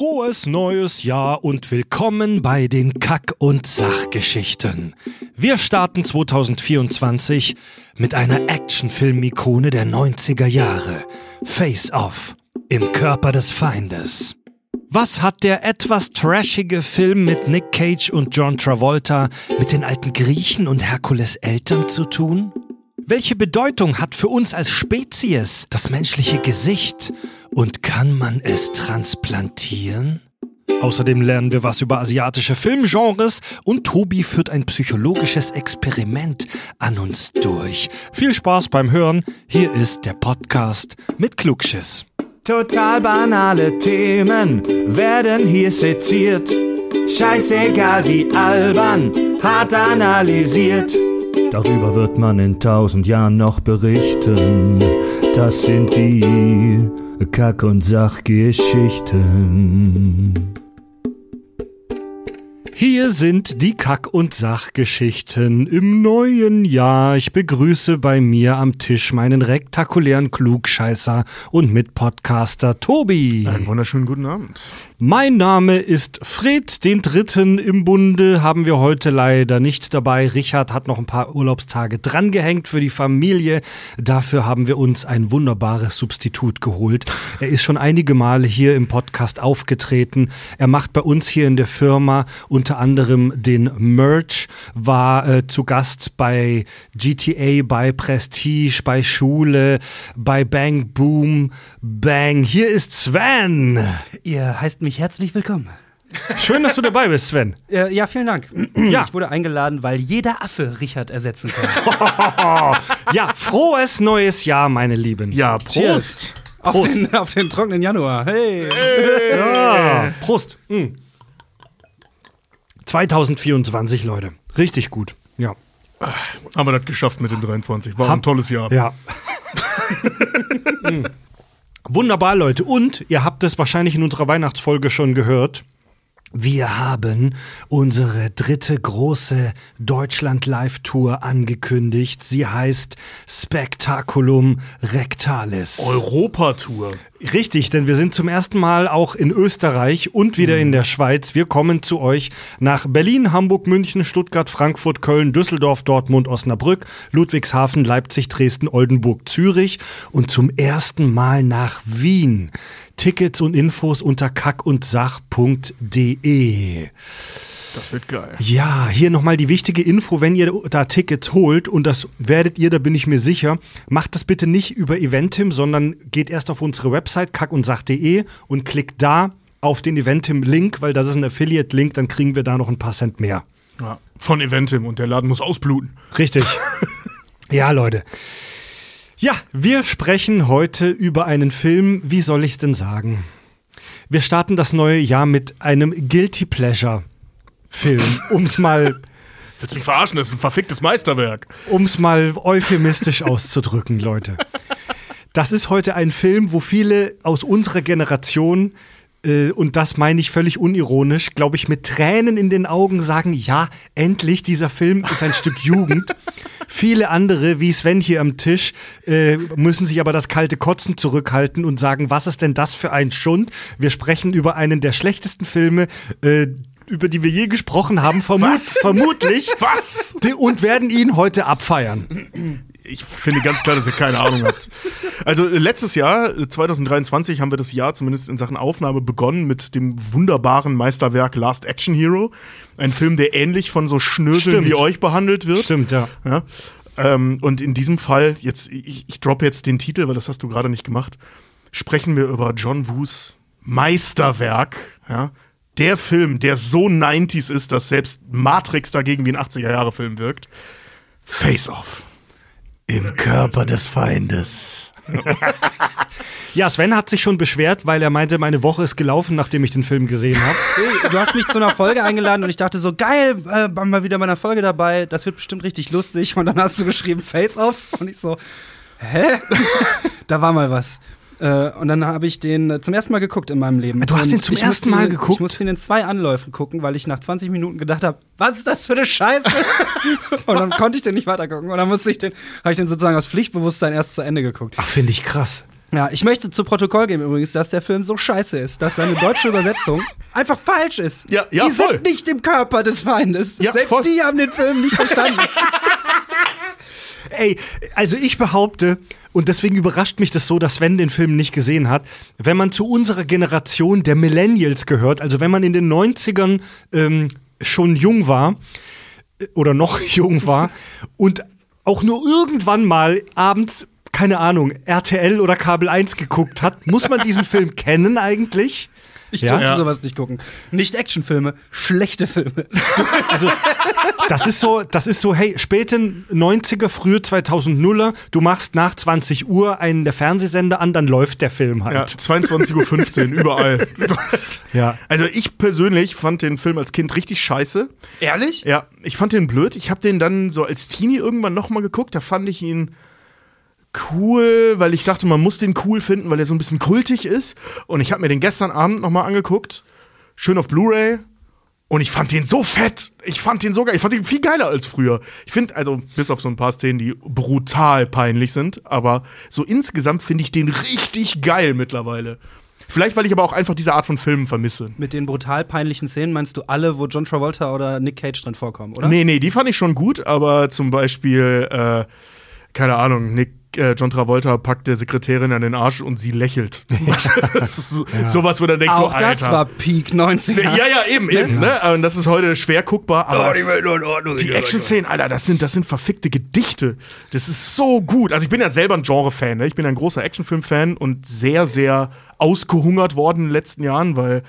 Frohes neues Jahr und willkommen bei den Kack- und Sachgeschichten. Wir starten 2024 mit einer Actionfilm-Ikone der 90er Jahre. Face Off. Im Körper des Feindes. Was hat der etwas trashige Film mit Nick Cage und John Travolta mit den alten Griechen und Herkules Eltern zu tun? Welche Bedeutung hat für uns als Spezies das menschliche Gesicht und kann man es transplantieren? Außerdem lernen wir was über asiatische Filmgenres und Tobi führt ein psychologisches Experiment an uns durch. Viel Spaß beim Hören. Hier ist der Podcast mit Klugschiss. Total banale Themen werden hier seziert. Scheißegal wie albern, hart analysiert. Darüber wird man in tausend Jahren noch berichten. Das sind die Kack- und Sachgeschichten. Hier sind die Kack- und Sachgeschichten im neuen Jahr. Ich begrüße bei mir am Tisch meinen rektakulären Klugscheißer und Mitpodcaster Tobi. Einen wunderschönen guten Abend. Mein Name ist Fred, den Dritten im Bunde haben wir heute leider nicht dabei. Richard hat noch ein paar Urlaubstage drangehängt für die Familie. Dafür haben wir uns ein wunderbares Substitut geholt. Er ist schon einige Male hier im Podcast aufgetreten. Er macht bei uns hier in der Firma unter anderem den Merch, war äh, zu Gast bei GTA, bei Prestige, bei Schule, bei Bang Boom Bang. Hier ist Sven. Ihr heißt mich herzlich willkommen. Schön, dass du dabei bist, Sven. Äh, ja, vielen Dank. Ja. Ich wurde eingeladen, weil jeder Affe Richard ersetzen kann. Ja, frohes neues Jahr, meine Lieben. Ja, Prost. Cheers. Auf Prost. den, auf den trockenen Januar. Hey. Ja, Prost. Mm. 2024, Leute. Richtig gut. Ja. Haben wir das geschafft mit dem 23. War ein tolles Jahr. Ja. Mm. Wunderbar, Leute. Und ihr habt es wahrscheinlich in unserer Weihnachtsfolge schon gehört. Wir haben unsere dritte große Deutschland-Live-Tour angekündigt. Sie heißt Spectaculum Rectalis. Europatour. Richtig, denn wir sind zum ersten Mal auch in Österreich und wieder in der Schweiz. Wir kommen zu euch nach Berlin, Hamburg, München, Stuttgart, Frankfurt, Köln, Düsseldorf, Dortmund, Osnabrück, Ludwigshafen, Leipzig, Dresden, Oldenburg, Zürich und zum ersten Mal nach Wien. Tickets und Infos unter kackundsach.de. Das wird geil. Ja, hier nochmal die wichtige Info, wenn ihr da Tickets holt, und das werdet ihr, da bin ich mir sicher, macht das bitte nicht über Eventim, sondern geht erst auf unsere Website kackundsach.de und klickt da auf den Eventim-Link, weil das ist ein Affiliate-Link, dann kriegen wir da noch ein paar Cent mehr. Ja. Von Eventim und der Laden muss ausbluten. Richtig. ja, Leute. Ja, wir sprechen heute über einen Film, wie soll ich es denn sagen? Wir starten das neue Jahr mit einem Guilty Pleasure Film, um es mal Willst du mich verarschen? Das ist ein verficktes Meisterwerk. um es mal euphemistisch auszudrücken, Leute. Das ist heute ein Film, wo viele aus unserer Generation, und das meine ich völlig unironisch, glaube ich, mit Tränen in den Augen sagen, ja, endlich, dieser Film ist ein Stück Jugend. Viele andere, wie Sven hier am Tisch, äh, müssen sich aber das kalte Kotzen zurückhalten und sagen, was ist denn das für ein Schund? Wir sprechen über einen der schlechtesten Filme, äh, über die wir je gesprochen haben, vermut Was? vermutlich. Was? Und werden ihn heute abfeiern. Ich finde ganz klar, dass ihr keine Ahnung habt. Also äh, letztes Jahr, äh, 2023, haben wir das Jahr zumindest in Sachen Aufnahme begonnen mit dem wunderbaren Meisterwerk Last Action Hero. Ein Film, der ähnlich von so Schnöseln Stimmt. wie euch behandelt wird. Stimmt, ja. Ja? Ähm, und in diesem Fall, jetzt, ich, ich droppe jetzt den Titel, weil das hast du gerade nicht gemacht, sprechen wir über John Woos Meisterwerk. Ja? Der Film, der so 90s ist, dass selbst Matrix dagegen wie ein 80er-Jahre-Film wirkt. Face Off. Im Körper des Feindes. ja, Sven hat sich schon beschwert, weil er meinte, meine Woche ist gelaufen, nachdem ich den Film gesehen habe. Du hast mich zu einer Folge eingeladen und ich dachte so, geil, äh, mal wieder bei einer Folge dabei, das wird bestimmt richtig lustig. Und dann hast du geschrieben Face Off und ich so, hä? da war mal was. Äh, und dann habe ich den äh, zum ersten Mal geguckt in meinem Leben. Du hast Und den zum ersten Mal ihn- geguckt? Ich musste ihn in zwei Anläufen gucken, weil ich nach 20 Minuten gedacht habe, was ist das für eine Scheiße? und dann konnte ich den nicht weitergucken. Und dann musste ich den, habe ich den sozusagen aus Pflichtbewusstsein erst zu Ende geguckt. Ach, finde ich krass. Ja, ich möchte zu Protokoll geben übrigens, dass der Film so scheiße ist, dass seine deutsche Übersetzung einfach falsch ist. Ja, ja, die voll. sind nicht im Körper des Feindes. Ja, Selbst voll. die haben den Film nicht verstanden. Ey, also ich behaupte, und deswegen überrascht mich das so, dass Sven den Film nicht gesehen hat, wenn man zu unserer Generation der Millennials gehört, also wenn man in den 90ern ähm, schon jung war äh, oder noch jung war und auch nur irgendwann mal abends, keine Ahnung, RTL oder Kabel 1 geguckt hat, muss man diesen Film kennen eigentlich? Ich Ja? durfte Ja. sowas nicht gucken. Nicht Actionfilme, schlechte Filme. Also, das ist so, das ist so, hey, späten 90er, frühe 2000er, du machst nach 20 Uhr einen der Fernsehsender an, dann läuft der Film Ja, halt. 22.15 Uhr, überall. Ja. Also ich persönlich fand den Film als Kind richtig scheiße. Ehrlich? Ja, ich fand den blöd. Ich habe den dann so als Teenie irgendwann noch mal geguckt. Da fand ich ihn cool, weil ich dachte, man muss den cool finden, weil er so ein bisschen kultig ist. Und ich habe mir den gestern Abend noch mal angeguckt. Schön auf Blu-ray. Und ich fand den so fett. Ich fand den so geil. Ich fand den viel geiler als früher. Ich finde, also, bis auf so ein paar Szenen, die brutal peinlich sind, aber so insgesamt finde ich den richtig geil mittlerweile. Vielleicht, weil ich aber auch einfach diese Art von Filmen vermisse. Mit den brutal peinlichen Szenen meinst du alle, wo John Travolta oder Nick Cage drin vorkommen, oder? Nee, nee, die fand ich schon gut, aber zum Beispiel, äh, keine Ahnung, Nick, äh, John Travolta packt der Sekretärin an den Arsch und sie lächelt. das ist so, Sowas, wo dann denkst Auch du, das Alter. war Peak 90er. ja, ja, eben, eben, ne? Und das ist heute schwer guckbar, aber die Action-Szenen, Alter, das sind, das sind verfickte Gedichte. Das ist so gut. Also ich bin ja selber ein Genre-Fan, ne? Ich bin ein großer Actionfilm-Fan und sehr, sehr ausgehungert worden in den letzten Jahren, weil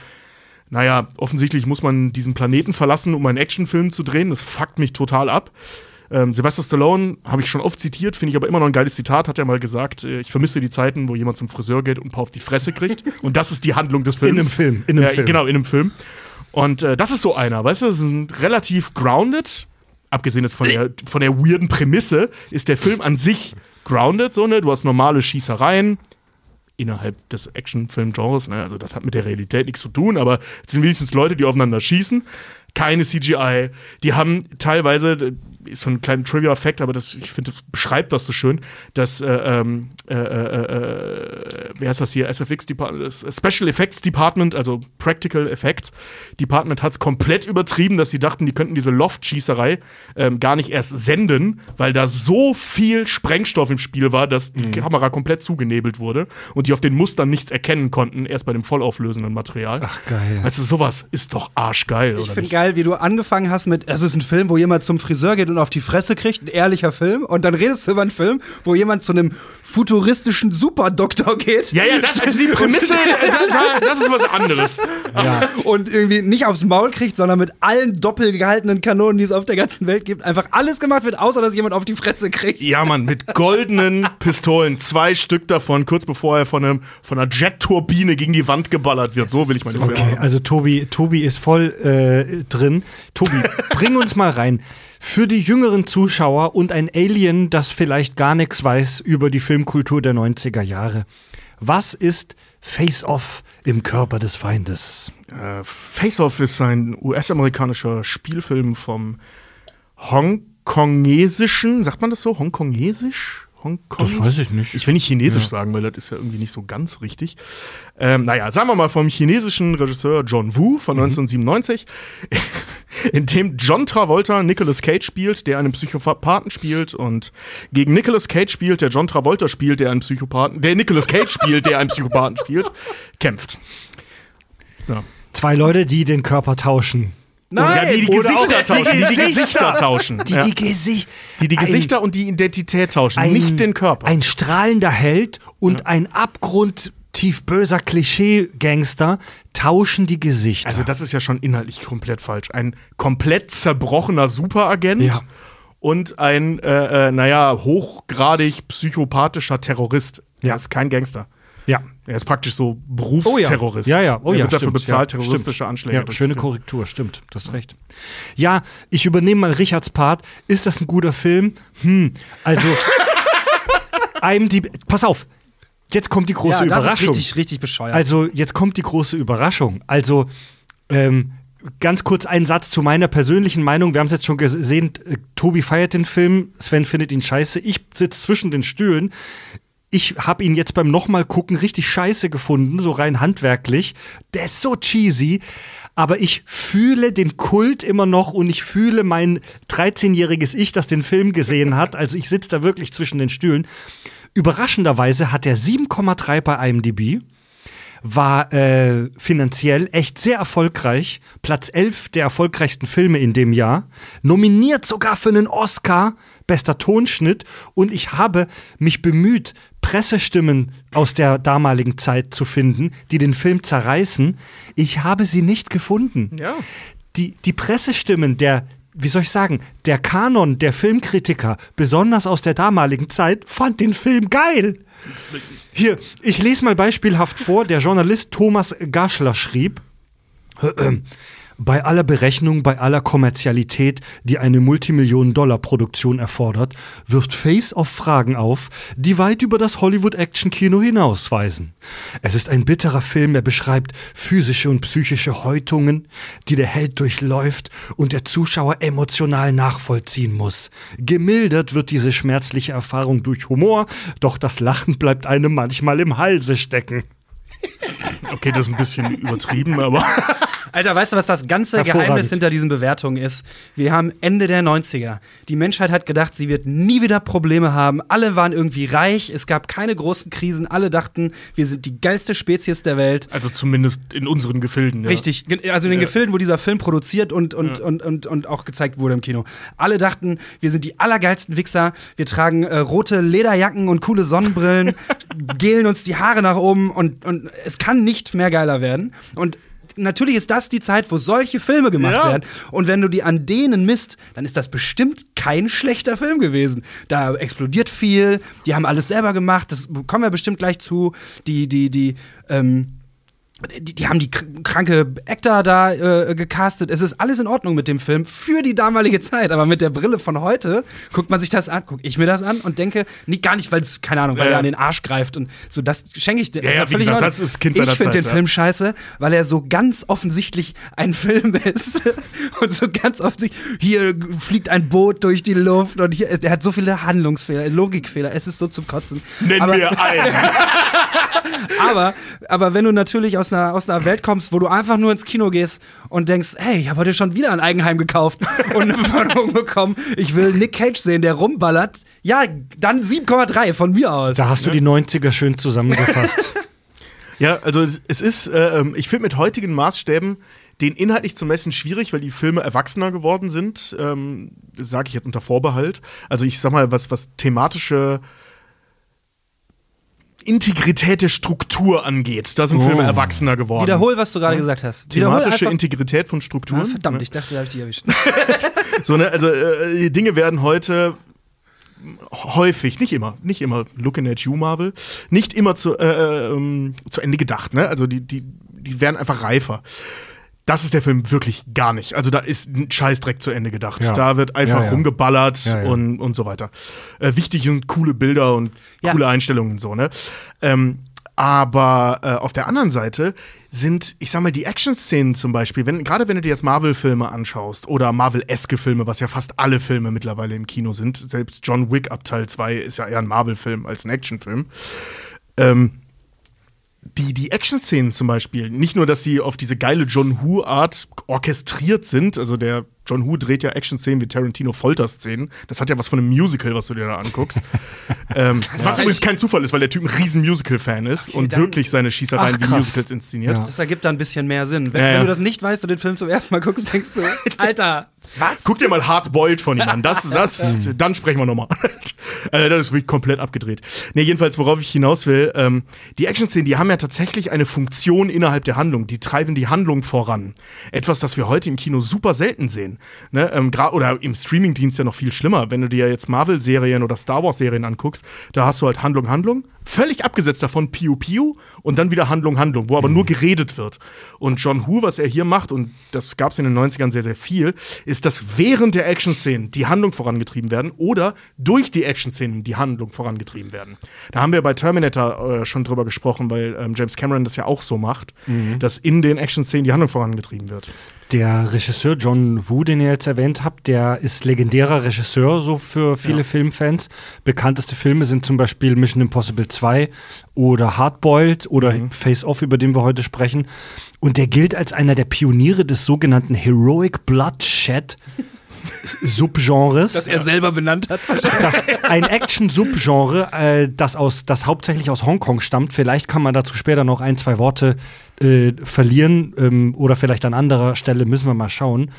naja, offensichtlich muss man diesen Planeten verlassen, um einen Actionfilm zu drehen. Das fuckt mich total ab. Ähm, Sylvester Stallone habe ich schon oft zitiert, finde ich aber immer noch ein geiles Zitat, hat er mal gesagt, äh, ich vermisse die Zeiten, wo jemand zum Friseur geht und ein paar auf die Fresse kriegt. und das ist die Handlung des Films. einem Film, in einem ja, Film. Genau, in einem Film. Und äh, das ist so einer, weißt du, das ist ein relativ grounded, abgesehen jetzt von der, von der weirden Prämisse, ist der Film an sich grounded, so, ne? Du hast normale Schießereien, innerhalb des Actionfilm-Genres. Ne? Also das hat mit der Realität nichts zu tun, aber es sind wenigstens Leute, die aufeinander schießen. Keine CGI. Die haben teilweise, ist so ein kleiner Trivia-Fact, aber das, ich finde, das beschreibt das so schön, dass, äh, ähm, äh, äh, äh, wie heißt das hier, SFX Department, das Special Effects Department, also Practical Effects Department hat es komplett übertrieben, dass sie dachten, die könnten diese Loft-Schießerei ähm, gar nicht erst senden, weil da so viel Sprengstoff im Spiel war, dass die Kamera komplett zugenebelt wurde und die auf den Mustern nichts erkennen konnten, erst bei dem vollauflösenden Material. Ach, geil. Weißt du, sowas ist doch arschgeil, Ich finde geil, wie du angefangen hast mit, es ist ein Film, wo jemand zum Friseur geht und auf die Fresse kriegt, ein ehrlicher Film. Und dann redest du über einen Film, wo jemand zu einem futuristischen Superdoktor geht. Ja, ja, das, also die Prämisse, äh, da, da, das ist was anderes. Und irgendwie nicht aufs Maul kriegt, sondern mit allen doppelt gehaltenen Kanonen, die es auf der ganzen Welt gibt, einfach alles gemacht wird, außer dass jemand auf die Fresse kriegt. Ja, Mann, mit goldenen Pistolen, zwei Stück davon, kurz bevor er von, einem, von einer Jet-Turbine gegen die Wand geballert wird. So will ich meine Filme Okay, haben. also Tobi, Tobi ist voll äh, drin. Tobi, bring uns mal rein. Für die jüngeren Zuschauer und ein Alien, das vielleicht gar nichts weiß über die Filmkultur der 90er Jahre. Was ist Face-Off im Körper des Feindes? Äh, Face Off ist ein US-amerikanischer Spielfilm vom hongkongesischen, sagt man das so? Hongkongesisch? Hongkong? Das weiß ich nicht. Ich will nicht chinesisch sagen, weil das ist ja irgendwie nicht so ganz richtig. Ähm, naja, sagen wir mal vom chinesischen Regisseur John Woo von 1997, in dem John Travolta Nicolas Cage spielt, der einen Psychopathen spielt und gegen Nicolas Cage spielt, der John Travolta spielt, der einen Psychopathen, der Nicolas Cage spielt, der einen Psychopathen spielt, kämpft. Ja. Zwei Leute, die den Körper tauschen. Oder die die auch Gesichter die tauschen. Die die Gesichter. Tauschen. Die, ja. die, Gesicht, die, die ein- Gesichter und die Identität tauschen, ein- nicht den Körper. Ein strahlender Held und ein abgrundtief böser Klischee-Gangster tauschen die Gesichter. Also, das ist ja schon inhaltlich komplett falsch. Ein komplett zerbrochener Superagent Ja. und ein, äh, äh, naja, hochgradig psychopathischer Terrorist. Ja. Er ist kein Gangster. ja. Er ist praktisch so Berufsterrorist. Ja, ja, oh er ja. wird dafür stimmt, bezahlt, ja, terroristische stimmt. Anschläge Ja, schöne. Korrektur, stimmt, du hast recht. Ja, ich übernehme mal Richards Part. Ist das ein guter Film? Hm, also IMDb, pass auf, jetzt kommt die große ja, das Überraschung. ist richtig, richtig bescheuert. Also, jetzt kommt die große Überraschung. Also, ähm, ganz kurz ein Satz zu meiner persönlichen Meinung. Wir haben es jetzt schon gesehen, äh, Tobi feiert den Film, Sven findet ihn scheiße. Ich sitze zwischen den Stühlen. Ich habe ihn jetzt beim nochmal gucken richtig scheiße gefunden, so rein handwerklich. Der ist so cheesy. Aber ich fühle den Kult immer noch und ich fühle mein 13-jähriges Ich, das den Film gesehen hat. Also ich sitze da wirklich zwischen den Stühlen. Überraschenderweise hat er 7,3 bei IMDb war äh, finanziell echt sehr erfolgreich. Platz 11 der erfolgreichsten Filme in dem Jahr. Nominiert sogar für einen Oscar, bester Tonschnitt. Und ich habe mich bemüht, Pressestimmen aus der damaligen Zeit zu finden, die den Film zerreißen. Ich habe sie nicht gefunden. Ja. Die, die Pressestimmen der wie soll ich sagen, der Kanon der Filmkritiker, besonders aus der damaligen Zeit, fand den Film geil. Hier, ich lese mal beispielhaft vor, der Journalist Thomas Gaschler schrieb, bei aller Berechnung, bei aller Kommerzialität, die eine Multimillionen-Dollar-Produktion erfordert, wirft Face Off Fragen auf, die weit über das Hollywood-Action-Kino hinausweisen. Es ist ein bitterer Film, er beschreibt physische und psychische Häutungen, die der Held durchläuft und der Zuschauer emotional nachvollziehen muss. Gemildert wird diese schmerzliche Erfahrung durch Humor, doch das Lachen bleibt einem manchmal im Halse stecken. Okay, das ist ein bisschen übertrieben, aber. Alter, weißt du, was das ganze Geheimnis hinter diesen Bewertungen ist? Wir haben Ende der 90er. Die Menschheit hat gedacht, sie wird nie wieder Probleme haben. Alle waren irgendwie reich, es gab keine großen Krisen. Alle dachten, wir sind die geilste Spezies der Welt. Also zumindest in unseren Gefilden, ja. Richtig, also in den ja. Gefilden, wo dieser Film produziert und, und, ja. und, und, und auch gezeigt wurde im Kino. Alle dachten, wir sind die allergeilsten Wichser. Wir tragen äh, rote Lederjacken und coole Sonnenbrillen, gelen uns die Haare nach oben und, und es kann nicht mehr geiler werden. Und natürlich ist das die Zeit, wo solche Filme gemacht ja. werden. Und wenn du die an denen misst, dann ist das bestimmt kein schlechter Film gewesen. Da explodiert viel, die haben alles selber gemacht, das kommen wir bestimmt gleich zu. Die, die, die, ähm, die, die, haben die kranke Actor da äh, gecastet. Es ist alles in Ordnung mit dem Film für die damalige Zeit. Aber mit der Brille von heute guckt man sich das an, gucke ich mir das an und denke, nee, gar nicht, weil es, keine Ahnung, weil ja. er an den Arsch greift und so, das schenke ich dir. Ja, ja, wie gesagt, das ist Kind Ich finde den ja. Film scheiße, weil er so ganz offensichtlich ein Film ist. und so ganz offensichtlich, hier fliegt ein Boot durch die Luft und hier, er hat so viele Handlungsfehler, Logikfehler. Es ist so zum Kotzen. Nenn aber, mir einen. aber, aber wenn du natürlich aus einer, aus einer Welt kommst, wo du einfach nur ins Kino gehst und denkst, hey, ich habe heute schon wieder ein Eigenheim gekauft und eine Förderung bekommen, ich will Nick Cage sehen, der rumballert, ja, dann 7,3 von mir aus. Da hast du die 90er schön zusammengefasst. ja, also es ist, äh, ich finde mit heutigen Maßstäben den inhaltlich zu messen schwierig, weil die Filme erwachsener geworden sind. Ähm, Sage ich jetzt unter Vorbehalt. Also ich sag mal, was, was thematische Integrität der Struktur angeht. Da sind oh. Filme erwachsener geworden. Wiederhol, was du gerade ja. gesagt hast. Thematische Integrität von Strukturen. Na, verdammt, ich dachte, da habe ich dich erwischt. so, ne, also äh, Dinge werden heute häufig, nicht immer, nicht immer, looking at you, Marvel, nicht immer zu, äh, äh ähm, zu Ende gedacht, ne? Also die, die, die werden einfach reifer. Das ist der Film wirklich gar nicht. Also da ist ein Scheißdreck zu Ende gedacht. Ja. Da wird einfach ja, ja. rumgeballert Und, und so weiter. Äh, wichtig sind coole Bilder und coole Einstellungen und so, ne? Ähm, aber äh, auf der anderen Seite sind, ich sag mal, die Action-Szenen zum Beispiel, wenn, gerade wenn du dir jetzt Marvel-Filme anschaust oder Marvel-eske Filme, was ja fast alle Filme mittlerweile im Kino sind, selbst John Wick ab Teil 2 ist ja eher ein Marvel-Film als ein Action-Film. Ähm, die, die Action-Szenen zum Beispiel, nicht nur, dass sie auf diese geile John Woo-Art orchestriert sind, also der John Woo dreht ja Action-Szenen wie Tarantino Folter-Szenen. Das hat ja was von einem Musical, was du dir da anguckst. ähm, was übrigens kein Zufall ist, weil der Typ ein riesen Musical-Fan ist okay, und wirklich seine Schießereien Ach, wie Musicals inszeniert. Ja. Das ergibt dann ein bisschen mehr Sinn. Wenn, ja, wenn, du das nicht weißt und den Film zum ersten Mal guckst, denkst du, Alter, was? Guck dir mal Hard Boiled von ihm an. Das, das, dann sprechen wir nochmal. also, das ist wirklich komplett abgedreht. Nee, jedenfalls, worauf ich hinaus will, ähm, die Action-Szenen, die haben ja tatsächlich eine Funktion innerhalb der Handlung. Die treiben die Handlung voran. Etwas, das wir heute im Kino super selten sehen. Ne? Ähm, oder im Streamingdienst ja noch viel schlimmer. Wenn du dir jetzt Marvel-Serien oder Star Wars-Serien anguckst, da hast du halt Handlung, Handlung, völlig abgesetzt davon Piu Piu und dann wieder Handlung, Handlung, wo aber mhm. nur geredet wird. Und John Woo, was er hier macht, und das gab es in den 90ern sehr, sehr viel, ist, dass während der Action-Szenen die Handlung vorangetrieben werden oder durch die Action-Szenen die Handlung vorangetrieben werden. Da haben wir bei Terminator äh, schon drüber gesprochen, weil ähm, James Cameron das ja auch so macht, mhm. dass in den Action-Szenen die Handlung vorangetrieben wird. Der Regisseur John Woo, den ihr jetzt erwähnt habt, der ist legendärer Regisseur so für viele ja. Filmfans. Bekannteste Filme sind zum Beispiel Mission Impossible 2 oder Hardboiled oder Face Off, über den wir heute sprechen. Und der gilt als einer der Pioniere des sogenannten Heroic Bloodshed Subgenres. Das er selber benannt hat. Das, ein Action-Subgenre, äh, das, aus, das hauptsächlich aus Hongkong stammt. Vielleicht kann man dazu später noch ein, zwei Worte äh, verlieren ähm, oder vielleicht an anderer Stelle müssen wir mal schauen.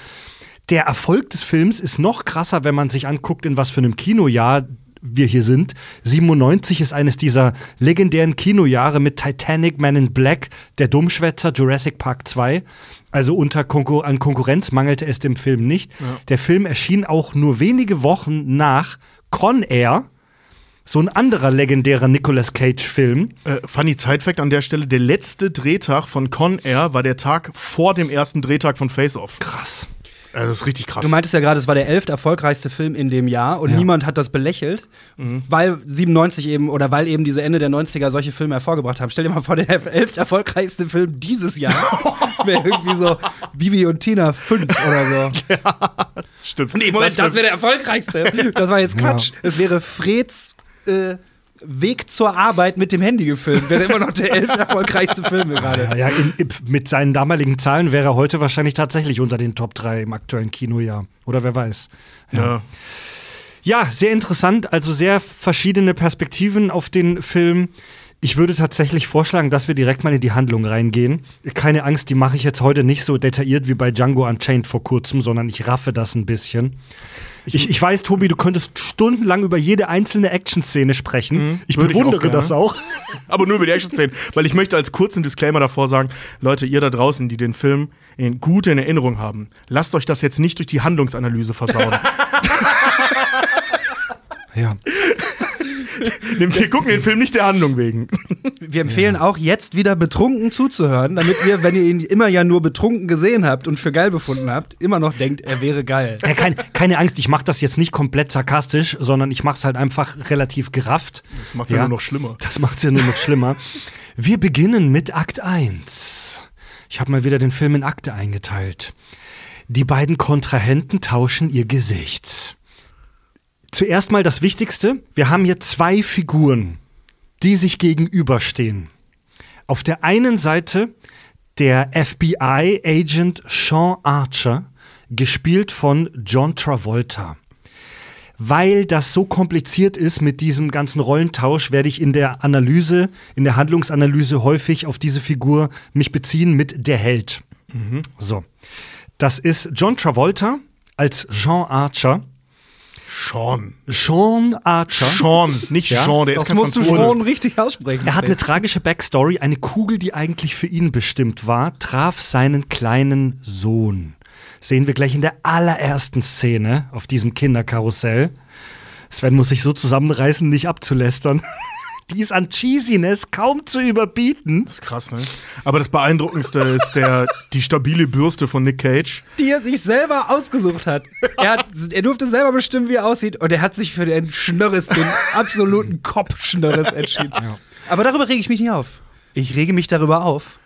Der Erfolg des Films ist noch krasser, wenn man sich anguckt, in was für einem Kinojahr wir hier sind. 97 ist eines dieser legendären Kinojahre mit Titanic, Man in Black, Der Dummschwätzer, Jurassic Park 2. Also unter Konkur an Konkurrenz mangelte es dem Film nicht. Der Film erschien auch nur wenige Wochen nach Con Air, so ein anderer legendärer Nicolas Cage-Film. Äh, funny Side-Fact an der Stelle: Der letzte Drehtag von Con Air war der Tag vor dem ersten Drehtag von Face Off. Krass. Ja, das ist richtig krass. Du meintest ja gerade, es war der elft erfolgreichste Film in dem Jahr und Ja. niemand hat das belächelt, weil 97 eben oder weil eben diese Ende der 90er solche Filme hervorgebracht haben. Stell dir mal vor, der elft erfolgreichste Film dieses Jahr wäre irgendwie so Bibi und Tina 5 oder so. Stimmt. Nee, Moment, das wäre der erfolgreichste. Das war jetzt Quatsch. Es wäre Freds äh, Weg zur Arbeit mit dem Handy gefilmt. Wäre immer noch der elf erfolgreichste Film gerade. Ja, ja in, in, mit seinen damaligen Zahlen wäre er heute wahrscheinlich tatsächlich unter den Top 3 im aktuellen Kinojahr. Oder wer weiß. ja. Ja, sehr interessant. Also sehr verschiedene Perspektiven auf den Film. Ich würde tatsächlich vorschlagen, dass wir direkt mal in die Handlung reingehen. Keine Angst, die mache ich jetzt heute nicht so detailliert wie bei Django Unchained vor kurzem, sondern ich raffe das ein bisschen. Ich, ich weiß, Tobi, du könntest stundenlang über jede einzelne Action-Szene sprechen. ich würde ich auch bewundere das auch. Aber nur über die Action-Szenen. Weil ich möchte als kurzen Disclaimer davor sagen: Leute, ihr da draußen, die den Film in gut in Erinnerung haben, lasst euch das jetzt nicht durch die Handlungsanalyse versauen. Ja. Wir gucken den Film nicht der Handlung wegen. Wir empfehlen auch jetzt wieder betrunken zuzuhören, damit ihr, wenn ihr ihn immer ja nur betrunken gesehen habt und für geil befunden habt, immer noch denkt, er wäre geil. Ja, kein, keine Angst, ich mache das jetzt nicht komplett sarkastisch, sondern ich mache es halt einfach relativ gerafft. Das macht's ja nur noch schlimmer. Das macht es ja nur noch schlimmer. Wir beginnen mit Akt 1. Ich habe mal wieder den Film in Akte eingeteilt. Die beiden Kontrahenten tauschen ihr Gesicht. Zuerst mal das Wichtigste. Wir haben hier zwei Figuren, die sich gegenüberstehen. Auf der einen Seite der FBI-Agent Sean Archer, gespielt von John Travolta. Weil das so kompliziert ist mit diesem ganzen Rollentausch, werde ich in der Analyse, in der Handlungsanalyse häufig auf diese Figur mich beziehen mit der Held. So. Das ist John Travolta als Jean Archer. Sean. Sean Archer. Sean, nicht Ja? Jean, der ist Das kein musst du Franzose. schon richtig aussprechen. Er hat eine tragische Backstory. Eine Kugel, die eigentlich für ihn bestimmt war, traf seinen kleinen Sohn. Sehen wir gleich in der allerersten Szene auf diesem Kinderkarussell. Sven muss sich so zusammenreißen, nicht abzulästern. Die ist an Cheesiness kaum zu überbieten. Das ist krass, ne? Aber das Beeindruckendste ist der, die stabile Bürste von Nick Cage. die er sich selber ausgesucht hat. Er, hat. er durfte selber bestimmen, wie er aussieht. Und er hat sich für den Schnörres, den absoluten Kopfschnörres entschieden. Aber darüber rege ich mich nicht auf. Ich rege mich darüber auf,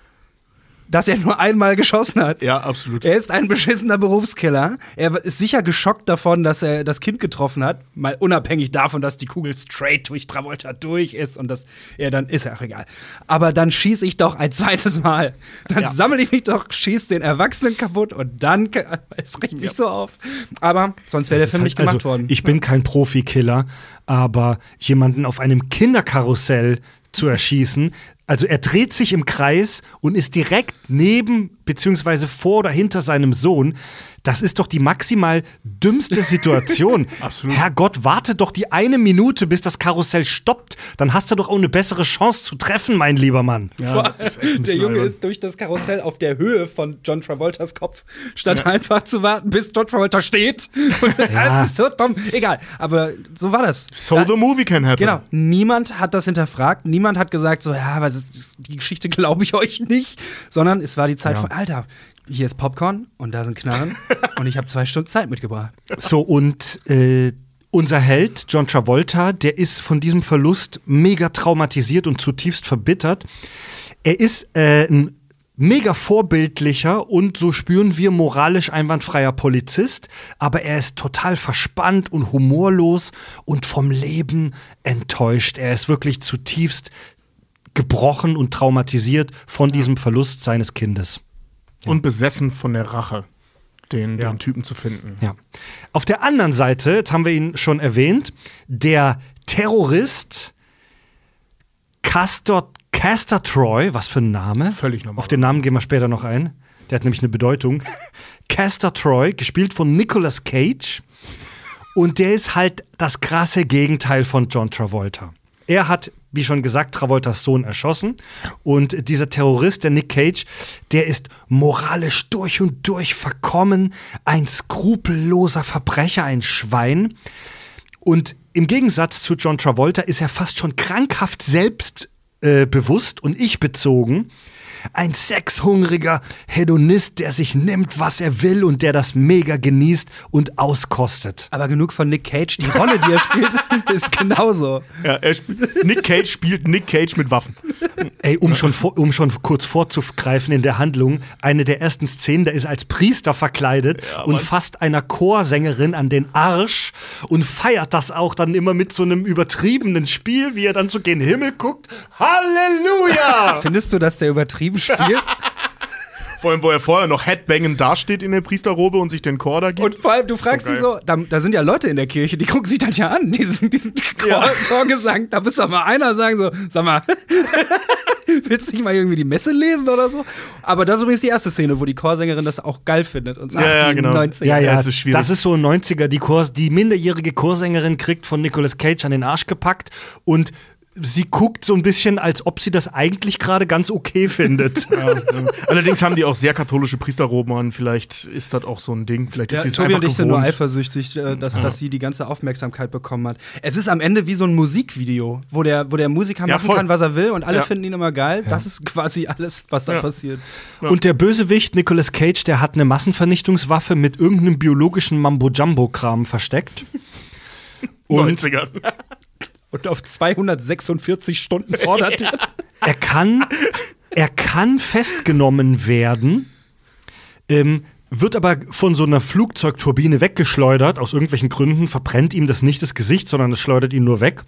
dass er nur einmal geschossen hat. Ja, absolut. Er ist ein beschissener Berufskiller. Er ist sicher geschockt davon, dass er das Kind getroffen hat. Mal unabhängig davon, dass die Kugel straight durch Travolta durch ist und dass er dann ist ja auch egal. Aber dann schieße ich doch ein zweites Mal. Dann Ja. sammle ich mich doch, schieße den Erwachsenen kaputt und dann es regt mich so auf. Aber sonst wäre der Film ist nicht halt- gemacht also, worden. Ich bin kein Profikiller, aber jemanden auf einem Kinderkarussell zu erschießen, also er dreht sich im Kreis und ist direkt neben beziehungsweise vor oder hinter seinem Sohn. Das ist doch die maximal dümmste Situation. Absolut. Herrgott, warte doch die eine Minute, bis das Karussell stoppt. Dann hast du doch auch eine bessere Chance zu treffen, mein lieber Mann. Ja, der Junge albern. ist durch das Karussell auf der Höhe von John Travoltas Kopf, statt einfach zu warten, bis John Travolta steht. das ist so dumm. Egal, aber so war das. So the movie can happen. Genau, niemand hat das hinterfragt, niemand hat gesagt, so, ja, aber ist, die Geschichte glaube ich euch nicht, sondern es war die Zeit Ja. von, Alter, hier ist Popcorn und da sind Knarren und ich habe zwei Stunden Zeit mitgebracht. So, und äh, unser Held, John Travolta, der ist von diesem Verlust mega traumatisiert und zutiefst verbittert. Er ist äh, ein mega vorbildlicher und so spüren wir moralisch einwandfreier Polizist, aber er ist total verspannt und humorlos und vom Leben enttäuscht. Er ist wirklich zutiefst gebrochen und traumatisiert von diesem Verlust seines Kindes. Und besessen von der Rache, den, Ja. den Typen zu finden. Ja. Auf der anderen Seite, jetzt haben wir ihn schon erwähnt, der Terrorist Castor, Castor Troy, was für ein Name? Völlig normal. Auf den Namen gehen wir später noch ein. Der hat nämlich eine Bedeutung. Castor Troy, gespielt von Nicolas Cage. Und der ist halt das krasse Gegenteil von John Travolta. Er hat, wie schon gesagt, Travoltas Sohn erschossen. Und dieser Terrorist, der Nick Cage, der ist moralisch durch und durch verkommen, ein skrupelloser Verbrecher, ein Schwein. Und im Gegensatz zu John Travolta ist er fast schon krankhaft selbstbewusst äh, und ich bezogen. Ein sexhungriger Hedonist, der sich nimmt, was er will und der das mega genießt und auskostet. Aber genug von Nick Cage. Die Rolle, die er spielt, ist genauso. Ja, er spielt, Nick Cage spielt Nick Cage mit Waffen. Ey, um schon, vor, um schon kurz vorzugreifen in der Handlung, eine der ersten Szenen, der ist als Priester verkleidet und fasst einer Chorsängerin an den Arsch und feiert das auch dann immer mit so einem übertriebenen Spiel, wie er dann so gen Himmel guckt. Halleluja! Findest du, dass der übertrieben spielt? Vor allem, wo er vorher noch headbangend dasteht in der Priesterrobe und sich den Chor da gibt. Und vor allem, du fragst so dich so, da, da sind ja Leute in der Kirche, die gucken sich das ja an, diesen, diesen Chor, Ja. Chorgesang. Da muss doch mal einer sagen, so, sag mal, willst du nicht mal irgendwie die Messe lesen oder so? Aber das ist übrigens die erste Szene, wo die Chorsängerin das auch geil findet und sagt, Ja, ja, die genau. 90er. Ja, ja, das ist schwierig. Das ist so 90er, die, Chor, die minderjährige Chorsängerin kriegt von Nicolas Cage an den Arsch gepackt und sie guckt so ein bisschen, als ob sie das eigentlich gerade ganz okay findet. Ja, ja. Allerdings haben die auch sehr katholische Priesterroben an. Vielleicht ist das auch so ein Ding. Vielleicht ist Ja, sie es Tobi einfach und ich sind nur eifersüchtig, äh, dass, dass sie die ganze Aufmerksamkeit bekommen hat. Es ist am Ende wie so ein Musikvideo, wo der, wo der Musiker Ja, machen voll. kann, was er will und alle Ja. finden ihn immer geil. Das ist quasi alles, was da Ja. passiert. Und der Bösewicht Nicolas Cage, der hat eine Massenvernichtungswaffe mit irgendeinem biologischen Mambo-Jumbo-Kram versteckt. Und 90er. Und auf 246 Stunden fordert er. er kann, er kann festgenommen werden, ähm, wird aber von so einer Flugzeugturbine weggeschleudert, aus irgendwelchen Gründen, verbrennt ihm das nicht das Gesicht, sondern es schleudert ihn nur weg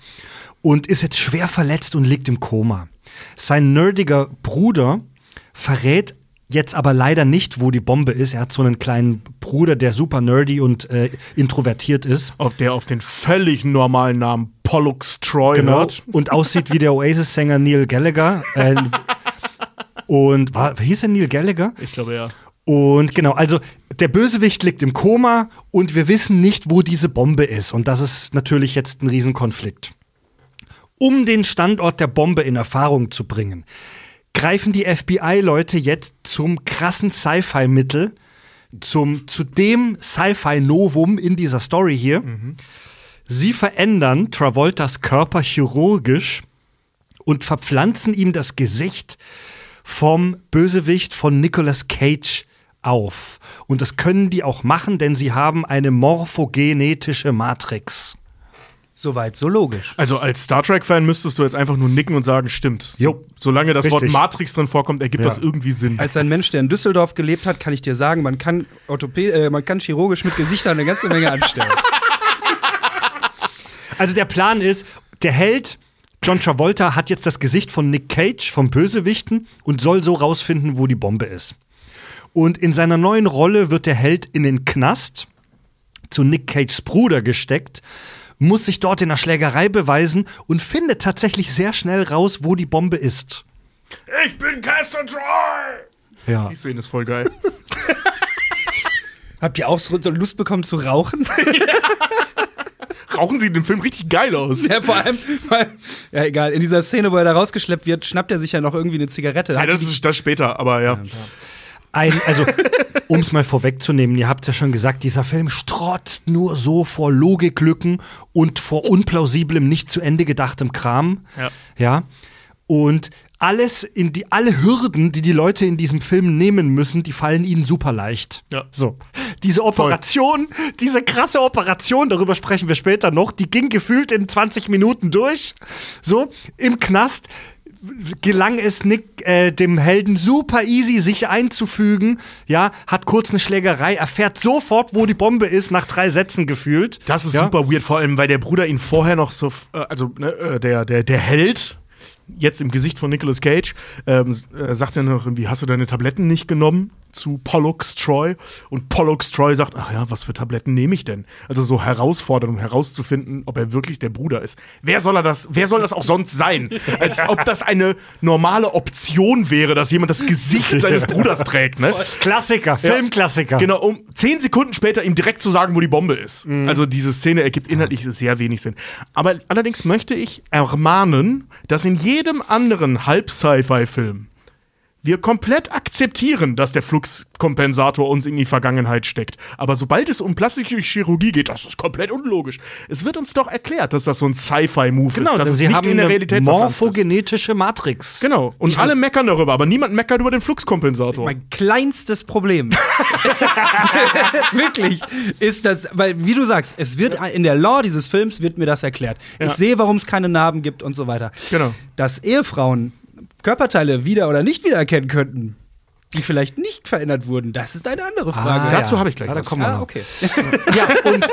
und ist jetzt schwer verletzt und liegt im Koma. Sein nerdiger Bruder verrät jetzt aber leider nicht, wo die Bombe ist. Er hat so einen kleinen Bruder, der super nerdy und äh, introvertiert ist. Auf der auf den völlig normalen Namen Pollux Troy Genau. hört. Und aussieht wie der Oasis-Sänger Neil Gallagher. Äh, und war, hieß er Neil Gallagher? Ich glaube ja. Und genau, also der Bösewicht liegt im Koma und wir wissen nicht, wo diese Bombe ist. Und das ist natürlich jetzt ein Riesenkonflikt. Um den Standort der Bombe in Erfahrung zu bringen, greifen die FBI-Leute jetzt zum krassen Sci-Fi-Mittel, zum, zu dem Sci-Fi-Novum in dieser Story hier. Sie verändern Travoltas Körper chirurgisch und verpflanzen ihm das Gesicht vom Bösewicht von Nicolas Cage auf. Und das können die auch machen, denn sie haben eine morphogenetische Matrix. Soweit, so logisch. Also als Star Trek-Fan müsstest du jetzt einfach nur nicken und sagen, stimmt. Jo. Solange das Wort Richtig. Matrix drin vorkommt, ergibt Ja. das irgendwie Sinn. Als ein Mensch, der in Düsseldorf gelebt hat, kann ich dir sagen, man kann, Orthopä äh, man kann chirurgisch mit Gesichtern eine ganze Menge anstellen. Also der Plan ist, der Held John Travolta hat jetzt das Gesicht von Nick Cage, vom Bösewichten, und soll so rausfinden, wo die Bombe ist. Und in seiner neuen Rolle wird der Held in den Knast zu Nick Cages Bruder gesteckt, muss sich dort in der Schlägerei beweisen und findet tatsächlich sehr schnell raus, wo die Bombe ist. ich bin Castor Troy! Ja. Die Szene ist voll geil. Habt ihr auch so Lust bekommen zu rauchen? Rauchen sie in dem Film richtig geil aus. ja, vor allem, vor allem, ja egal, in dieser Szene, wo er da rausgeschleppt wird, schnappt er sich ja noch irgendwie eine Zigarette. Ja, das ist das später, aber ja. Ein, also, um es mal vorwegzunehmen, ihr habt ja schon gesagt, dieser Film strotzt nur so vor Logiklücken und vor unplausiblem, nicht zu Ende gedachtem Kram. Ja. Ja. Und alles in die, alle Hürden, die die Leute in diesem Film nehmen müssen, die fallen ihnen super leicht. Ja. So. Diese Operation, diese krasse Operation, darüber sprechen wir später noch, die ging gefühlt in 20 Minuten durch. So, im Knast gelang es Nick, äh, dem Helden super easy, sich einzufügen. Ja, hat kurz eine Schlägerei, erfährt sofort, wo die Bombe ist, nach drei Sätzen gefühlt. Das ist ja? super weird, vor allem, weil der Bruder ihn vorher noch so, äh, also ne, äh, der, der, der Held, jetzt im Gesicht von Nicolas Cage, ähm, äh, sagt er noch irgendwie, hast du deine Tabletten nicht genommen? Zu Pollux Troy. Und Pollux Troy sagt, ach ja, was für Tabletten nehme ich denn? Also so herausfordern, um herauszufinden, ob er wirklich der Bruder ist. Wer soll er das, wer soll das auch sonst sein? Als ob das eine normale Option wäre, dass jemand das Gesicht seines Bruders trägt, ne? Klassiker, Filmklassiker. Genau, um zehn Sekunden später ihm direkt zu sagen, wo die Bombe ist. Also diese Szene ergibt inhaltlich sehr wenig Sinn. Aber allerdings möchte ich ermahnen, dass in jedem anderen Halb-Sci-Fi-Film wir komplett akzeptieren, dass der Fluxkompensator uns in die Vergangenheit steckt. Aber sobald es um plastische Chirurgie geht, das ist komplett unlogisch. Es wird uns doch erklärt, dass das so ein Sci-Fi-Move Genau, ist, es sie nicht haben in der eine Realität ist. morphogenetische Matrix. Genau. Und alle meckern darüber, aber niemand meckert über den Fluxkompensator. Mein kleinstes Problem. Wirklich. Ist das, weil, wie du sagst, es wird in der Lore dieses Films wird mir das erklärt. Ja. Ich sehe, warum es keine Narben gibt und so weiter. Genau. Dass Ehefrauen Körperteile wieder oder nicht wiedererkennen könnten, die vielleicht nicht verändert wurden, das ist eine andere Frage. Ah, Dazu ja. habe ich gleich Ah, was. kommen wir Ah, okay. Ja, und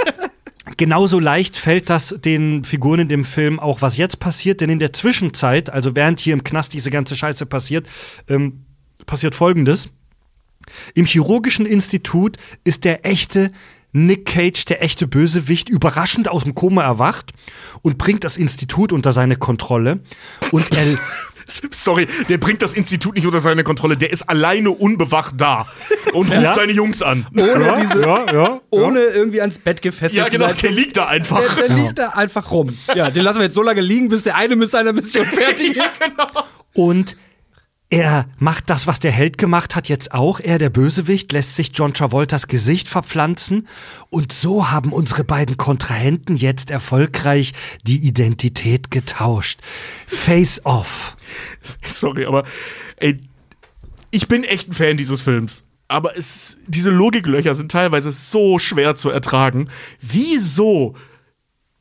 genauso leicht fällt das den Figuren in dem Film auch, was jetzt passiert, denn in der Zwischenzeit, also während hier im Knast diese ganze Scheiße passiert, ähm, passiert folgendes. Im chirurgischen Institut ist der echte Nick Cage, der echte Bösewicht, überraschend aus dem Koma erwacht und bringt das Institut unter seine Kontrolle. Und er, Sorry, der bringt das Institut nicht unter seine Kontrolle. Der ist alleine unbewacht da und ruft Ja? seine Jungs an. Ohne, diese, ja, ja, ohne irgendwie ans Bett gefesselt Ja, genau, zu der sein. liegt da einfach. Der, der liegt da einfach rum. Ja, den lassen wir jetzt so lange liegen, bis der eine mit seiner Mission fertig ist. Und er macht das, was der Held gemacht hat, jetzt auch. Er, der Bösewicht, lässt sich John Travoltas Gesicht verpflanzen. Und so haben unsere beiden Kontrahenten jetzt erfolgreich die Identität getauscht. Face off. Sorry, aber ey, ich bin echt ein Fan dieses Films. Aber es, diese Logiklöcher sind teilweise so schwer zu ertragen. Wieso?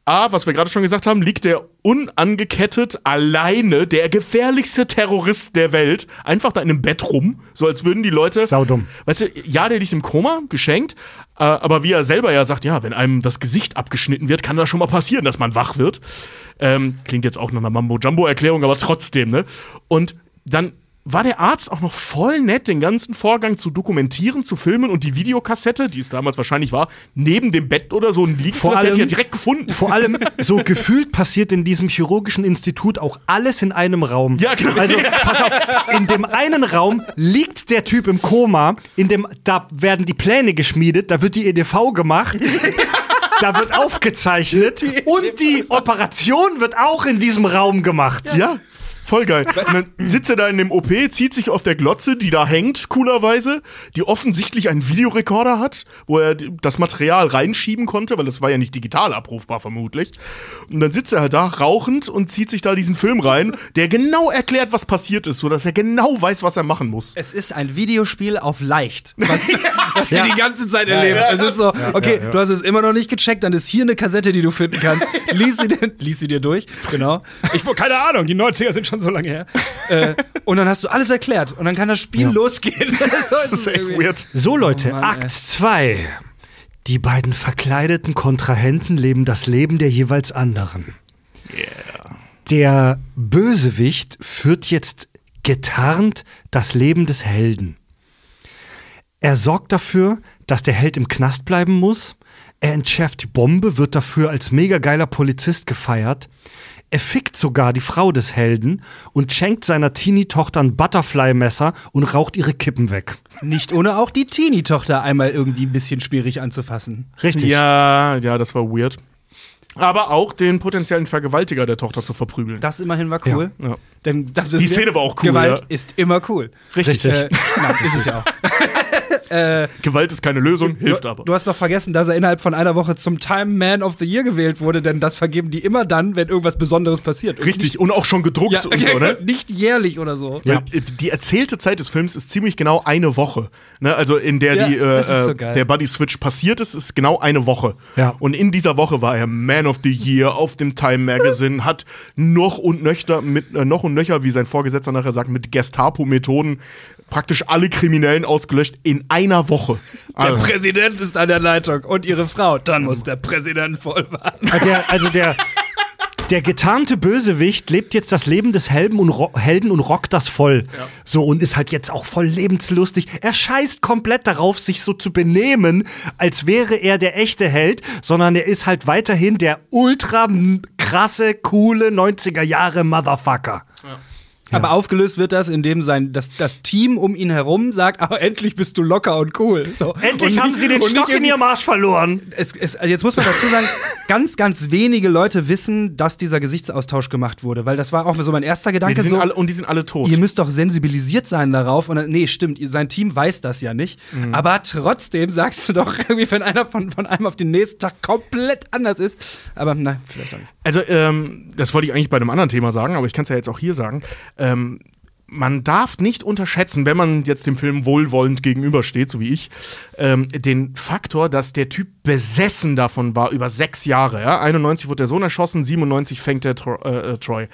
A, was wir gerade schon gesagt haben, liegt der unangekettet alleine, der gefährlichste Terrorist der Welt, einfach da in einem Bett rum, so als würden die Leute. Saudumm. Weißt du, ja, der liegt im Koma, geschenkt, äh, aber wie er selber ja sagt, ja, wenn einem das Gesicht abgeschnitten wird, kann das schon mal passieren, dass man wach wird. Ähm, klingt jetzt auch nach einer Mambo-Jumbo-Erklärung, aber trotzdem, ne? Und dann war der Arzt auch noch voll nett, den ganzen Vorgang zu dokumentieren, zu filmen und die Videokassette, die es damals wahrscheinlich war, neben dem Bett oder so liegt, Vor ich ja allem- direkt gefunden. Vor allem, so gefühlt passiert in diesem chirurgischen Institut auch alles in einem Raum. Ja, genau. Also, pass auf, in dem einen Raum liegt der Typ im Koma, in dem, da werden die Pläne geschmiedet, da wird die EDV gemacht. Da wird aufgezeichnet und die Operation wird auch in diesem Raum gemacht. Ja, voll geil. Und dann sitzt er da in dem OP, zieht sich auf der Glotze, die da hängt, coolerweise, die offensichtlich einen Videorekorder hat, wo er das Material reinschieben konnte, weil das war ja nicht digital abrufbar vermutlich. Und dann sitzt er halt da, rauchend und zieht sich da diesen Film rein, der genau erklärt, was passiert ist, sodass er genau weiß, was er machen muss. Es ist ein Videospiel auf leicht, was, was sie die ganze Zeit erleben. es ist so, okay, du hast es immer noch nicht gecheckt, dann ist hier eine Kassette, die du finden kannst. Lies sie dir, lies sie dir durch, genau. Ich, keine Ahnung, die 90er sind schon so lange her. Äh, und dann hast du alles erklärt und dann kann das Spiel losgehen. Das ist echt weird. So, Leute, Oh Mann, Akt ey. 2. Die beiden verkleideten Kontrahenten leben das Leben der jeweils anderen. Der Bösewicht führt jetzt getarnt das Leben des Helden. Er sorgt dafür, dass der Held im Knast bleiben muss. Er entschärft die Bombe, wird dafür als mega geiler Polizist gefeiert. Er fickt sogar die Frau des Helden und schenkt seiner Teenie-Tochter ein Butterfly-Messer und raucht ihre Kippen weg. Nicht ohne auch die Teenie-Tochter einmal irgendwie ein bisschen schwierig anzufassen. Richtig. Ja, ja, das war weird. Aber auch den potenziellen Vergewaltiger der Tochter zu verprügeln. Das immerhin war cool. Ja, ja. Denn das Die wir, Szene war auch cool, Gewalt ja. ist immer cool. Richtig. Äh, nein, ist es ja auch. Äh, Gewalt ist keine Lösung, hilft du, aber. Du hast noch vergessen, dass er innerhalb von einer Woche zum Time Man of the Year gewählt wurde, denn das vergeben die immer dann, wenn irgendwas Besonderes passiert. Und Richtig, und auch schon gedruckt Nicht, und so, ne? nicht jährlich oder so. Äh, Die erzählte Zeit des Films ist ziemlich genau eine Woche. Ne? Also in der Ja, die, ist so äh, der Buddy Switch passiert ist, ist genau eine Woche. Ja. Und in dieser Woche war er Man of the Year auf dem Time Magazine, hat noch und nöcher, mit, äh, noch und nöcher, wie sein Vorgesetzter nachher sagt, mit Gestapo-Methoden praktisch alle Kriminellen ausgelöscht in einer Woche. Der Also, Präsident ist an der Leitung und ihre Frau. Dann muss der Präsident voll warten. Ah, Der, also der, der getarnte Bösewicht lebt jetzt das Leben des Helden und, ro Helden und rockt das voll. So und ist halt jetzt auch voll lebenslustig. Er scheißt komplett darauf, sich so zu benehmen, als wäre er der echte Held, sondern er ist halt weiterhin der ultra krasse, coole 90er Jahre Motherfucker. Aber aufgelöst wird das, indem sein, das, das Team um ihn herum sagt, aber endlich bist du locker und cool. So. Endlich Und haben nicht- sie den Stock in ihrem Arsch verloren. es, es, also jetzt muss man dazu sagen, ganz, ganz wenige Leute wissen, dass dieser Gesichtsaustausch gemacht wurde, weil das war auch so mein erster die Gedanke. sind so, alle, und die sind alle tot. ihr müsst doch sensibilisiert sein darauf. Und dann, nee, stimmt, sein Team weiß das ja nicht. Mhm. Aber trotzdem sagst du doch irgendwie, wenn einer von, von einem auf den nächsten Tag komplett anders ist. Aber na, vielleicht auch nicht. Also, ähm, das wollte ich eigentlich bei einem anderen Thema sagen, aber ich kann es ja jetzt auch hier sagen. Ähm, man darf nicht unterschätzen, wenn man jetzt dem Film wohlwollend gegenübersteht, so wie ich, ähm, den Faktor, dass der Typ besessen davon war über sechs Jahre. Ja? 91 wurde der Sohn erschossen, 97 fängt der Tro äh, äh, Troy.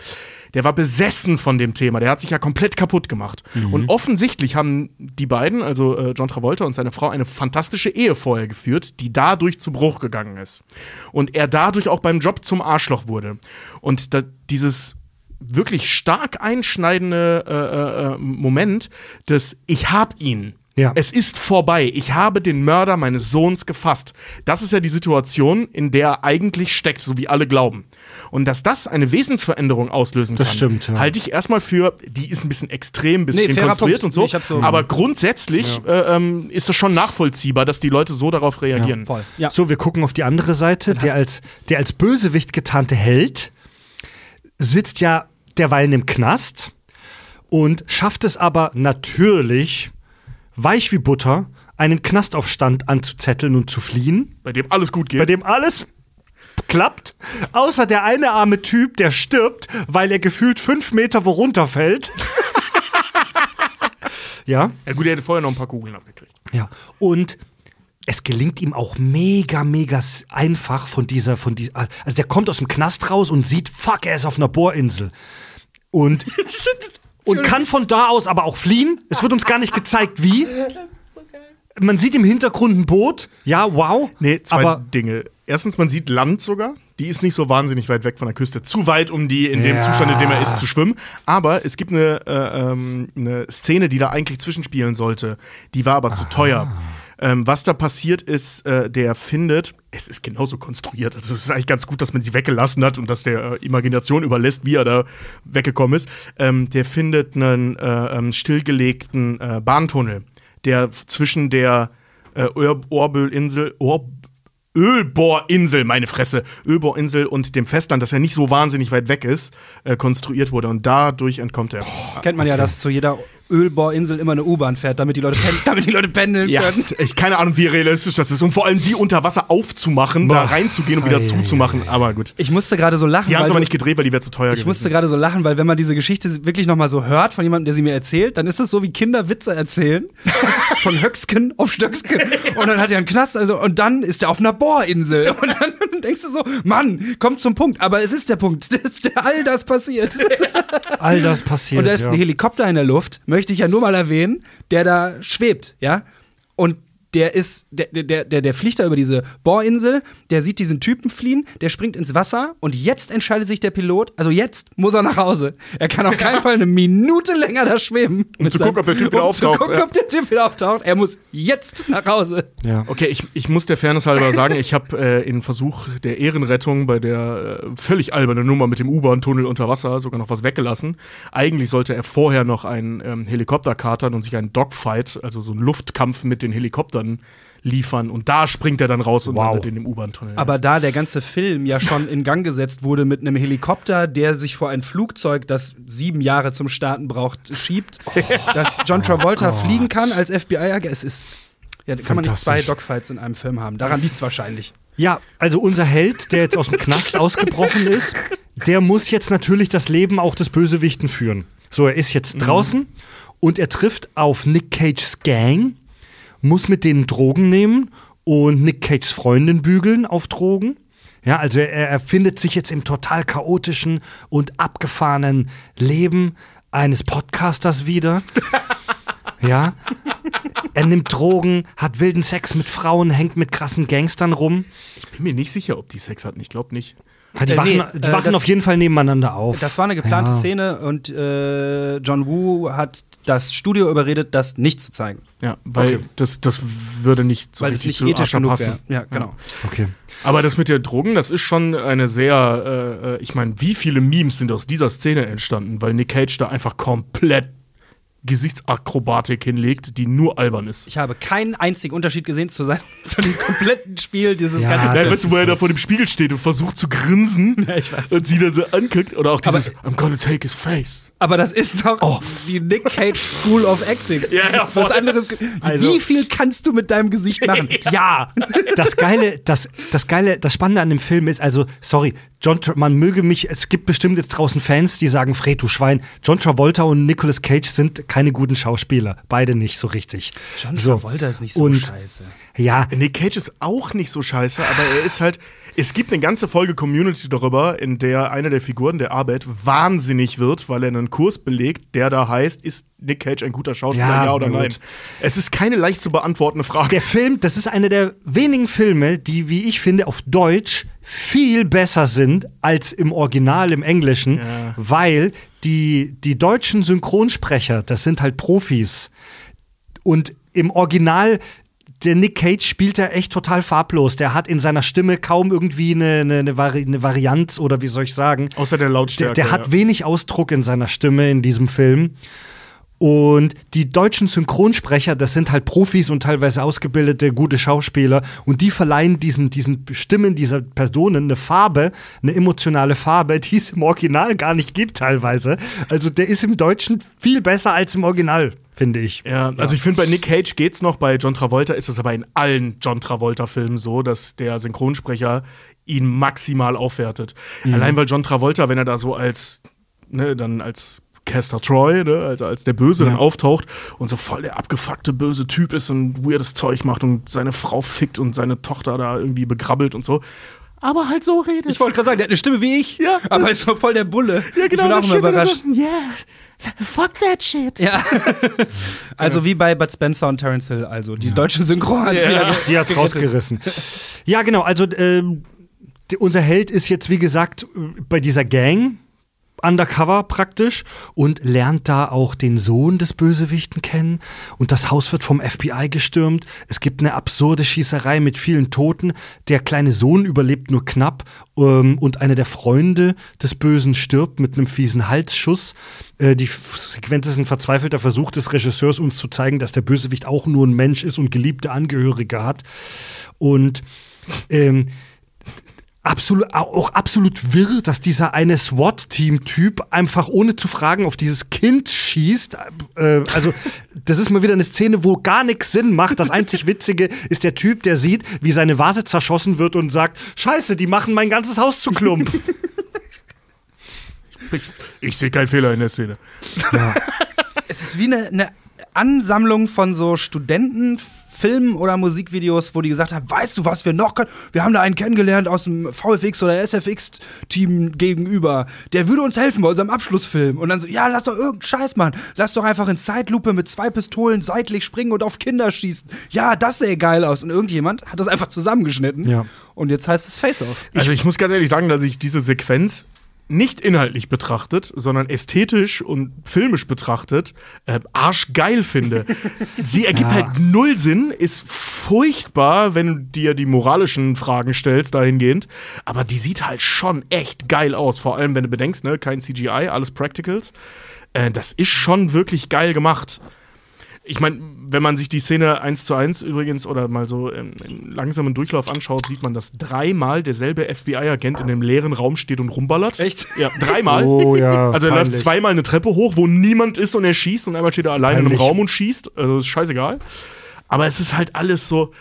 Der war besessen von dem Thema. Der hat sich ja komplett kaputt gemacht. Und offensichtlich haben die beiden, also äh, John Travolta und seine Frau, eine fantastische Ehe vorher geführt, die dadurch zu Bruch gegangen ist. Und er dadurch auch beim Job zum Arschloch wurde. Und da, dieses wirklich stark einschneidende äh, äh, äh, Moment des Ich hab ihn. Ja. Es ist vorbei. Ich habe den Mörder meines Sohns gefasst. Das ist ja die Situation, in der er eigentlich steckt, so wie alle glauben. Und dass das eine Wesensveränderung auslösen Das kann, stimmt, ja. halte ich erstmal für, die ist ein bisschen extrem, ein bisschen Nee, konstruiert und so. So- aber grundsätzlich äh, ähm, ist das schon nachvollziehbar, dass die Leute so darauf reagieren. Voll. Ja. So, wir gucken auf die andere Seite. Der als, der als Bösewicht getarnte Held sitzt ja derweilen im Knast und schafft es aber natürlich, weich wie Butter, einen Knastaufstand anzuzetteln und zu fliehen, Bei dem alles gut geht. bei dem alles klappt, außer der eine arme Typ, der stirbt, weil er gefühlt fünf Meter wo runterfällt. ja. ja gut, er hätte vorher noch ein paar Kugeln abgekriegt. Ja, und es gelingt ihm auch mega, mega einfach von dieser, von dieser, also der kommt aus dem Knast raus und sieht, fuck, er ist auf einer Bohrinsel. Und, und kann von da aus aber auch fliehen. Es wird uns gar nicht gezeigt, wie. Man sieht im Hintergrund ein Boot. Ja, wow. Nee, zwei aber Dinge. Erstens, man sieht Land sogar. Die ist nicht so wahnsinnig weit weg von der Küste. Zu weit, um die in dem Ja. Zustand, in dem er ist, zu schwimmen. Aber es gibt eine, äh, ähm, eine Szene, die da eigentlich zwischenspielen sollte. Die war aber zu teuer. Ähm, was da passiert ist, äh, der findet, es ist genauso konstruiert. Also es ist eigentlich ganz gut, dass man sie weggelassen hat und dass der äh, Imagination überlässt, wie er da weggekommen ist. Ähm, der findet einen äh, ähm, stillgelegten äh, Bahntunnel, der zwischen der äh, Ör- Orbölinsel, Or Ölbohrinsel, meine Fresse, Ölbohrinsel und dem Festland, das ja nicht so wahnsinnig weit weg ist, äh, konstruiert wurde. Und dadurch entkommt er. Kennt man ja, dass zu jeder Ölbohrinsel immer eine U-Bahn fährt, damit die Leute, pen damit die Leute pendeln Ja, können. ich keine Ahnung, wie realistisch das ist. Und vor allem die unter Wasser aufzumachen, da reinzugehen und wieder Ei, zuzumachen. Aber gut. Ich musste gerade so lachen. Die haben es aber nicht gedreht, weil die wäre zu teuer Ich musste gerade so lachen, weil wenn man diese Geschichte wirklich noch mal so hört von jemandem, der sie mir erzählt, dann ist es so wie Kinder Witze erzählen. von Höcksken auf Stöcksken. Und dann hat er einen Knast, also, und dann ist er auf einer Bohrinsel. Und dann denkst du so, Mann, kommt zum Punkt. Aber es ist der Punkt. Das- All das passiert. all das passiert. Und da ist ja. ein Helikopter in der Luft, möchte ich ja nur mal erwähnen, der da schwebt, ja? Und der ist, der, der, der, der fliegt da über diese Bohrinsel, der sieht diesen Typen fliehen, der springt ins Wasser und jetzt entscheidet sich der Pilot, also jetzt muss er nach Hause. Er kann auf keinen Fall eine Minute länger da schweben. Um zu gucken, ob der Typ wieder um auftaucht, Zu gucken, ja. ob der Typ wieder auftaucht. Er muss jetzt nach Hause. ja. Okay, ich, ich muss der Fairness halber sagen, ich habe äh, in Versuch der Ehrenrettung bei der äh, völlig albernen Nummer mit dem U-Bahn-Tunnel unter Wasser sogar noch was weggelassen. Eigentlich sollte er vorher noch einen ähm, Helikopter kartern und sich einen Dogfight, also so einen Luftkampf mit den Helikoptern liefern. Und da springt er dann raus und Wow. landet in dem U-Bahn-Tunnel. Aber da der ganze Film ja schon in Gang gesetzt wurde mit einem Helikopter, der sich vor ein Flugzeug, das sieben Jahre zum Starten braucht, schiebt, dass John Travolta fliegen kann als FBI-Agent, es ist Ja, kann man nicht zwei. Dogfights in einem Film haben. Daran liegt es wahrscheinlich. Ja, also unser Held, der jetzt aus dem Knast ausgebrochen ist, der muss jetzt natürlich das Leben auch des Bösewichten führen. So, er ist jetzt draußen und er trifft auf Nick Cages Gang, muss mit denen Drogen nehmen und Nick Cages Freundin bügeln auf Drogen. Ja, also er, er findet sich jetzt im total chaotischen und abgefahrenen Leben eines Podcasters wieder. Ja. Er nimmt Drogen, hat wilden Sex mit Frauen, hängt mit krassen Gangstern rum. Ich bin mir nicht sicher, ob die Sex hatten. Ich glaube nicht. Ja, die Äh, wachen, nee, die äh, wachen das- auf jeden Fall nebeneinander auf. Das war eine geplante Ja. Szene und äh, John Woo hat das Studio überredet, das nicht zu zeigen. Ja, weil Okay. das, das würde nicht so weil es richtig nicht zu ethisch genug passen. wäre. Ja, genau. Okay. Aber das mit der Drogen, das ist schon eine sehr, äh, äh, ich meine, wie viele Memes sind aus dieser Szene entstanden, weil Nick Cage da einfach komplett Gesichtsakrobatik hinlegt, die nur albern ist. Ich habe keinen einzigen Unterschied gesehen zu, sein, zu dem kompletten Spiel dieses Ja, ganzen Ja, weißt du, wo er da vor dem Spiel steht und versucht zu grinsen Ja, ich weiß. und sie dann so anguckt oder auch dieses Aber- I'm gonna take his face. Aber das ist doch Oh. die Nick Cage School of Acting. Ja, ja, voll. Was anderes. Also- Wie viel kannst du mit deinem Gesicht machen? ja. Das Geile, das, das Geile, das Spannende an dem Film ist, also, sorry, John, man möge mich, es gibt bestimmt jetzt draußen Fans, die sagen, Fred, du Schwein, John Travolta und Nicolas Cage sind keine guten Schauspieler. Beide nicht so richtig. John So. Travolta ist nicht so Und- scheiße. Ja, Nick Cage ist auch nicht so scheiße, aber er ist halt. Es gibt eine ganze Folge Community darüber, in der eine der Figuren der Arbeit wahnsinnig wird, weil er einen Kurs belegt, der da heißt, ist Nick Cage ein guter Schauspieler, Ja, ja, oder nein? Es ist keine leicht zu beantwortende Frage. Der Film, das ist einer der wenigen Filme, die, wie ich finde, auf Deutsch viel besser sind als im Original im Englischen, Ja. weil die, die deutschen Synchronsprecher, das sind halt Profis. Und im Original, der Nick Cage spielt da echt total farblos. Der hat in seiner Stimme kaum irgendwie eine, eine, eine, Vari eine Varianz oder wie soll ich sagen. Außer der Lautstärke. Der, der hat ja. wenig Ausdruck in seiner Stimme in diesem Film. Und die deutschen Synchronsprecher, das sind halt Profis und teilweise ausgebildete, gute Schauspieler. Und die verleihen diesen, diesen Stimmen dieser Personen eine Farbe, eine emotionale Farbe, die es im Original gar nicht gibt teilweise. Also der ist im Deutschen viel besser als im Original, finde ich. Ja, also ich finde, bei Nick Cage geht's noch, bei John Travolta ist es aber in allen John Travolta-Filmen so, dass der Synchronsprecher ihn maximal aufwertet. Mhm. Allein weil John Travolta, wenn er da so als, ne, dann als Caster Troy, ne, also als der Böse Ja. dann auftaucht und so voll der abgefuckte böse Typ ist und weirdes Zeug macht und seine Frau fickt und seine Tochter da irgendwie begrabbelt und so. Aber halt so redet. Ich wollte gerade sagen, der hat eine Stimme wie ich, Ja, aber ist so voll der Bulle. ja, genau, ich bin auch immer er überrascht. So, yeah, fuck that shit. Ja. also wie bei Bud Spencer und Terence Hill, also die deutsche Synchro hat's Ja. wieder Die hat's rausgerissen. Ja, genau. Also d- unser Held ist jetzt, wie gesagt, äh, bei dieser Gang undercover praktisch und lernt da auch den Sohn des Bösewichten kennen. Und das Haus wird vom FBI gestürmt. Es gibt eine absurde Schießerei mit vielen Toten. Der kleine Sohn überlebt nur knapp. Ähm, und einer der Freunde des Bösen stirbt mit einem fiesen Halsschuss. Äh, die Sequenz ist ein verzweifelter Versuch des Regisseurs, uns zu zeigen, dass der Bösewicht auch nur ein Mensch ist und geliebte Angehörige hat. Und ähm, absolut, auch absolut wirr, dass dieser eine SWAT-Team-Typ einfach ohne zu fragen auf dieses Kind schießt. Äh, also, das ist mal wieder eine Szene, wo gar nichts Sinn macht. Das einzig Witzige ist der Typ, der sieht, wie seine Vase zerschossen wird und sagt: Scheiße, die machen mein ganzes Haus zu Klump. Ich, ich sehe keinen Fehler in der Szene. Es ist wie eine, eine Ansammlung von so Studentenfilmen oder Musikvideos, wo die gesagt haben, weißt du, was wir noch können? Wir haben da einen kennengelernt aus dem VFX oder SFX-Team gegenüber. Der würde uns helfen bei unserem Abschlussfilm. Und dann so, ja, lass doch irgendeinen Scheiß machen. Lass doch einfach in Zeitlupe mit zwei Pistolen seitlich springen und auf Kinder schießen. Ja, das sähe geil aus. Und irgendjemand hat das einfach zusammengeschnitten. Ja. Und jetzt heißt es Face-Off. Also ich muss ganz ehrlich sagen, dass ich diese Sequenz nicht inhaltlich betrachtet, sondern ästhetisch und filmisch betrachtet, äh, arschgeil finde. Sie ergibt Ja. halt null Sinn, ist furchtbar, wenn du dir die moralischen Fragen stellst dahingehend, aber die sieht halt schon echt geil aus, vor allem wenn du bedenkst, ne, kein CGI, alles Practicals. Äh, das ist schon wirklich geil gemacht. Ich meine, wenn man sich die Szene eins zu eins übrigens oder mal so im, im langsamen Durchlauf anschaut, sieht man, dass dreimal derselbe FBI-Agent in einem leeren Raum steht und rumballert. Echt? Ja, dreimal. Oh ja. Also er läuft peinlich. zweimal eine Treppe hoch, wo niemand ist und er schießt und einmal steht er alleine in einem Peinlich. Raum und schießt. Also das ist scheißegal. Aber es ist halt alles so.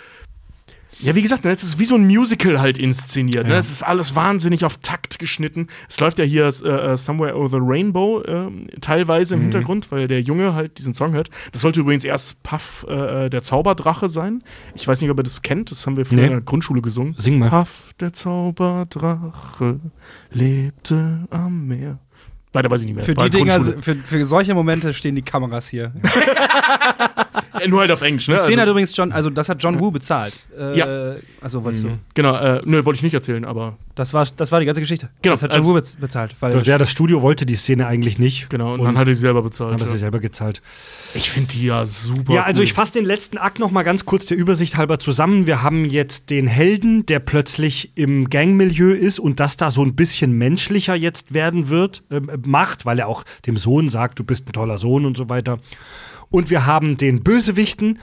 Ja, wie gesagt, ne, es ist wie so ein Musical halt inszeniert. Ne? Ja. Es ist alles wahnsinnig auf Takt geschnitten. Es läuft ja hier äh, Somewhere Over the Rainbow äh, teilweise Mhm. im Hintergrund, weil der Junge halt diesen Song hört. Das sollte übrigens erst Puff, äh, der Zauberdrache sein. Ich weiß nicht, ob ihr das kennt. Das haben wir früher Nee. in der Grundschule gesungen. Sing mal. Puff, der Zauberdrache, lebte am Meer. Weiter weiß ich nicht mehr. Für die Dinger, für, für solche Momente stehen die Kameras hier. Äh, Nur halt auf Englisch, ne? Die Szene hat Also- übrigens John, also das hat John Woo bezahlt. Äh, Ja. Also wolltest du. Genau, äh, nö, wollte ich nicht erzählen, aber Das war, das war die ganze Geschichte. Genau, Das hat John also- Woo bez bezahlt. Weil Ja, das Studio wollte die Szene eigentlich nicht. genau, und, dann hat er sie selber bezahlt. Haben sie ja. selber gezahlt. Ich finde die ja super. Ja, also cool. ich fasse den letzten Akt noch mal ganz kurz der Übersicht halber zusammen. Wir haben jetzt den Helden, der plötzlich im Gangmilieu ist und das da so ein bisschen menschlicher jetzt werden wird, ähm, macht, weil er auch dem Sohn sagt, du bist ein toller Sohn und so weiter. Und wir haben den Bösewichten,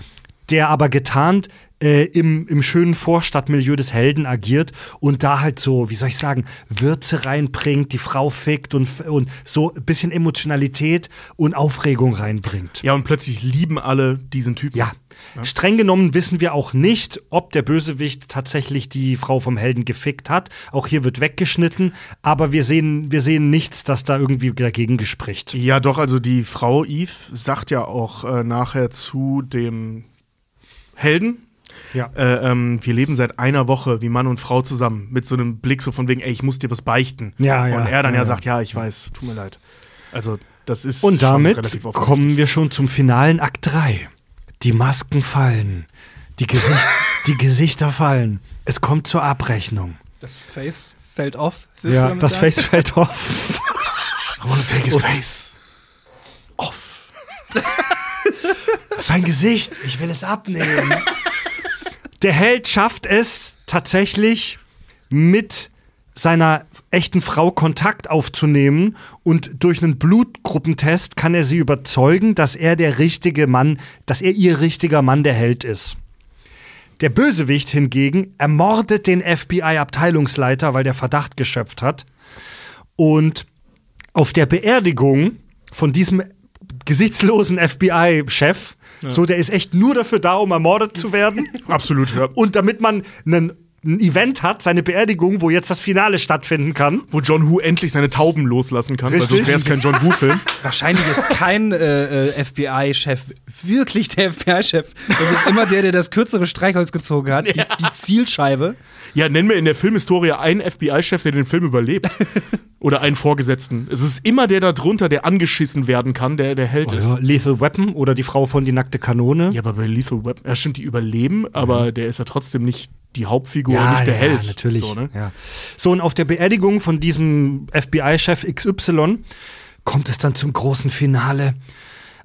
der aber getarnt äh, im, im schönen Vorstadtmilieu des Helden agiert und da halt so, wie soll ich sagen, Würze reinbringt, die Frau fickt und, und so ein bisschen Emotionalität und Aufregung reinbringt. Ja, und plötzlich lieben alle diesen Typen. Ja. Streng genommen wissen wir auch nicht, ob der Bösewicht tatsächlich die Frau vom Helden gefickt hat. Auch hier wird weggeschnitten, aber wir sehen, wir sehen nichts, das da irgendwie dagegen gespricht. Ja, doch, also die Frau Eve sagt ja auch äh, nachher zu dem Helden, Ja. äh, ähm, wir leben seit einer Woche wie Mann und Frau zusammen, mit so einem Blick so von wegen, ey, ich muss dir was beichten. Ja, ja, Und er dann ja, ja, ja. sagt, ja, ich weiß, tut mir leid. Also, das ist Und schon damit kommen wir schon zum finalen Akt 3. Die Masken fallen. Die, Gesicht, die Gesichter fallen. Es kommt zur Abrechnung. das Face fällt off. Ja, das sagen? Face fällt off. I wanna take his face off. Sein Gesicht, ich will es abnehmen. Der Held schafft es tatsächlich mit seiner echten Frau Kontakt aufzunehmen und durch einen Blutgruppentest kann er sie überzeugen, dass er der richtige Mann, dass er ihr richtiger Mann der Held ist. Der Bösewicht hingegen ermordet den FBI-Abteilungsleiter, weil der Verdacht geschöpft hat. Und auf der Beerdigung von diesem gesichtslosen FBI-Chef, so der ist echt nur dafür da, um ermordet zu werden. Absolut, ja. Und damit man einen ein Event hat, seine Beerdigung, wo jetzt das Finale stattfinden kann. Wo John Woo endlich seine Tauben loslassen kann, weil Richtig. sonst wäre es kein John Woo-Film. Wahrscheinlich ist kein äh, äh, FBI-Chef wirklich der FBI-Chef. Das ist immer der, der das kürzere Streichholz gezogen hat, die, die Zielscheibe. Ja, nennen wir in der Filmhistorie einen FBI-Chef, der den Film überlebt. Oder einen Vorgesetzten. Es ist immer der da drunter, der angeschissen werden kann, der der Held ist. Ja, Lethal Weapon oder die Frau von Die nackte Kanone. Ja, aber bei Lethal Weapon, ja stimmt, die überleben, aber der ist ja trotzdem nicht die Hauptfigur, nicht der Held. natürlich. So, ne? ja. so, und auf der Beerdigung von diesem FBI-Chef XY kommt es dann zum großen Finale.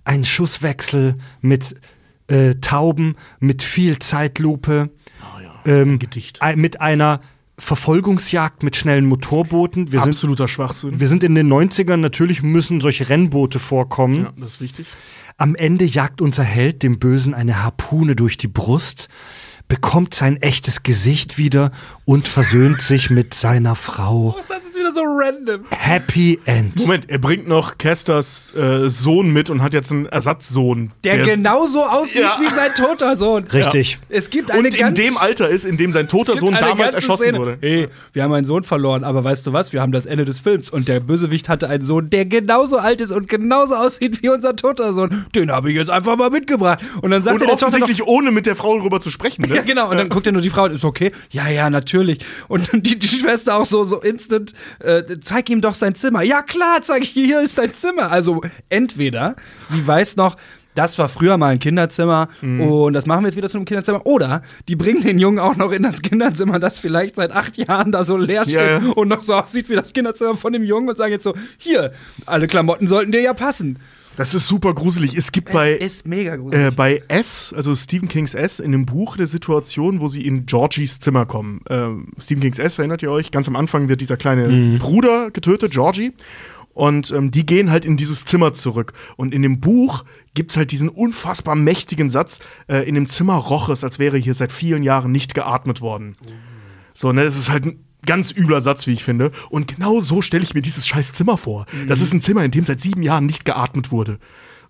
Ein Schusswechsel mit äh, Tauben, mit viel Zeitlupe, Ah, ja. ähm, Gedicht. mit einer Verfolgungsjagd mit schnellen Motorbooten. Wir sind, Absoluter Schwachsinn. wir sind in den 90ern, natürlich müssen solche Rennboote vorkommen. ja, das ist wichtig. Am Ende jagt unser Held dem Bösen eine Harpune durch die Brust, bekommt sein echtes Gesicht wieder und versöhnt sich mit seiner Frau. Das ist wieder so random. Happy End. Moment, er bringt noch Casters äh, Sohn mit und hat jetzt einen Ersatzsohn. Der, ist- genauso aussieht Ja. wie sein toter Sohn. Richtig. Es gibt eine und in dem Alter ist, in dem sein toter Sohn damals erschossen Szene. wurde. Hey, wir haben einen Sohn verloren, aber weißt du was? Wir haben das Ende des Films und der Bösewicht hatte einen Sohn, der genauso alt ist und genauso aussieht wie unser toter Sohn. Den habe ich jetzt einfach mal mitgebracht. Und dann sagt Und er der Tochter noch, offensichtlich ohne mit der Frau darüber zu sprechen. Ne? ja, genau. Und dann guckt er nur die Frau, ist okay? Ja, ja, natürlich. Und die, die Schwester auch so, so instant, äh, zeig ihm doch sein Zimmer. Ja, klar, zeig ich, hier ist dein Zimmer. Also, entweder sie weiß noch, das war früher mal ein Kinderzimmer Mhm. und das machen wir jetzt wieder zu einem Kinderzimmer. Oder die bringen den Jungen auch noch in das Kinderzimmer, das vielleicht seit acht Jahren da so leer steht Ja, ja. und noch so aussieht wie das Kinderzimmer von dem Jungen und sagen jetzt so, hier, alle Klamotten sollten dir ja passen. Das ist super gruselig. Es gibt bei, es ist mega gruselig. äh, bei S, also Stephen Kings S, in dem Buch eine Situation, wo sie in Georgies Zimmer kommen. Ähm, Stephen Kings S, erinnert ihr euch? Ganz am Anfang wird dieser kleine Bruder getötet, Georgie. Und ähm, die gehen halt in dieses Zimmer zurück. Und in dem Buch gibt's halt diesen unfassbar mächtigen Satz, äh, in dem Zimmer roch es, als wäre hier seit vielen Jahren nicht geatmet worden. So, ne, das ist halt ein ganz übler Satz, wie ich finde. Und genau so stelle ich mir dieses scheiß Zimmer vor. Das ist ein Zimmer, in dem seit sieben Jahren nicht geatmet wurde.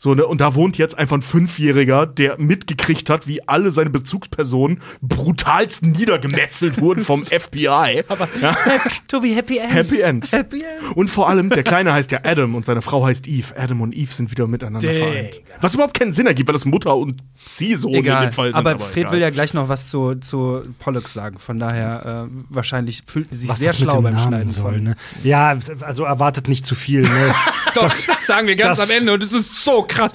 So, ne? Und da wohnt jetzt einfach ein Fünfjähriger, der mitgekriegt hat, wie alle seine Bezugspersonen brutalst niedergemetzelt wurden vom FBI. Aber ja. Tobi, Happy End. Happy End. Happy End. Und vor allem, der Kleine heißt ja Adam und seine Frau heißt Eve. Adam und Eve sind wieder miteinander Digga. vereint. Was überhaupt keinen Sinn ergibt, weil das Mutter und Ziehsohn in Egal. dem Fall sind. aber Fred egal. will ja gleich noch was zu, zu Pollux sagen. Von daher, äh, wahrscheinlich fühlt sie sich Was sehr das schlau beim Namen Schneiden soll, von. ne? Ja, also erwartet nicht zu viel. Ne? Doch, sagen wir ganz das- am Ende und es ist so krass.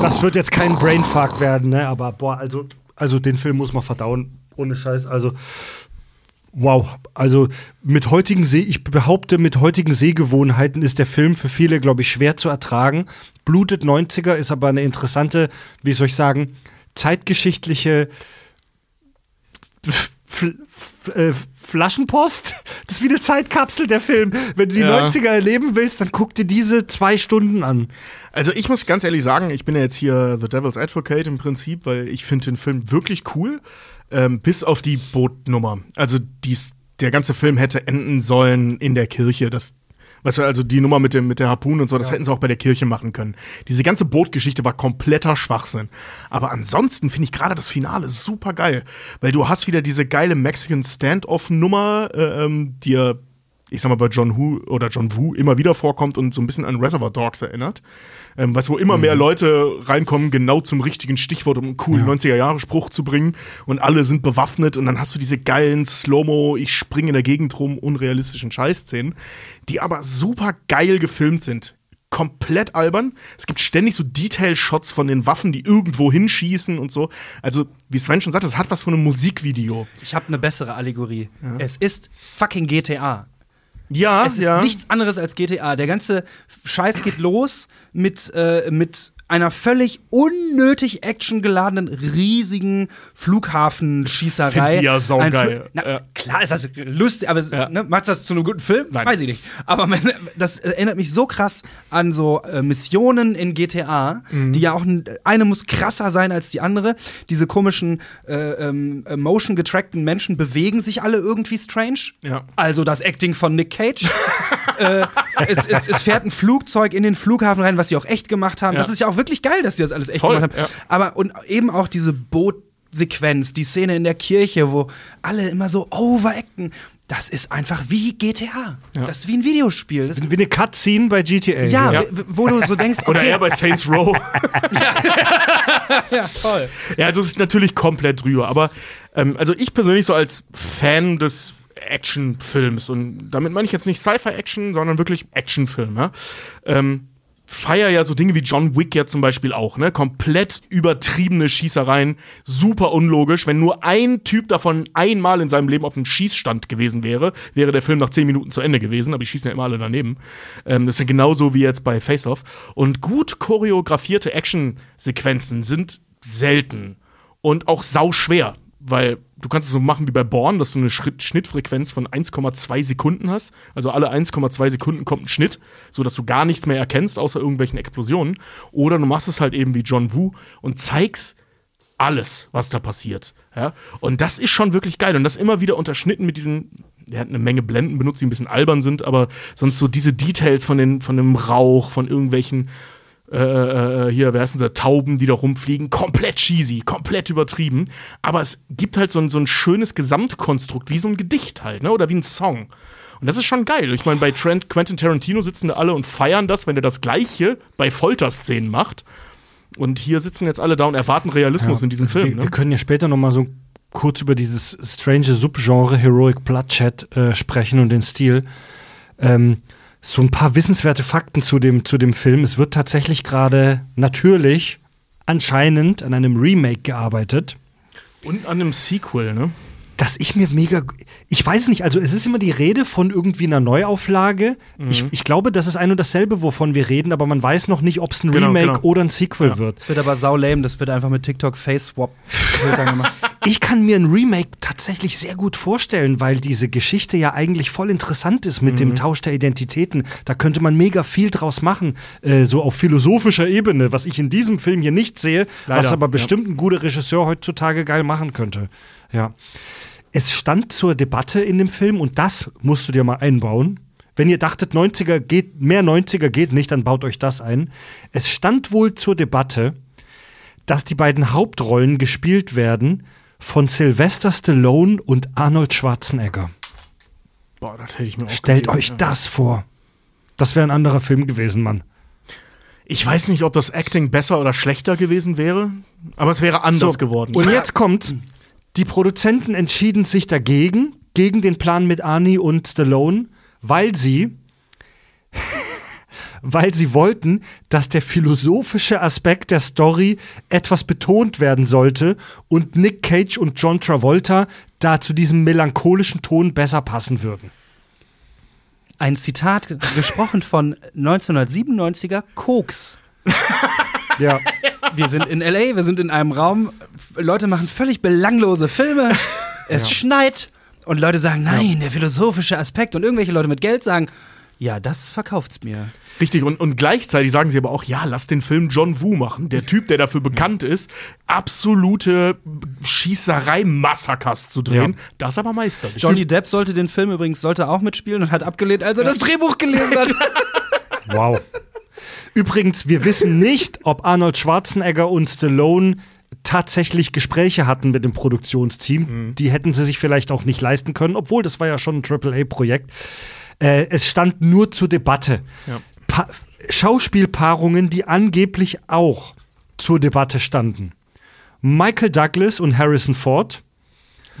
Das wird jetzt kein Brainfuck werden, ne? Aber boah, also, also den Film muss man verdauen. Ohne Scheiß. Also, wow. Also mit heutigen Seh, ich behaupte, mit heutigen Sehgewohnheiten ist der Film für viele, glaube ich, schwer zu ertragen. Blutet 90er ist aber eine interessante, wie soll ich sagen, zeitgeschichtliche F F äh, Flaschenpost. Das ist wie eine Zeitkapsel, der Film. Wenn du die Ja. 90er erleben willst, dann guck dir diese zwei Stunden an. Also ich muss ganz ehrlich sagen, ich bin ja jetzt hier The Devil's Advocate im Prinzip, weil ich finde den Film wirklich cool, ähm, bis auf die Bootnummer. Also dies, der ganze Film hätte enden sollen in der Kirche. Das, weißt du, also die Nummer mit, dem, mit der Harpune und so, das hätten sie auch bei der Kirche machen können. Diese ganze Bootgeschichte war kompletter Schwachsinn. Aber ansonsten finde ich gerade das Finale super geil, weil du hast wieder diese geile Mexican Standoff-Nummer, äh, ähm, die ja ich sag mal, bei John Woo oder John Woo immer wieder vorkommt und so ein bisschen an Reservoir Dogs erinnert. Ähm, was wo immer mehr Leute reinkommen, genau zum richtigen Stichwort, um einen coolen 90er-Jahre-Spruch zu bringen. Und alle sind bewaffnet und dann hast du diese geilen Slow-Mo, ich springe in der Gegend rum, unrealistischen Scheißszenen, die aber super geil gefilmt sind. Komplett albern. Es gibt ständig so Detail-Shots von den Waffen, die irgendwo hinschießen und so. Also, wie Sven schon sagt, das hat was von einem Musikvideo. Ich habe eine bessere Allegorie. Es ist fucking GTA. Ja, Es ist ja. nichts anderes als GTA. Der ganze Scheiß geht los mit, äh, mit einer völlig unnötig actiongeladenen, riesigen Flughafenschießerei. Find die ja saugeil. Na, Ja. Klar ist das lustig, aber Ja. ne, macht das zu einem guten Film? Nein. Weiß ich nicht. Aber man, das erinnert mich so krass an so äh, Missionen in GTA, Mhm. die ja auch eine muss krasser sein als die andere. Diese komischen äh, ähm, äh, motion getrackten Menschen bewegen sich alle irgendwie strange. Ja. Also das Acting von Nick Cage. äh, es, es, es fährt ein Flugzeug in den Flughafen rein, was sie auch echt gemacht haben. Das ist ja auch wirklich geil, dass sie das alles echt Voll, gemacht haben. ja. Aber und eben auch diese Bootsequenz, die Szene in der Kirche, wo alle immer so overacten. Das ist einfach wie GTA. Ja. Das ist wie ein Videospiel. Das ist, Wie eine Cutscene bei GTA. ja, Ja. wo du so denkst, Oder okay, eher bei Saints Row. ja, toll. Ja, also es ist natürlich komplett drüber, aber ähm, also ich persönlich so als Fan des Actionfilms und damit meine ich jetzt nicht Sci-Fi-Action, sondern wirklich Actionfilm, ja? ähm, feier ja so Dinge wie John Wick ja zum Beispiel auch, ne? Komplett übertriebene Schießereien, super unlogisch. Wenn nur ein Typ davon einmal in seinem Leben auf einem Schießstand gewesen wäre, wäre der Film nach zehn Minuten zu Ende gewesen, aber die schießen ja immer alle daneben. Ähm, das ist ja genauso wie jetzt bei Face Off. Und gut choreografierte Actionsequenzen sind selten und auch sau schwer, weil du kannst es so machen wie bei Born, dass du eine Schnittfrequenz von 1,2 Sekunden hast. Also alle 1,2 Sekunden kommt ein Schnitt, so dass du gar nichts mehr erkennst außer irgendwelchen Explosionen. Oder du machst es halt eben wie John Woo und zeigst alles, was da passiert. Ja? Und das ist schon wirklich geil. Und das immer wieder unterschnitten mit diesen, er hat eine Menge Blenden benutzt, die ein bisschen albern sind, aber sonst so diese Details von, den, von dem Rauch, von irgendwelchen äh, äh, hier, wer ist denn da, Tauben, die da rumfliegen, komplett cheesy, komplett übertrieben. Aber es gibt halt so ein, so ein schönes Gesamtkonstrukt, wie so ein Gedicht halt, ne? Oder wie ein Song. Und das ist schon geil. Ich meine, bei Trent, Quentin Tarantino sitzen da alle und feiern das, wenn er das Gleiche bei Folterszenen macht. Und hier sitzen jetzt alle da und erwarten Realismus in diesem Film. Wir, ne? wir können ja später noch mal so kurz über dieses strange Subgenre Heroic Bloodshed äh, sprechen und den Stil. Ähm, so ein paar wissenswerte Fakten zu dem, zu dem Film. Es wird tatsächlich gerade natürlich anscheinend an einem Remake gearbeitet. Und an einem Sequel, ne? dass ich mir mega. Ich weiß nicht, also es ist immer die Rede von irgendwie einer Neuauflage. Ich, ich glaube, das ist ein und dasselbe, wovon wir reden, aber man weiß noch nicht, ob es ein Genau, Remake genau. oder ein Sequel wird. Das wird aber sau lame, das wird einfach mit TikTok Face Swap Filtern gemacht. Ich kann mir ein Remake tatsächlich sehr gut vorstellen, weil diese Geschichte ja eigentlich voll interessant ist mit Mhm. dem Tausch der Identitäten. Da könnte man mega viel draus machen, äh, so auf philosophischer Ebene, was ich in diesem Film hier nicht sehe, was Leider, aber ja. bestimmt ein guter Regisseur heutzutage geil machen könnte. Ja. Es stand zur Debatte in dem Film und das musst du dir mal einbauen. wenn ihr dachtet, 90er geht, mehr 90er geht nicht, dann baut euch das ein. Es stand wohl zur Debatte, dass die beiden Hauptrollen gespielt werden von Sylvester Stallone und Arnold Schwarzenegger. Boah, das hätte ich mir auch Stellt gegeben, euch ja. das vor. Das wäre ein anderer Film gewesen, Mann. Ich weiß nicht, ob das Acting besser oder schlechter gewesen wäre, aber es wäre anders So, geworden. Und jetzt kommt, die Produzenten entschieden sich dagegen, gegen den Plan mit Arnie und Stallone, weil sie, weil sie wollten, dass der philosophische Aspekt der Story etwas betont werden sollte und Nick Cage und John Travolta da zu diesem melancholischen Ton besser passen würden. Ein Zitat ge- gesprochen von 1997er Koks. Ja. Wir sind in LA, wir sind in einem Raum, Leute machen völlig belanglose Filme, es schneit und Leute sagen, nein, der philosophische Aspekt und irgendwelche Leute mit Geld sagen, ja, das verkauft's mir. Richtig, und, und gleichzeitig sagen sie aber auch, ja, lass den Film John Woo machen. Der Typ, der dafür bekannt ist, absolute Schießerei-Massakers zu drehen. Ja. Das aber Meister. Johnny Depp sollte den Film übrigens sollte auch mitspielen und hat abgelehnt, als er das Drehbuch gelesen hat. Wow. Übrigens, wir wissen nicht, ob Arnold Schwarzenegger und Stallone tatsächlich Gespräche hatten mit dem Produktionsteam. Die hätten sie sich vielleicht auch nicht leisten können, obwohl das war ja schon ein AAA-Projekt. Äh, es stand nur zur Debatte. Ja. Pa Schauspielpaarungen, die angeblich auch zur Debatte standen. Michael Douglas und Harrison Ford.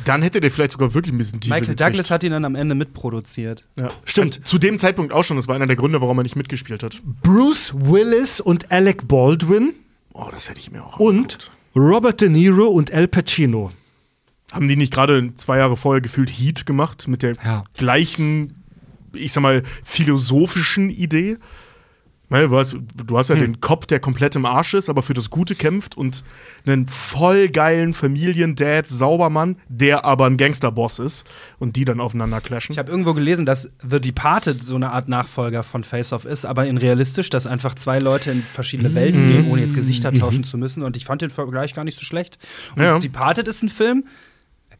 Dann hätte der vielleicht sogar wirklich ein bisschen Michael gekriegt. Douglas hat ihn dann am Ende mitproduziert. Ja. Stimmt. Also Zu dem Zeitpunkt auch schon. Das war einer der Gründe, warum er nicht mitgespielt hat. Bruce Willis und Alec Baldwin. Oh, das hätte ich mir auch Und angeguckt. Robert De Niro und Al Pacino. Haben die nicht gerade zwei Jahre vorher gefühlt Heat gemacht mit der Ja. gleichen, ich sag mal, philosophischen Idee? Weil du hast, du hast ja Hm. den Cop, der komplett im Arsch ist, aber für das Gute kämpft und einen voll geilen Familiendad, Saubermann, der aber ein Gangsterboss ist und die dann aufeinander clashen. Ich habe irgendwo gelesen, dass The Departed so eine Art Nachfolger von Face Off ist, aber in realistisch, dass einfach zwei Leute in verschiedene Welten gehen, ohne jetzt Gesichter tauschen zu müssen. Und ich fand den Vergleich gar nicht so schlecht. Und Ja. Departed ist ein Film.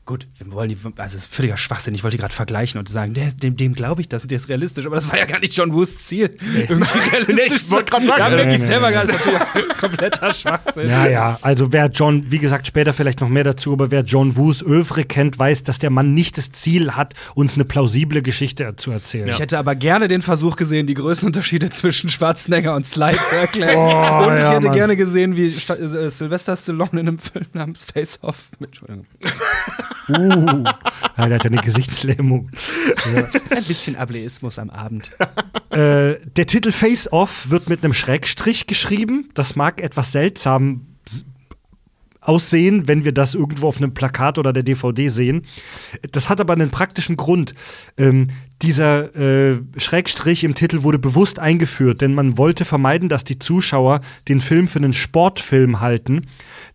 Gut, wir wollen die, also es ist völliger Schwachsinn. Ich wollte die gerade vergleichen und sagen, der, dem, dem glaube ich, das, der ist realistisch. Aber das war ja gar nicht John Woos Ziel. Irgendwie realistisch. ich wollte grad sagen. Ja, Nee, nee, selber gar nicht. Das ist natürlich kompletter Schwachsinn. Ja, ja, also wer John, wie gesagt, später vielleicht noch mehr dazu, aber wer John Woos Övre kennt, weiß, dass der Mann nicht das Ziel hat, uns eine plausible Geschichte zu erzählen. Ich hätte aber gerne den Versuch gesehen, die Größenunterschiede zwischen Schwarzenegger und Sly zu erklären. Oh, und ich ja, hätte Mann. gerne gesehen, wie äh, Sylvester Stallone in einem Film namens Face Off. Mit, Entschuldigung. Uh, ja, der hat ja eine Gesichtslähmung. Ein bisschen Ableismus am Abend. Äh, der Titel Face Off wird mit einem Schrägstrich geschrieben. Das mag etwas seltsam aussehen, wenn wir das irgendwo auf einem Plakat oder der DVD sehen. Das hat aber einen praktischen Grund. Ähm, dieser äh, Schrägstrich im Titel wurde bewusst eingeführt, denn man wollte vermeiden, dass die Zuschauer den Film für einen Sportfilm halten.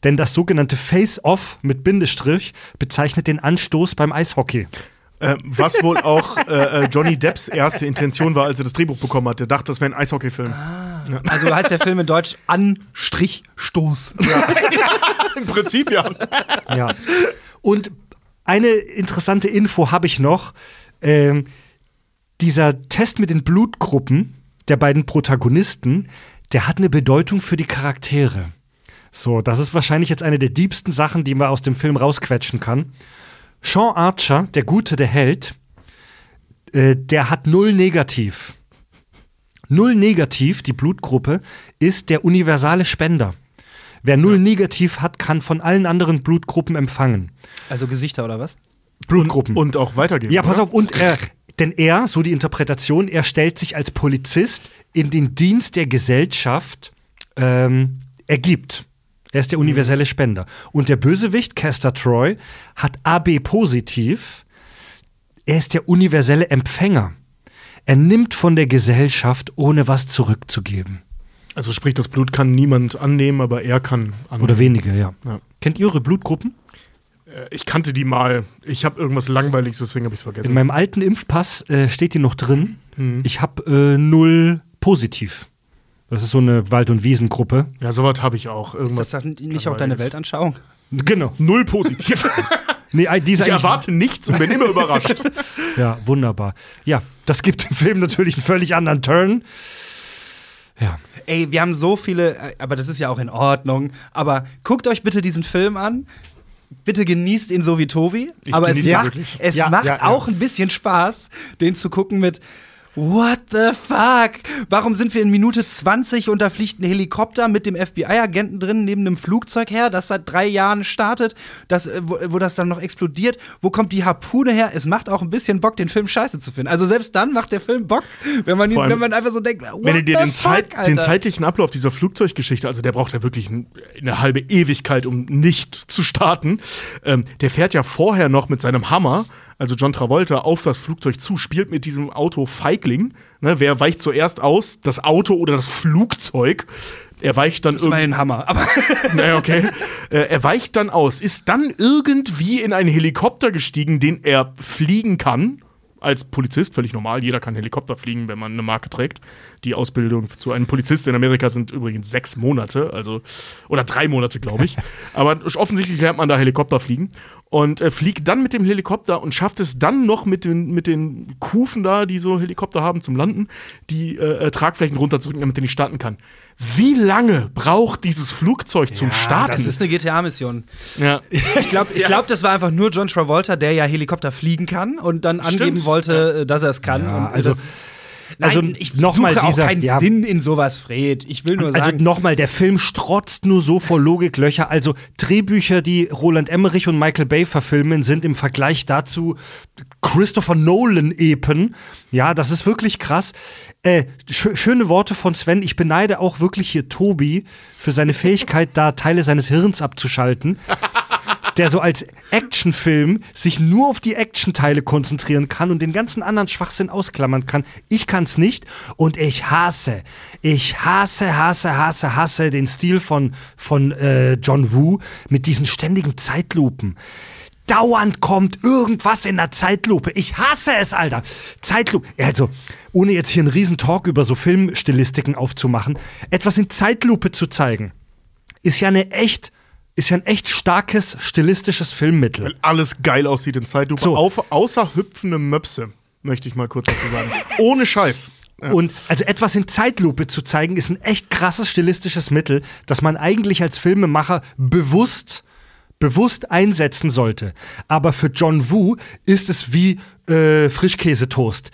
Denn das sogenannte Face-Off mit Bindestrich bezeichnet den Anstoß beim Eishockey. Äh, was wohl auch äh, äh, Johnny Depps erste Intention war, als er das Drehbuch bekommen hat. Er dachte, das wäre ein Eishockeyfilm. Also heißt der Film in Deutsch Anstrich Stoß. Im Prinzip ja. Ja. Und eine interessante Info habe ich noch. Ähm, dieser Test mit den Blutgruppen der beiden Protagonisten, der hat eine Bedeutung für die Charaktere. So, das ist wahrscheinlich jetzt eine der diebsten Sachen, die man aus dem Film rausquetschen kann. Sean Archer, der Gute, der Held, äh, der hat null negativ. Null negativ, die Blutgruppe, ist der universale Spender. Wer null negativ hat, kann von allen anderen Blutgruppen empfangen. Also Gesichter oder was? Blutgruppen. Und auch weitergeben. ja, pass oder? auf, und er, denn er, so die Interpretation, er stellt sich als Polizist in den Dienst der Gesellschaft ähm, ergibt. Er ist der universelle Spender. Und der Bösewicht, Caster Troy, hat AB positiv. Er ist der universelle Empfänger. Er nimmt von der Gesellschaft, ohne was zurückzugeben. Also sprich, das Blut kann niemand annehmen, aber er kann annehmen. Oder wenige, ja. Ja. Kennt ihr eure Blutgruppen? Äh, Ich kannte die mal. Ich habe irgendwas Langweiliges, deswegen habe ich es In vergessen. meinem alten Impfpass äh, steht die noch drin. Mhm. Ich habe äh, null positiv. Das ist so eine Wald- und Wiesengruppe. Ja, sowas habe ich auch. Ist Irgendwas. das dann nicht auch deine Weltanschauung? Genau. Null positiv. Nee, die ist Ich erwarte nichts und bin immer überrascht. Ja, wunderbar. Ja, das gibt dem Film natürlich einen völlig anderen Turn. Ja. Ey, wir haben so viele, äh, aber das ist ja auch in Ordnung. Aber guckt euch bitte diesen Film an. Bitte genießt ihn so wie Tobi. Ich aber es macht, es Ja, macht ja, ja. auch ein bisschen Spaß, den zu gucken mit What the fuck? Warum sind wir in Minute 20 und da fliegt ein Helikopter mit dem FBI-Agenten drin neben einem Flugzeug her, das seit drei Jahren startet, das, äh, wo, wo das dann noch explodiert? Wo kommt die Harpune her? Es macht auch ein bisschen Bock, den Film scheiße zu finden. Also selbst dann macht der Film Bock, wenn man, ihn, allem, wenn man einfach so denkt, what Wenn du dir den, Zeit, fuck, den Alter? zeitlichen Ablauf dieser Flugzeuggeschichte, also der braucht ja wirklich ein, eine halbe Ewigkeit, um nicht zu starten. Ähm, der fährt ja vorher noch mit seinem Hammer, also John Travolta, auf das Flugzeug zu, spielt mit diesem Auto Feigling. Ne, wer weicht zuerst aus? Das Auto oder das Flugzeug? Er weicht dann irgendwie. ein Hammer. Aber Naja, okay. Äh, er weicht dann aus, ist dann irgendwie in einen Helikopter gestiegen, den er fliegen kann. Als Polizist, völlig normal. Jeder kann Helikopter fliegen, wenn man eine Marke trägt. Die Ausbildung zu einem Polizist in Amerika sind übrigens sechs Monate, also oder drei Monate, glaube ich. Aber offensichtlich lernt man da Helikopter fliegen und äh, fliegt dann mit dem Helikopter und schafft es dann noch mit den, mit den Kufen da, die so Helikopter haben zum Landen, die äh, äh, Tragflächen runterzudrücken, damit er nicht starten kann. Wie lange braucht dieses Flugzeug zum Starten? das ist eine GTA-Mission. ja. Ich glaube, ich Ja. glaub, das war einfach nur John Travolta, der ja Helikopter fliegen kann und dann angeben Stimmt. wollte, äh, dass er es kann. Ja, und also- das, Nein, also ich noch mal suche auch dieser- keinen ja. Sinn in sowas, Fred. Ich will nur Also sagen, nochmal, der Film strotzt nur so vor Logiklöcher. Also Drehbücher, die Roland Emmerich und Michael Bay verfilmen, sind im Vergleich dazu Christopher Nolan-Epen. Ja, das ist wirklich krass. Äh, sch schöne Worte von Sven. Ich beneide auch wirklich hier Tobi für seine Fähigkeit, da Teile seines Hirns abzuschalten. Der so als Actionfilm sich nur auf die Actionteile konzentrieren kann und den ganzen anderen Schwachsinn ausklammern kann. Ich kann's nicht und ich hasse, ich hasse, hasse, hasse, hasse den Stil von, von äh, John Woo mit diesen ständigen Zeitlupen. Dauernd kommt irgendwas in der Zeitlupe. Ich hasse es, Alter. Zeitlupe. Also, ohne jetzt hier einen riesen Talk über so Filmstilistiken aufzumachen, etwas in Zeitlupe zu zeigen, ist ja eine echt, ist ja ein echt starkes stilistisches Filmmittel. Weil alles geil aussieht in Zeitlupe, So. auf, außer hüpfende Möpse, möchte ich mal kurz dazu sagen. Ohne Scheiß. Ja. Und also etwas in Zeitlupe zu zeigen, ist ein echt krasses stilistisches Mittel, das man eigentlich als Filmemacher bewusst bewusst einsetzen sollte. Aber für John Woo ist es wie äh, Frischkäsetoast.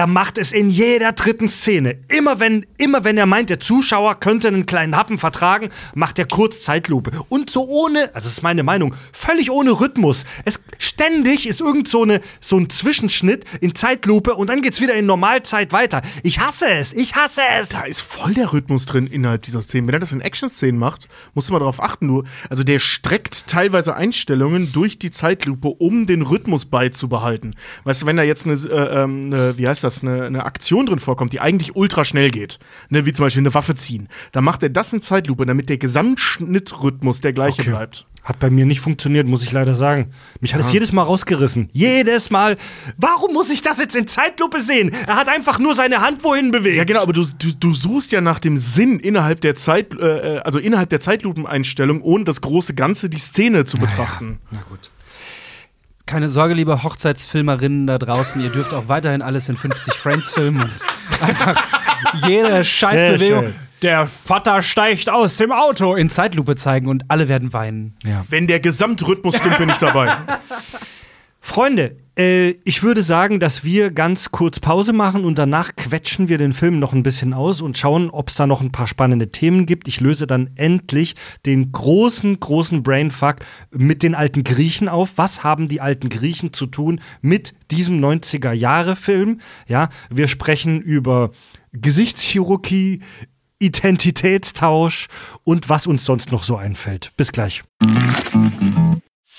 Er macht es in jeder dritten Szene. Immer wenn, immer wenn er meint, der Zuschauer könnte einen kleinen Happen vertragen, macht er kurz Zeitlupe. Und so ohne, also ist meine Meinung, völlig ohne Rhythmus. Es ständig ist irgend so, eine, so ein Zwischenschnitt in Zeitlupe und dann geht's wieder in Normalzeit weiter. Ich hasse es, ich hasse es. Da ist voll der Rhythmus drin innerhalb dieser Szenen. Wenn er das in Action-Szenen macht, musst du mal darauf achten, nur, also der streckt teilweise Einstellungen durch die Zeitlupe, um den Rhythmus beizubehalten. Weißt du, wenn da jetzt eine, äh, ähm, eine wie heißt das, eine, eine Aktion drin vorkommt, die eigentlich ultra schnell geht, ne, wie zum Beispiel eine Waffe ziehen, dann macht er das in Zeitlupe, damit der Gesamtschnittrhythmus der gleiche Okay. bleibt. Hat bei mir nicht funktioniert, muss ich leider sagen. Mich hat es jedes Mal rausgerissen. Jedes Mal. Warum muss ich das jetzt in Zeitlupe sehen? Er hat einfach nur seine Hand wohin bewegt. Ja, genau, aber du, du, du suchst ja nach dem Sinn innerhalb der Zeit, äh, äh, also innerhalb der Zeitlupeneinstellung, ohne das große Ganze, die Szene zu betrachten. Keine Sorge, liebe Hochzeitsfilmerinnen da draußen, ihr dürft auch weiterhin alles in 50 Frames filmen und einfach jede Scheißbewegung. Der Vater steigt aus dem Auto in Zeitlupe zeigen und alle werden weinen. Ja. Wenn der Gesamtrhythmus stimmt, bin ich dabei. Freunde, äh, ich würde sagen, dass wir ganz kurz Pause machen und danach quetschen wir den Film noch ein bisschen aus und schauen, ob es da noch ein paar spannende Themen gibt. Ich löse dann endlich den großen, großen Brainfuck mit den alten Griechen auf. Was haben die alten Griechen zu tun mit diesem 90er-Jahre-Film? Ja, wir sprechen über Gesichtschirurgie, Identitätstausch und was uns sonst noch so einfällt. Bis gleich.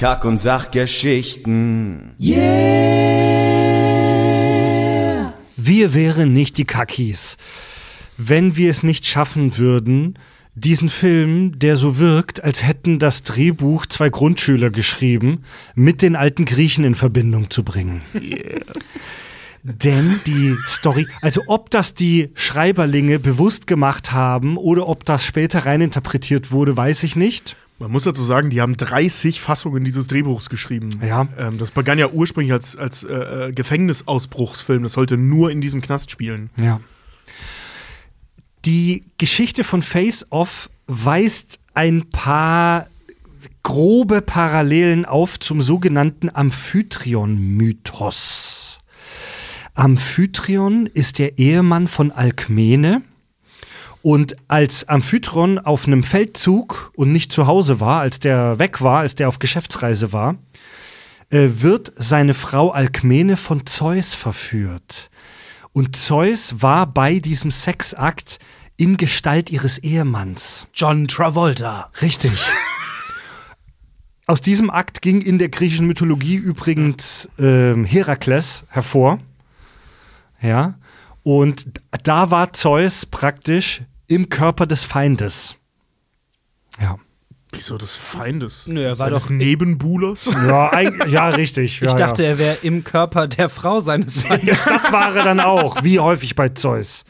Kack- und Sachgeschichten. Yeah! Wir wären nicht die Kakis, wenn wir es nicht schaffen würden, diesen Film, der so wirkt, als hätten das Drehbuch zwei Grundschüler geschrieben, mit den alten Griechen in Verbindung zu bringen. Denn die Story, also ob das die Schreiberlinge bewusst gemacht haben oder ob das später reininterpretiert wurde, weiß ich nicht. Man muss dazu sagen, die haben 30 Fassungen dieses Drehbuchs geschrieben. Ja. Ähm, das begann ja ursprünglich als, als äh, äh, Gefängnisausbruchsfilm. Das sollte nur in diesem Knast spielen. Ja. Die Geschichte von Face Off weist ein paar grobe Parallelen auf zum sogenannten Amphitryon-Mythos. Amphitryon ist der Ehemann von Alkmene. Und als Amphitron auf einem Feldzug und nicht zu Hause war, als der weg war, als der auf Geschäftsreise war, äh, wird seine Frau Alkmene von Zeus verführt. Und Zeus war bei diesem Sexakt in Gestalt ihres Ehemanns. John Travolta. Richtig. Aus diesem Akt ging in der griechischen Mythologie übrigens ähm, Herakles hervor. Ja. Und da war Zeus praktisch im Körper des Feindes. Ja. Wieso des Feindes? Nö, er war Seines doch- Nebenbuhlers? Ja, ein, ja richtig. Ja, ich dachte, ja. er wäre im Körper der Frau seines Feindes. Das war er dann auch, wie häufig bei Zeus.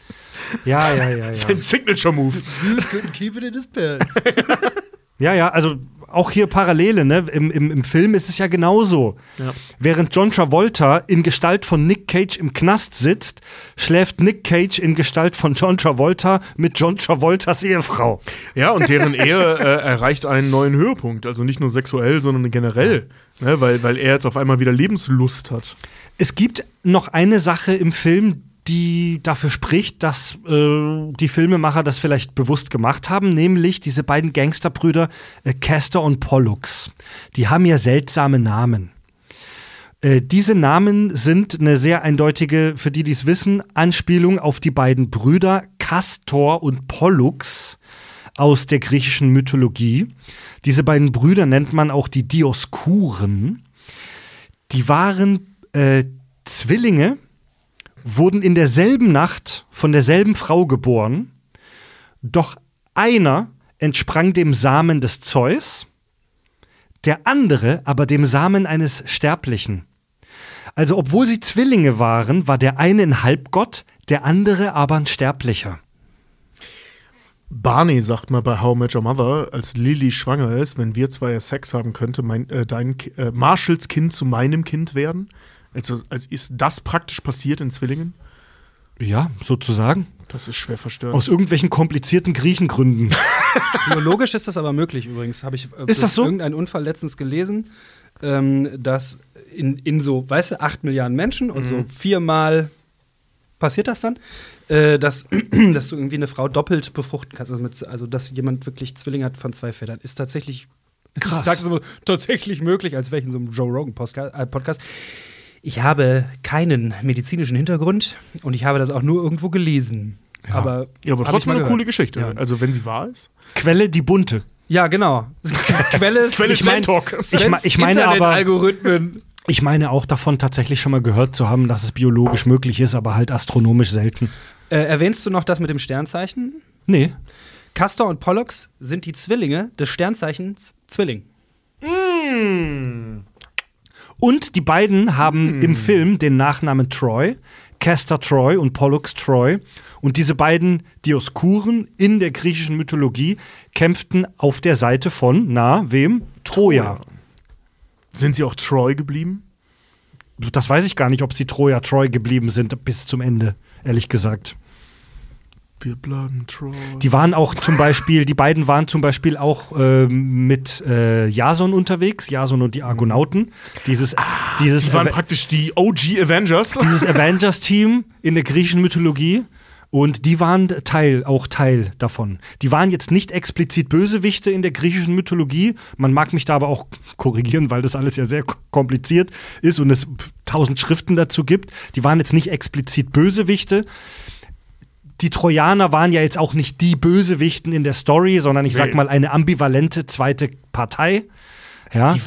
Ja, ja, ja, ja. Sein Signature-Move. Ja, ja, also auch hier Parallele, ne? Im, im, Im Film ist es ja genauso. Ja. Während John Travolta in Gestalt von Nick Cage im Knast sitzt, schläft Nick Cage in Gestalt von John Travolta mit John Travoltas Ehefrau. Ja, und deren Ehe äh, erreicht einen neuen Höhepunkt. Also nicht nur sexuell, sondern generell. Ne? Weil, weil er jetzt auf einmal wieder Lebenslust hat. Es gibt noch eine Sache im Film, die dafür spricht, dass äh, die Filmemacher das vielleicht bewusst gemacht haben, nämlich diese beiden Gangsterbrüder äh, Castor und Pollux. Die haben ja seltsame Namen. Äh, diese Namen sind eine sehr eindeutige, für die, die es wissen, Anspielung auf die beiden Brüder Castor und Pollux aus der griechischen Mythologie. Diese beiden Brüder nennt man auch die Dioskuren. Die waren äh, Zwillinge, wurden in derselben Nacht von derselben Frau geboren, doch einer entsprang dem Samen des Zeus, der andere aber dem Samen eines Sterblichen. Also obwohl sie Zwillinge waren, war der eine ein Halbgott, der andere aber ein Sterblicher. Barney sagt mal bei How Your Mother, als Lily schwanger ist, wenn wir zwei Sex haben, könnte mein, äh, dein äh, Marshalls Kind zu meinem Kind werden. Also, also ist das praktisch passiert in Zwillingen? Ja, sozusagen. Das ist schwer verstörend. Aus irgendwelchen komplizierten Griechengründen. Biologisch ist das aber möglich übrigens. Habe ich äh, Ist das so? irgendeinen Unfall letztens gelesen, ähm, dass in, in so, weißt du, acht Milliarden Menschen und Mhm. so viermal passiert das dann, äh, dass, dass du irgendwie eine Frau doppelt befruchten kannst. Also, mit, also dass jemand wirklich Zwillinge hat von zwei Vätern. Ist tatsächlich, Krass. ich sage es immer, tatsächlich möglich, als wäre ich in so einem Joe Rogan Postka- äh, Podcast. Ich habe keinen medizinischen Hintergrund und ich habe das auch nur irgendwo gelesen. Aber, ja, aber hab ich trotzdem mal eine gehört. coole Geschichte. Ja. Also, wenn sie wahr ist. Quelle die bunte. Ja, genau. Quelle ist, Quelle Ich mein- Talk. Ich, ich meine aber, Internet-Algorithmen. ich meine auch davon tatsächlich schon mal gehört zu haben, dass es biologisch möglich ist, aber halt astronomisch selten. Äh, erwähnst du noch das mit dem Sternzeichen? Nee. Castor und Pollux sind die Zwillinge des Sternzeichens Zwilling. Und die beiden haben im Film den Nachnamen Troy, Castor Troy und Pollux Troy. Und diese beiden Dioskuren in der griechischen Mythologie kämpften auf der Seite von, na, wem? Troja. Sind sie auch Troy geblieben? Das weiß ich gar nicht, ob sie Troja Troy geblieben sind bis zum Ende, ehrlich gesagt. Wir bleiben Troy. Die waren auch zum Beispiel, die beiden waren zum Beispiel auch ähm, mit äh, Jason unterwegs, Jason und die Argonauten. Dieses, dieses, die waren Ava- praktisch die OG Avengers. dieses Avengers-Team in der griechischen Mythologie. Und die waren Teil, auch Teil davon. Die waren jetzt nicht explizit Bösewichte in der griechischen Mythologie. Man mag mich da aber auch korrigieren, weil das alles ja sehr kompliziert ist und es tausend Schriften dazu gibt. Die waren jetzt nicht explizit Bösewichte. Die Trojaner waren ja jetzt auch nicht die Bösewichten in der Story, sondern ich sag mal eine ambivalente zweite Partei. Ja. Die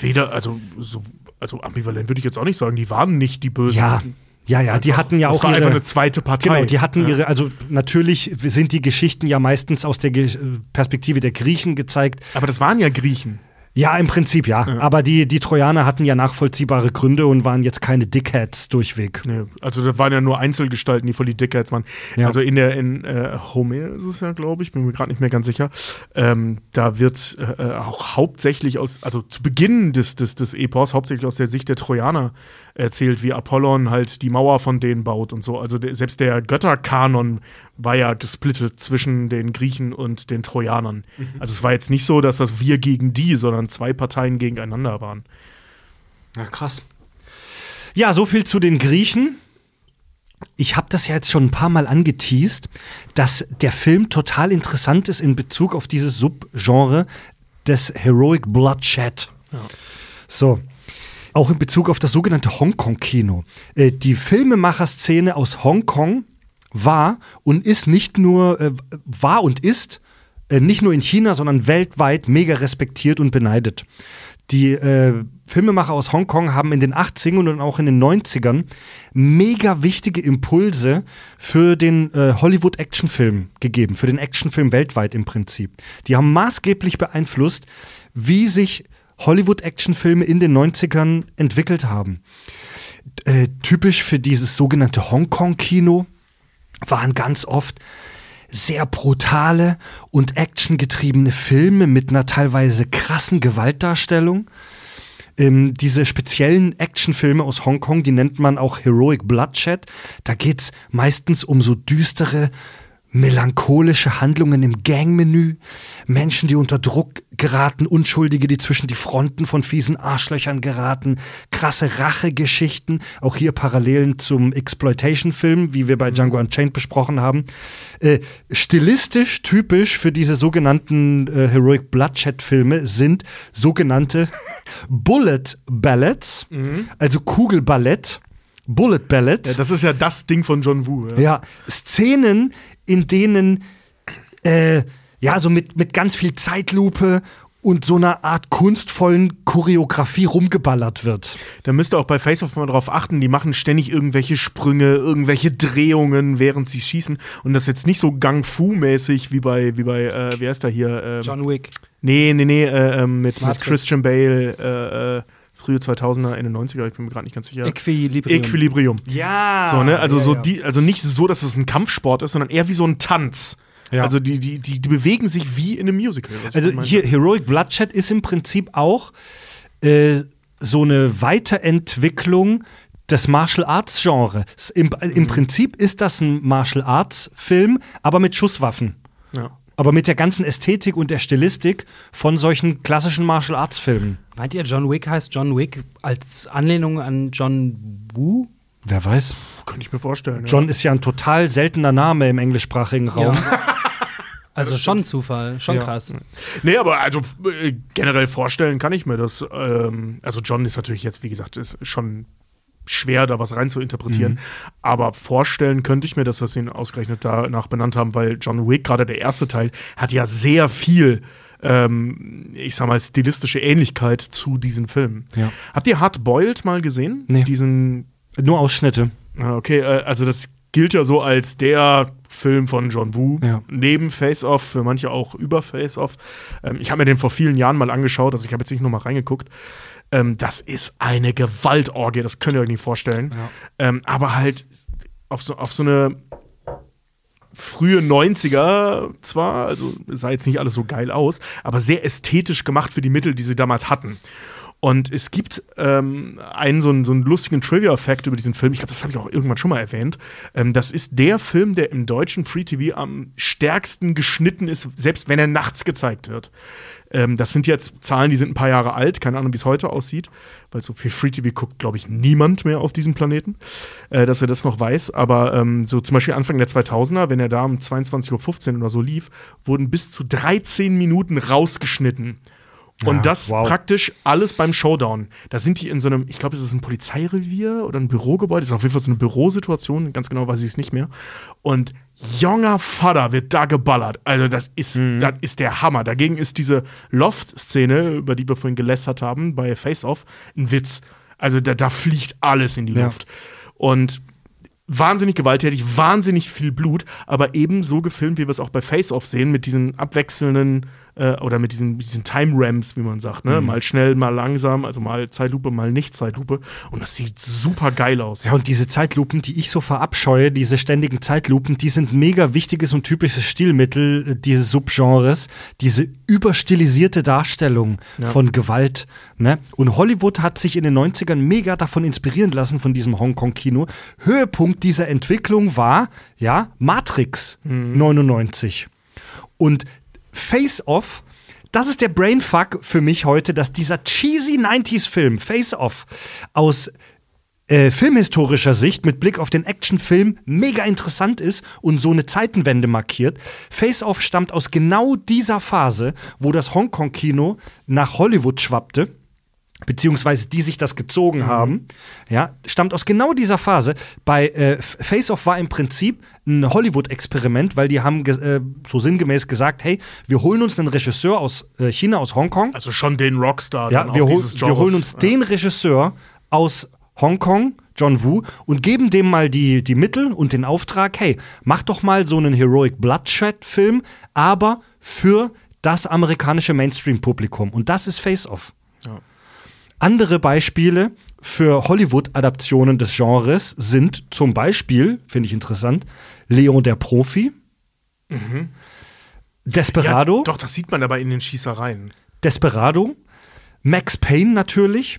weder, also, so, also ambivalent würde ich jetzt auch nicht sagen, die waren nicht die Bösen. Ja, Ja, ja, die hatten ja das auch war ihre, einfach eine zweite Partei. Genau, die hatten ja. ihre, also natürlich sind die Geschichten ja meistens aus der Ge Perspektive der Griechen gezeigt. Aber das waren ja Griechen. Ja, im Prinzip ja. Aber die, die Trojaner hatten ja nachvollziehbare Gründe und waren jetzt keine Dickheads durchweg. Nee, also da waren ja nur Einzelgestalten, die voll die Dickheads waren. Ja. Also in der in äh, Homer ist es ja, glaube ich, bin mir gerade nicht mehr ganz sicher. Ähm, da wird äh, äh, auch hauptsächlich aus, also zu Beginn des, des, des Epos, hauptsächlich aus der Sicht der Trojaner erzählt, wie Apollon halt die Mauer von denen baut und so. Also der, selbst der Götterkanon war ja gesplittet zwischen den Griechen und den Trojanern. Also es war jetzt nicht so, dass das wir gegen die, sondern zwei Parteien gegeneinander waren. Ja, krass. Ja, so viel zu den Griechen. Ich habe das ja jetzt schon ein paar Mal angeteased, dass der Film total interessant ist in Bezug auf dieses Subgenre des Heroic Bloodshed. So. Auch in Bezug auf das sogenannte Hongkong-Kino. Äh, die Filmemacherszene aus Hongkong war und ist nicht nur, äh, war und ist äh, nicht nur in China, sondern weltweit mega respektiert und beneidet. Die äh, Filmemacher aus Hongkong haben in den 80ern und auch in den 90ern mega wichtige Impulse für den äh, Hollywood-Actionfilm gegeben, für den Actionfilm weltweit im Prinzip. Die haben maßgeblich beeinflusst, wie sich Hollywood-Actionfilme in den 90ern entwickelt haben. Äh, typisch für dieses sogenannte Hongkong-Kino waren ganz oft sehr brutale und actiongetriebene Filme mit einer teilweise krassen Gewaltdarstellung. Ähm, diese speziellen Actionfilme aus Hongkong, die nennt man auch Heroic Bloodshed. Da geht's meistens um so düstere, melancholische Handlungen im Gangmenü, Menschen, die unter Druck geraten, Unschuldige, die zwischen die Fronten von fiesen Arschlöchern geraten, krasse Rachegeschichten, auch hier Parallelen zum Exploitation-Film, wie wir bei Django Unchained besprochen haben. Äh, stilistisch typisch für diese sogenannten äh, Heroic Bloodshed-Filme sind sogenannte Bullet Ballads, also Kugelballett. Bullet Ballads. Ja, das ist ja das Ding von John Woo. Ja. Ja, Szenen, in denen äh, ja so mit, mit ganz viel Zeitlupe und so einer Art kunstvollen Choreografie rumgeballert wird. Da müsst ihr auch bei Face Off mal drauf achten, die machen ständig irgendwelche Sprünge, irgendwelche Drehungen, während sie schießen. Und das jetzt nicht so Gang Fu-mäßig wie bei, wie bei, äh, wie heißt der hier? Ähm, John Wick. Nee, nee, nee, äh, ähm, mit, mit. Christian Bale, äh, äh, frühe 2000er, Ende 90er, ich bin mir gerade nicht ganz sicher. Equilibrium. Equilibrium. Ja. So, ne? Also ja, so ja. die, also nicht so, dass es ein Kampfsport ist, sondern eher wie so ein Tanz. Ja. Also die, die, die, die bewegen sich wie in einem Musical. Also hier Heroic Bloodshed ist im Prinzip auch äh, so eine Weiterentwicklung des Martial Arts Genres. Im, Im Prinzip ist das ein Martial Arts Film, aber mit Schusswaffen. Ja. Aber mit der ganzen Ästhetik und der Stilistik von solchen klassischen Martial Arts Filmen. Meint ihr, John Wick heißt John Wick als Anlehnung an John Woo? Wer weiß? Könnte ich mir vorstellen. John ist ja ein total seltener Name im englischsprachigen Raum. Also schon ein Zufall, schon Ja. krass. Nee, aber also äh, generell vorstellen kann ich mir das. Ähm, also John ist natürlich jetzt, wie gesagt, ist schon schwer, da was rein zu interpretieren. Aber vorstellen könnte ich mir, dass wir ihn ausgerechnet danach benannt haben, weil John Wick, gerade der erste Teil, hat ja sehr viel, ähm, ich sag mal, stilistische Ähnlichkeit zu diesen Filmen. Ja. Habt ihr Hard Boiled mal gesehen? Nee. Diesen Nur Ausschnitte. Ah, Okay, äh, also das gilt ja so als der Film von John Woo. Ja. Neben Face Off, für manche auch über Face Off. Ähm, ich habe mir den vor vielen Jahren mal angeschaut, also ich habe jetzt nicht nur mal reingeguckt. Ähm, das ist eine Gewaltorgie, das könnt ihr euch nicht vorstellen. Ähm, aber halt auf so, auf so eine frühe 90er zwar, also sah jetzt nicht alles so geil aus, aber sehr ästhetisch gemacht für die Mittel, die sie damals hatten. Und es gibt ähm, einen so einen, so einen lustigen Trivia-Fact über diesen Film. Ich glaube, das habe ich auch irgendwann schon mal erwähnt. Ähm, das ist der Film, der im deutschen Free TV am stärksten geschnitten ist, selbst wenn er nachts gezeigt wird. Ähm, das sind jetzt Zahlen, die sind ein paar Jahre alt. Keine Ahnung, wie es heute aussieht, weil so viel Free TV guckt, glaube ich, niemand mehr auf diesem Planeten, äh, dass er das noch weiß. Aber ähm, so zum Beispiel Anfang der 2000er, wenn er da um 22.15 Uhr oder so lief, wurden bis zu 13 Minuten rausgeschnitten. Und Ja, das wow. praktisch alles beim Showdown. Da sind die in so einem, ich glaube, es ist ein Polizeirevier oder ein Bürogebäude. Das ist auf jeden Fall so eine Bürosituation, ganz genau weiß ich es nicht mehr. Und junger Vater wird da geballert. Also, das ist, Mhm. das ist der Hammer. Dagegen ist diese Loft-Szene, über die wir vorhin gelästert haben, bei Face Off, ein Witz. Also, da, da fliegt alles in die Ja. Luft. Und wahnsinnig gewalttätig, wahnsinnig viel Blut, aber eben so gefilmt, wie wir es auch bei Face Off sehen, mit diesen abwechselnden äh, oder mit diesen, diesen Time-Ramps, wie man sagt, ne? Mal schnell, mal langsam, also mal Zeitlupe, mal nicht Zeitlupe. Und das sieht super geil aus. Ja, und diese Zeitlupen, die ich so verabscheue, diese ständigen Zeitlupen, die sind mega wichtiges und typisches Stilmittel äh, dieses Subgenres. Diese überstilisierte Darstellung von Gewalt. Ne? Und Hollywood hat sich in den 90ern mega davon inspirieren lassen, von diesem Hongkong-Kino. Höhepunkt dieser Entwicklung war, ja, Matrix 99. Und Face Off, das ist der Brainfuck für mich heute, dass dieser cheesy 90s-Film Face Off aus äh, filmhistorischer Sicht mit Blick auf den Actionfilm mega interessant ist und so eine Zeitenwende markiert. Face Off stammt aus genau dieser Phase, wo das Hongkong-Kino nach Hollywood schwappte beziehungsweise die sich das gezogen haben, ja, stammt aus genau dieser Phase. Bei äh, Face Off war im Prinzip ein Hollywood-Experiment, weil die haben äh, so sinngemäß gesagt, hey, wir holen uns einen Regisseur aus äh, China, aus Hongkong, Also schon den Rockstar. ja, wir, hol, wir holen uns den Regisseur aus Hongkong, John Woo, und geben dem mal die, die Mittel und den Auftrag, hey, mach doch mal so einen Heroic Bloodshed-Film, aber für das amerikanische Mainstream-Publikum. Und das ist Face Off. Andere Beispiele für Hollywood-Adaptionen des Genres sind zum Beispiel, finde ich interessant, Leon der Profi, Desperado. Ja, doch, das sieht man dabei in den Schießereien. Desperado, Max Payne natürlich,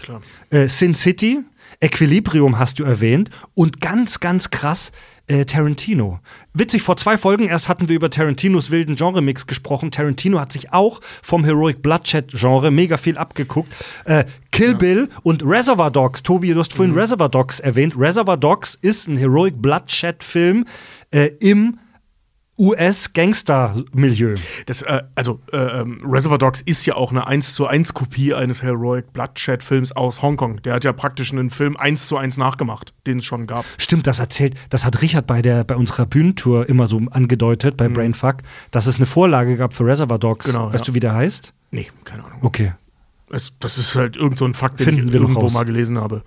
äh, Sin City, Equilibrium hast du erwähnt. Und ganz, ganz krass äh, Tarantino. Witzig, vor zwei Folgen erst hatten wir über Tarantinos wilden Genre-Mix gesprochen. Tarantino hat sich auch vom Heroic Bloodshed-Genre mega viel abgeguckt. Äh, Kill Bill und Reservoir Dogs. Tobi, du hast vorhin Reservoir Dogs erwähnt. Reservoir Dogs ist ein Heroic Bloodshed-Film äh, im US-Gangster-Milieu. Äh, also, äh, ähm, Reservoir Dogs ist ja auch eine 1 zu 1 Kopie eines Heroic Bloodshed-Films aus Hongkong. Der hat ja praktisch einen Film 1 zu 1 nachgemacht, den es schon gab. Stimmt, das erzählt, das hat Richard bei der bei unserer Bühnentour immer so angedeutet bei Brainfuck, dass es eine Vorlage gab für Reservoir Dogs. Mhm. Genau, weißt ja. du, wie der heißt? Nee, keine Ahnung. Okay. Es, das ist halt irgend so ein Fakt, den Finden ich irgendwo mal gelesen habe.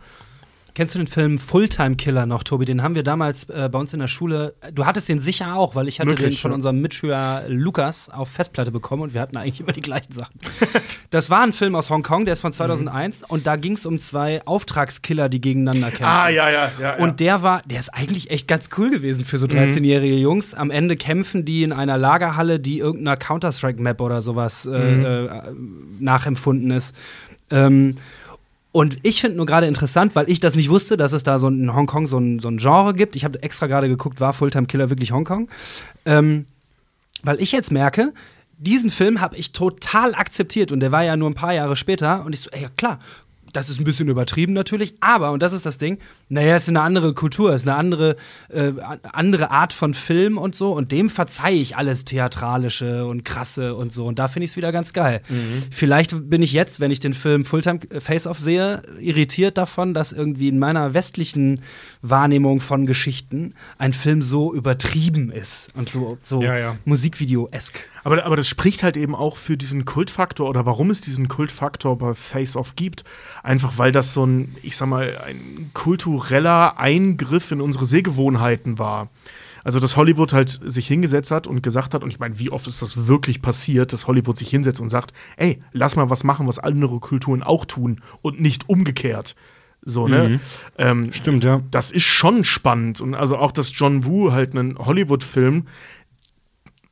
Kennst du den Film Fulltime Killer noch, Tobi? Den haben wir damals äh, bei uns in der Schule. Du hattest den sicher auch, weil ich hatte Möglich, den von unserem Mitschüler Lukas auf Festplatte bekommen und wir hatten eigentlich immer die gleichen Sachen. das war ein Film aus Hongkong, der ist von 2001 und da ging es um zwei Auftragskiller, die gegeneinander kämpfen. Ah, ja, ja, ja. Und der war, der ist eigentlich echt ganz cool gewesen für so 13-jährige Jungs. Am Ende kämpfen die in einer Lagerhalle, die irgendeiner Counter-Strike-Map oder sowas äh, äh, nachempfunden ist. Ähm, und ich finde nur gerade interessant, weil ich das nicht wusste, dass es da so in Hongkong so ein, so ein Genre gibt. Ich habe extra gerade geguckt, war Fulltime Killer wirklich Hongkong? Ähm, weil ich jetzt merke, diesen Film habe ich total akzeptiert und der war ja nur ein paar Jahre später und ich so, ey, ja klar, das ist ein bisschen übertrieben natürlich, aber, und das ist das Ding, naja, es ist eine andere Kultur, es ist eine andere, äh, andere Art von Film und so und dem verzeihe ich alles Theatralische und Krasse und so und da finde ich es wieder ganz geil. Vielleicht bin ich jetzt, wenn ich den Film Fulltime Face-Off sehe, irritiert davon, dass irgendwie in meiner westlichen Wahrnehmung von Geschichten ein Film so übertrieben ist und so, so Ja, ja. Musikvideo-esk. Aber, aber das spricht halt eben auch für diesen Kultfaktor oder warum es diesen Kultfaktor bei Face Off gibt. Einfach weil das so ein, ich sag mal, ein kultureller Eingriff in unsere Sehgewohnheiten war. Also, dass Hollywood halt sich hingesetzt hat und gesagt hat, und ich meine, wie oft ist das wirklich passiert, dass Hollywood sich hinsetzt und sagt, ey, lass mal was machen, was andere Kulturen auch tun und nicht umgekehrt. So, ne? Ähm, Stimmt, ja. das ist schon spannend. Und also auch, dass John Woo halt einen Hollywood-Film,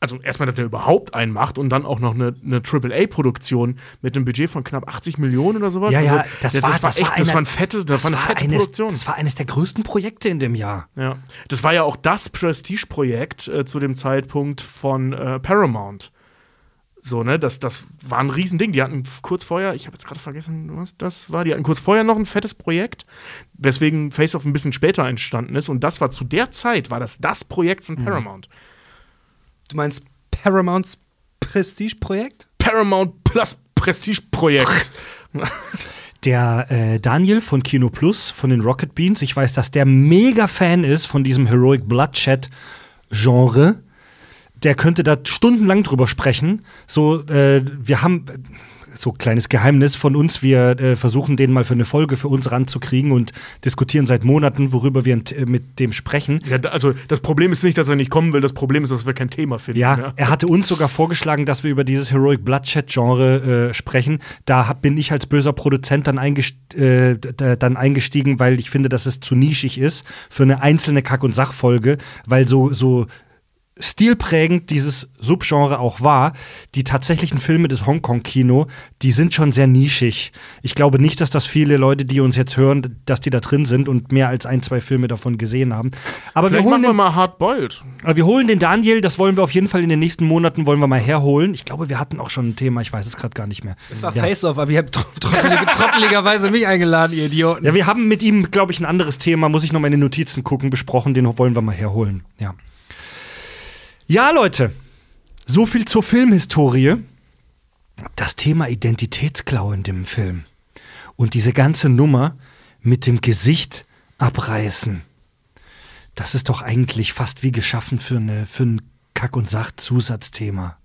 also erstmal, dass er überhaupt einen macht und dann auch noch eine, eine AAA-Produktion mit einem Budget von knapp 80 Millionen oder sowas. Ja, ja, also, das der- war- das war das echt, das eine- war, ein fette, das war eine fette eines, Produktion. Das war eines der größten Projekte in dem Jahr. Ja. Das war ja auch das Prestige-Projekt äh, zu dem Zeitpunkt von äh, Paramount. So, ne, das, das war ein Riesending. Die hatten kurz vorher, ich habe jetzt gerade vergessen, was das war, die hatten kurz vorher noch ein fettes Projekt, weswegen Face Off ein bisschen später entstanden ist. Und das war zu der Zeit, war das das Projekt Mhm. von Paramount. Du meinst Paramounts Prestige-Projekt? Paramount Plus Prestige-Projekt. Der äh, Daniel von Kino Plus, von den Rocket Beans, ich weiß, dass der mega Fan ist von diesem Heroic Bloodshed-Genre. Der könnte da stundenlang drüber sprechen. So, äh, wir haben so kleines Geheimnis von uns. Wir äh, versuchen den mal für eine Folge für uns ranzukriegen und diskutieren seit Monaten, worüber wir äh, mit dem sprechen. Ja, also das Problem ist nicht, dass er nicht kommen will, das Problem ist, dass wir kein Thema finden. Ja, er hatte uns sogar vorgeschlagen, dass wir über dieses Heroic Bloodshed-Genre äh, sprechen. Da hab, bin ich als böser Produzent dann, eingest äh, da- dann eingestiegen, weil ich finde, dass es zu nischig ist für eine einzelne Kack- und Sachfolge, weil so, so stilprägend dieses Subgenre auch war, die tatsächlichen Filme des Hongkong-Kino, die sind schon sehr nischig. Ich glaube nicht, dass das viele Leute, die uns jetzt hören, dass die da drin sind und mehr als ein, zwei Filme davon gesehen haben. Aber wir holen, machen wir den, mal Hardboiled. aber wir holen den Daniel, das wollen wir auf jeden Fall in den nächsten Monaten, wollen wir mal herholen. Ich glaube, wir hatten auch schon ein Thema, ich weiß es gerade gar nicht mehr. Es war ja. Face-Off, aber ihr habt tro- trottelige, trotteligerweise mich eingeladen, ihr Idioten. Ja, wir haben mit ihm, glaube ich, ein anderes Thema, muss ich noch mal in den Notizen gucken, besprochen, den wollen wir mal herholen. Ja. Ja, Leute, so viel zur Filmhistorie. Das Thema Identitätsklau in dem Film. Und diese ganze Nummer mit dem Gesicht abreißen. Das ist doch eigentlich fast wie geschaffen für, eine, für ein Kack- und Sach-Zusatzthema.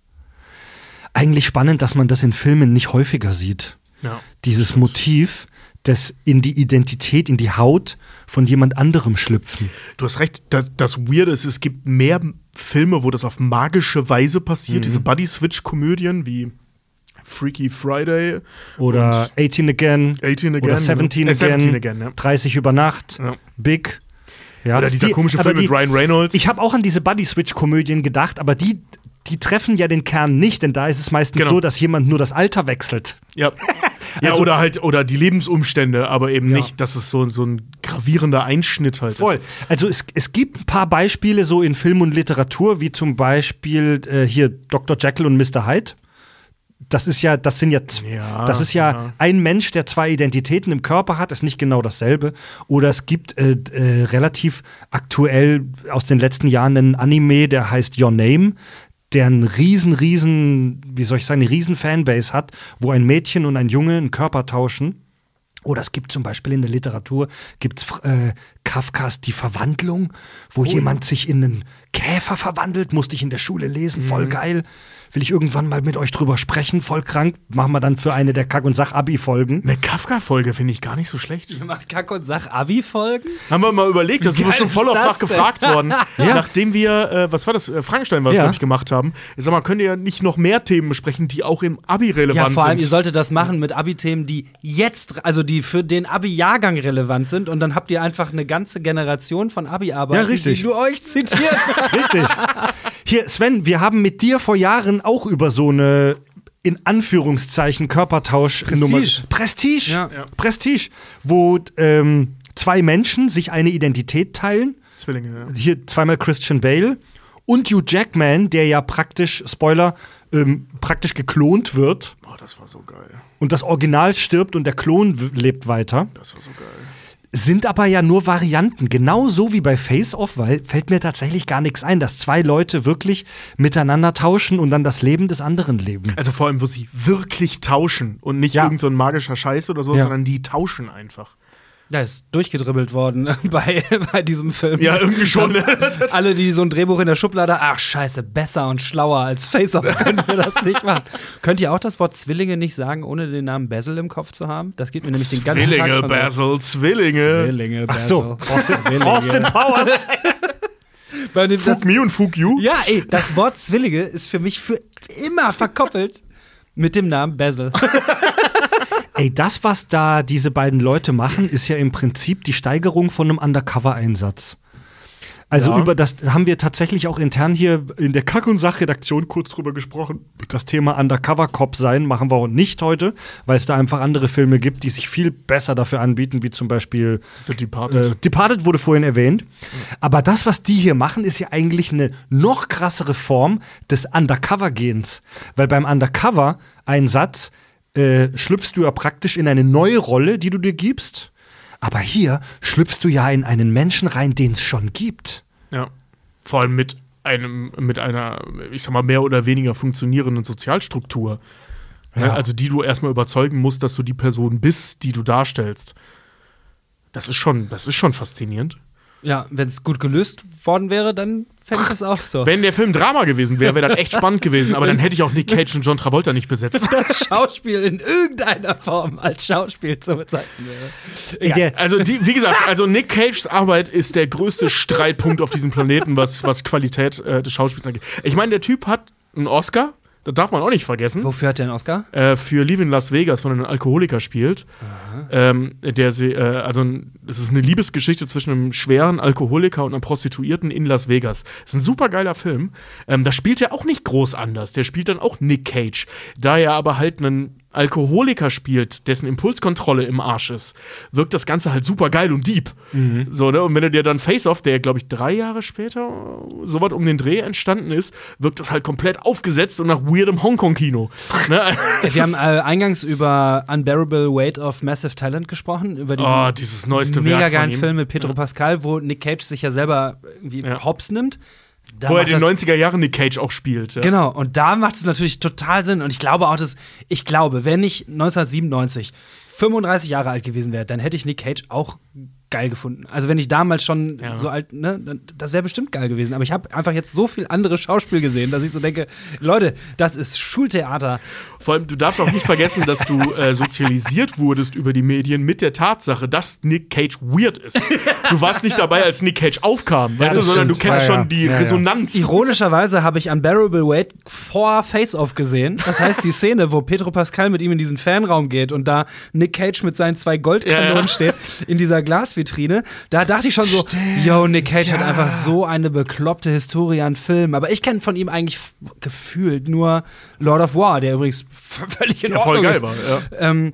Eigentlich spannend, dass man das in Filmen nicht häufiger sieht Ja. dieses Motiv des in die Identität, in die Haut von jemand anderem schlüpfen. Du hast recht, das, das Weirde ist, es gibt mehr Filme, wo das auf magische Weise passiert. Diese Buddy-Switch-Komödien wie Freaky Friday Oder 18 Again, 18 Again. oder 17 genau. Äh, Again, 17 Again, ja. 30 über Nacht, Ja. Big. Ja. Oder dieser Die- komische Film mit die- Ryan Reynolds. Ich habe auch an diese Buddy-Switch-Komödien gedacht, aber die, die treffen ja den Kern nicht, denn da ist es meistens Genau. so, dass jemand nur das Alter wechselt. ja. ja, Also- oder halt, oder die Lebensumstände, aber eben Ja. nicht, dass es so, so ein gravierender Einschnitt halt Voll. ist. Also es, es gibt ein paar Beispiele so in Film und Literatur, wie zum Beispiel äh, hier Dr. Jekyll und Mr. Hyde. Das ist ja, das sind ja, Ja, das ist ja, ja. ein Mensch, der zwei Identitäten im Körper hat, ist nicht genau dasselbe. Oder es gibt äh, äh, relativ aktuell aus den letzten Jahren einen Anime, der heißt Your Name, der einen riesen, riesen, wie soll ich sagen, eine riesen Fanbase hat, wo ein Mädchen und ein Junge einen Körper tauschen. Oder es gibt zum Beispiel in der Literatur gibt's, äh, Kafkas Die Verwandlung, wo jemand sich in einen Käfer verwandelt, musste ich in der Schule lesen, voll geil. Will ich irgendwann mal mit euch drüber sprechen, voll krank. Machen wir dann für eine der Kack- und Sach-Abi-Folgen. Eine Kafka-Folge finde ich gar nicht so schlecht. Macht Kack und Sach Abi-Folgen? Haben wir mal überlegt, da sind wir schon voll oft nachgefragt worden. Nachdem wir, äh, was war das, äh, Frankenstein war es, Ja. glaube ich, gemacht haben. Ich sag mal, könnt ihr ja nicht noch mehr Themen besprechen, die auch im Abi relevant Ja, vor allem, sind? ihr solltet das machen mit Abi-Themen, die jetzt, also die für den Abi-Jahrgang relevant sind. Und dann habt ihr einfach eine ganze Generation von Abi-Arbeiten, Ja, richtig. die nur euch zitieren. Richtig. Hier, Sven, wir haben mit dir vor Jahren auch über so eine in Anführungszeichen Körpertausch-Nummer. Prestige. Prestige. Ja. Ja. Prestige. Wo ähm, zwei Menschen sich eine Identität teilen. Zwillinge, ja. Hier zweimal Christian Bale und Hugh Jackman, der ja praktisch, Spoiler, ähm, praktisch geklont wird Boah, das war so geil. und das Original stirbt und der Klon lebt weiter. Das war so geil. Sind aber ja nur Varianten. Genauso wie bei Face Off, weil fällt mir tatsächlich gar nichts ein, dass zwei Leute wirklich miteinander tauschen und dann das Leben des anderen leben. Also vor allem, wo sie wirklich tauschen und nicht Ja. irgend so magischer Scheiß oder so, Ja. sondern die tauschen einfach. Ja, ist durchgedribbelt worden bei, bei diesem Film. Ja, irgendwie schon. ne? Alle, die so ein Drehbuch in der Schublade, ach scheiße, besser und schlauer als Face-Off können wir das nicht machen. Könnt ihr auch das Wort Zwillinge nicht sagen, ohne den Namen Basil im Kopf zu haben? Das geht mir nämlich den ganzen Tag Zwillinge, schon so. Basil, Zwillinge. Zwillinge, Ach so, Basil. Austin, Zwillinge. Austin Powers. Bei dem, Fuck me und fuck you. ja, ey, das Wort Zwillinge ist für mich für immer verkoppelt mit dem Namen Basil. Ey, das, was da diese beiden Leute machen, ist ja im Prinzip die Steigerung von einem Undercover-Einsatz. Also Ja. über das haben wir tatsächlich auch intern hier in der Kack- und Sachredaktion kurz drüber gesprochen. Das Thema Undercover-Cop sein machen wir auch nicht heute, weil es da einfach andere Filme gibt, die sich viel besser dafür anbieten, wie zum Beispiel The Departed. äh, Departed wurde vorhin erwähnt. Aber das, was die hier machen, ist ja eigentlich eine noch krassere Form des Undercover-Gehens. Weil beim Undercover-Einsatz äh, schlüpfst du ja praktisch in eine neue Rolle, die du dir gibst. Aber hier schlüpfst du ja in einen Menschen rein, den es schon gibt. Ja. Vor allem mit einem, mit einer, ich sag mal, mehr oder weniger funktionierenden Sozialstruktur. Ja. Also die du erstmal überzeugen musst, dass du die Person bist, die du darstellst. Das ist schon, das ist schon faszinierend. Ja, wenn es gut gelöst worden wäre, dann fände ich das auch so. Wenn der Film Drama gewesen wäre, wäre das echt spannend gewesen. Aber dann hätte ich auch Nick Cage und John Travolta nicht besetzt. das Schauspiel in irgendeiner Form als Schauspiel zu bezeichnen wäre. Der- Also, die, wie gesagt, also Nick Cages Arbeit ist der größte Streitpunkt auf diesem Planeten, was, was Qualität äh, des Schauspiels angeht. Ich meine, der Typ hat einen Oscar, das darf man auch nicht vergessen. Wofür hat der einen Oscar? äh, für Live in Las Vegas von einem Alkoholiker spielt. Ähm, der sie, äh, also es ist eine Liebesgeschichte zwischen einem schweren Alkoholiker und einer Prostituierten in Las Vegas. ist ein super geiler Film. Ähm, da spielt er auch nicht groß anders. Der spielt dann auch Nick Cage. Da er aber halt einen Alkoholiker spielt, dessen Impulskontrolle im Arsch ist, wirkt das Ganze halt super geil und deep. So, ne? Und wenn du dir dann Face Off, der glaube ich drei Jahre später so was um den Dreh entstanden ist, wirkt das halt komplett aufgesetzt und nach weirdem Hongkong-Kino. ne? Sie haben äh, eingangs über Unbearable Weight of Massive Talent gesprochen, über diesen Oh, dieses neueste mega Werk geilen. Film mit Pedro Pascal, wo Nick Cage sich ja selber irgendwie Ja. hops nimmt. Da Wo er macht den das- 90er Jahren Nick Cage auch spielt. Ja. Genau, und da macht es natürlich total Sinn. Und ich glaube auch, dass, ich glaube, wenn ich 1997 35 Jahre alt gewesen wäre, dann hätte ich Nick Cage auch geil gefunden. Also wenn ich damals schon Ja. so alt, ne, das wäre bestimmt geil gewesen. Aber ich habe einfach jetzt so viel andere Schauspiel gesehen, dass ich so denke, Leute, das ist Schultheater. Vor allem, du darfst auch nicht vergessen, dass du äh, sozialisiert wurdest über die Medien mit der Tatsache, dass Nick Cage weird ist. Du warst nicht dabei, als Nick Cage aufkam, weißt du, sondern du stimmt. kennst Ja, schon die. Resonanz. Ironischerweise habe ich Unbearable Weight vor Face-Off gesehen. Das heißt, die Szene, wo Pedro Pascal mit ihm in diesen Fanraum geht und da Nick Cage mit seinen zwei Goldkanonen steht in dieser Glasvitrine, da dachte ich schon so, yo, Nick Cage hat einfach so eine bekloppte Historie an Filmen. Aber ich kenne von ihm eigentlich gefühlt nur Lord of War, der übrigens völlig in ja, voll Ordnung geil ist. war. Ja. Ähm,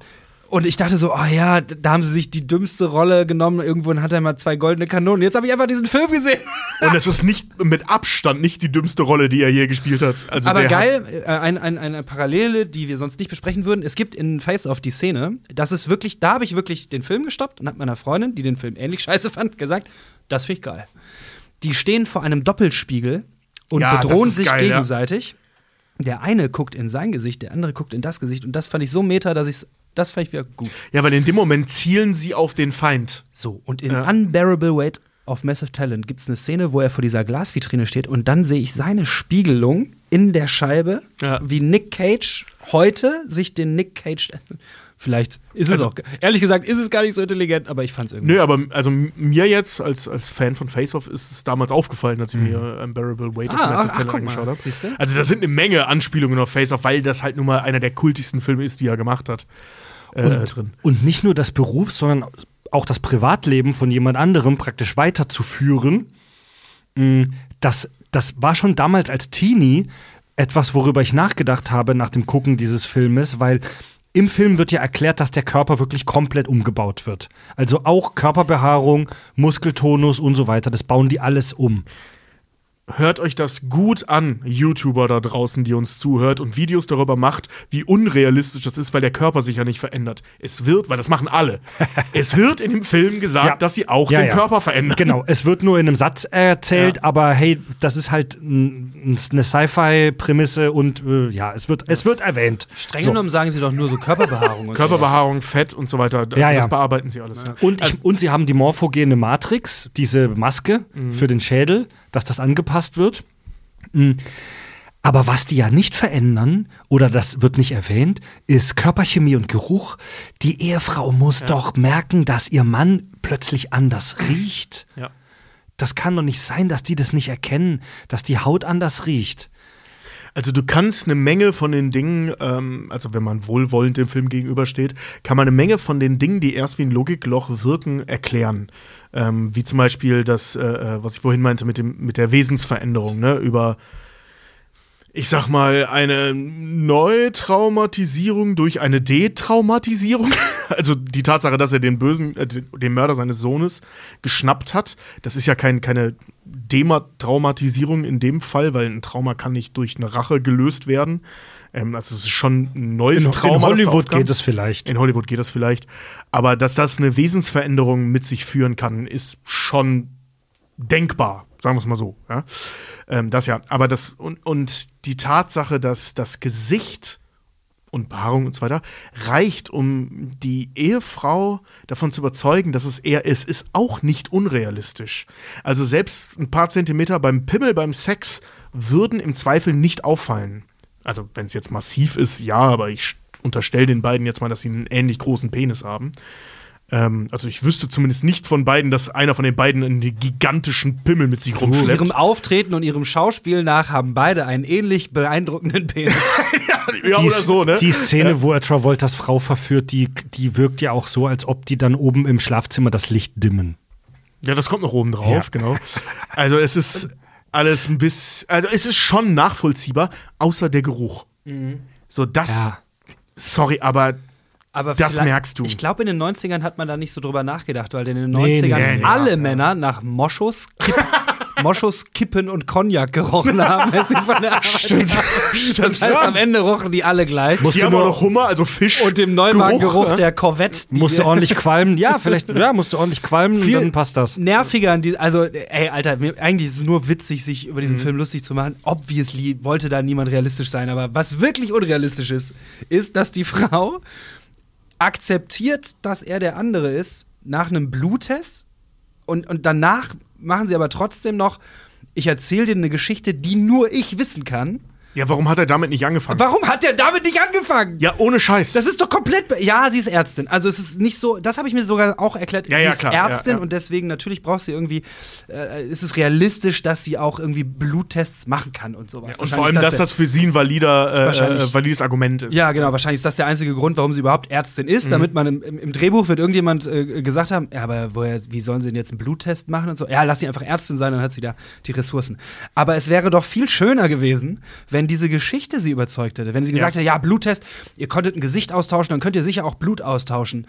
und ich dachte so, oh ja, da haben sie sich die dümmste Rolle genommen. Irgendwo hat er mal zwei goldene Kanonen. Jetzt habe ich einfach diesen Film gesehen. Und es ist nicht mit Abstand nicht die dümmste Rolle, die er je gespielt hat. Also Aber geil, äh, ein, ein, eine Parallele, die wir sonst nicht besprechen würden. Es gibt in Face Off die Szene, das ist wirklich, da habe ich wirklich den Film gestoppt und habe meiner Freundin, die den Film ähnlich scheiße fand, gesagt, das finde ich geil. Die stehen vor einem Doppelspiegel und Ja, bedrohen sich geil, ja. gegenseitig. Der eine guckt in sein Gesicht, der andere guckt in das Gesicht und das fand ich so meta, dass ich das fand ich wieder gut. ja, weil in dem Moment zielen sie auf den Feind. So, und in Ja. Unbearable Weight of Massive Talent gibt es eine Szene, wo er vor dieser Glasvitrine steht und dann sehe ich seine Spiegelung in der Scheibe, Ja. wie Nick Cage heute sich den Nick Cage. Vielleicht ist es Also- auch. Ehrlich gesagt, ist es gar nicht so intelligent, aber ich fand es irgendwie. Nö, aber also mir jetzt als, als Fan von Face Off ist es damals aufgefallen, als ich mir Unbearable Weight of Ah, Massive ach, Talent angeschaut habe. Also da sind eine Menge Anspielungen auf Face Off, weil das halt nun mal einer der kultigsten Filme ist, die er gemacht hat. Äh, Und, drin. und nicht nur das Beruf, sondern auch das Privatleben von jemand anderem praktisch weiterzuführen. Mm, Das, das war schon damals als Teenie etwas, worüber ich nachgedacht habe nach dem Gucken dieses Filmes, weil im Film wird ja erklärt, dass der Körper wirklich komplett umgebaut wird. Also auch Körperbehaarung, Muskeltonus und so weiter, das bauen die alles um. Hört euch das gut an, YouTuber da draußen, die uns zuhört und Videos darüber macht, wie unrealistisch das ist, weil der Körper sich ja nicht verändert. Es wird, weil das machen alle. es wird in dem Film gesagt, Ja. dass sie auch Ja, den ja. Körper verändern. Genau, es wird nur in einem Satz erzählt, Ja. aber hey, das ist halt eine Sci-Fi-Prämisse und äh, ja, es wird, es wird erwähnt. Streng So. genommen sagen sie doch nur so Körperbehaarung. und Körperbehaarung, Fett und so weiter. Also Ja, das ja. bearbeiten sie alles. Ja. Und, ich, und sie haben die morphogene Matrix, diese Maske für den Schädel, dass das angepasst wird. Mm. Aber was die ja nicht verändern, oder das wird nicht erwähnt, ist Körperchemie und Geruch. Die Ehefrau muss doch merken, dass ihr Mann plötzlich anders riecht. Ja. Das kann doch nicht sein, dass die das nicht erkennen, dass die Haut anders riecht. Also du kannst eine Menge von den Dingen, ähm, also wenn man wohlwollend dem Film gegenübersteht, kann man eine Menge von den Dingen, die erst wie ein Logikloch wirken, erklären. Ähm, wie zum Beispiel das, äh, äh, was ich vorhin meinte mit, dem, mit der Wesensveränderung, ne? Über, ich sag mal, eine Neutraumatisierung durch eine Detraumatisierung. Also die Tatsache, dass er den bösen, äh, den Mörder seines Sohnes geschnappt hat, das ist ja kein, keine Dematraumatisierung in dem Fall, weil ein Trauma kann nicht durch eine Rache gelöst werden. Ähm, also es ist schon ein neues In, Trauma. in das Hollywood geht es vielleicht. In Hollywood geht das vielleicht. Aber dass das eine Wesensveränderung mit sich führen kann, ist schon denkbar, sagen wir es mal so. Ja? Ähm, das ja. Aber das und, und die Tatsache, dass das Gesicht und Behaarung und so weiter, reicht, um die Ehefrau davon zu überzeugen, dass es er ist, ist auch nicht unrealistisch. Also selbst ein paar Zentimeter beim Pimmel, beim Sex würden im Zweifel nicht auffallen. Also wenn es jetzt massiv ist, ja, aber ich unterstelle den beiden jetzt mal, dass sie einen ähnlich großen Penis haben. Ähm, also ich wüsste zumindest nicht von beiden, dass einer von den beiden einen gigantischen Pimmel mit sich rumschleppt. Ihrem Auftreten und ihrem Schauspiel nach haben beide einen ähnlich beeindruckenden Penis. ja, die, oder so, ne? Die Szene, wo er Travoltas Frau verführt, die, die wirkt ja auch so, als ob die dann oben im Schlafzimmer das Licht dimmen. Ja, das kommt noch oben drauf, Ja. genau. Also es ist alles ein bisschen, also es ist schon nachvollziehbar, außer der Geruch. So, das, Ja. sorry, aber Aber Das merkst du. Ich glaube, in den 90ern hat man da nicht so drüber nachgedacht, weil in den Nee, 90ern nee, nee, alle Männer nach Moschus, Kipp, Moschus, Kippen und Cognac gerochen haben, wenn sie von der Arbeit Stimmt. Das heißt, am Ende rochen die alle gleich. Musst die du haben auch nur noch Hummer, also Fisch. und dem Neuwagengeruch ja? der Corvette. musst du ordentlich qualmen. Ja, vielleicht, ja, musst du ordentlich qualmen Viel- und dann passt das. nerviger an die, also ey, Alter, eigentlich ist es nur witzig, sich über Mhm. diesen Film lustig zu machen. Obviously wollte da niemand realistisch sein, aber was wirklich unrealistisch ist, ist, dass die Frau akzeptiert, dass er der andere ist, nach einem Bluttest und, und danach machen sie aber trotzdem noch, ich erzähle dir eine Geschichte, die nur ich wissen kann. Ja, warum hat er damit nicht angefangen? Warum hat er damit nicht angefangen? Ja, ohne Scheiß. Das ist doch komplett. Ja, sie ist Ärztin. Also es ist nicht so. Das habe ich mir sogar auch erklärt. Ja, sie ja, ist klar, Ärztin ja. und deswegen natürlich braucht sie irgendwie. Äh, ist es realistisch, dass sie auch irgendwie Bluttests machen kann und sowas. und vor allem, Wahrscheinlich dass das für sie ein valider, äh, äh, valides Argument ist. ja, genau. Wahrscheinlich ist das der einzige Grund, warum sie überhaupt Ärztin ist, Mhm. damit man im, im, im Drehbuch wird irgendjemand äh, gesagt haben, ja, aber woher, wie sollen sie denn jetzt einen Bluttest machen und so? Ja, lass sie einfach Ärztin sein, dann hat sie da die Ressourcen. Aber es wäre doch viel schöner gewesen, wenn diese Geschichte sie überzeugt hätte. Wenn sie gesagt hätte, ja, Bluttest, ihr konntet ein Gesicht austauschen, dann könnt ihr sicher auch Blut austauschen.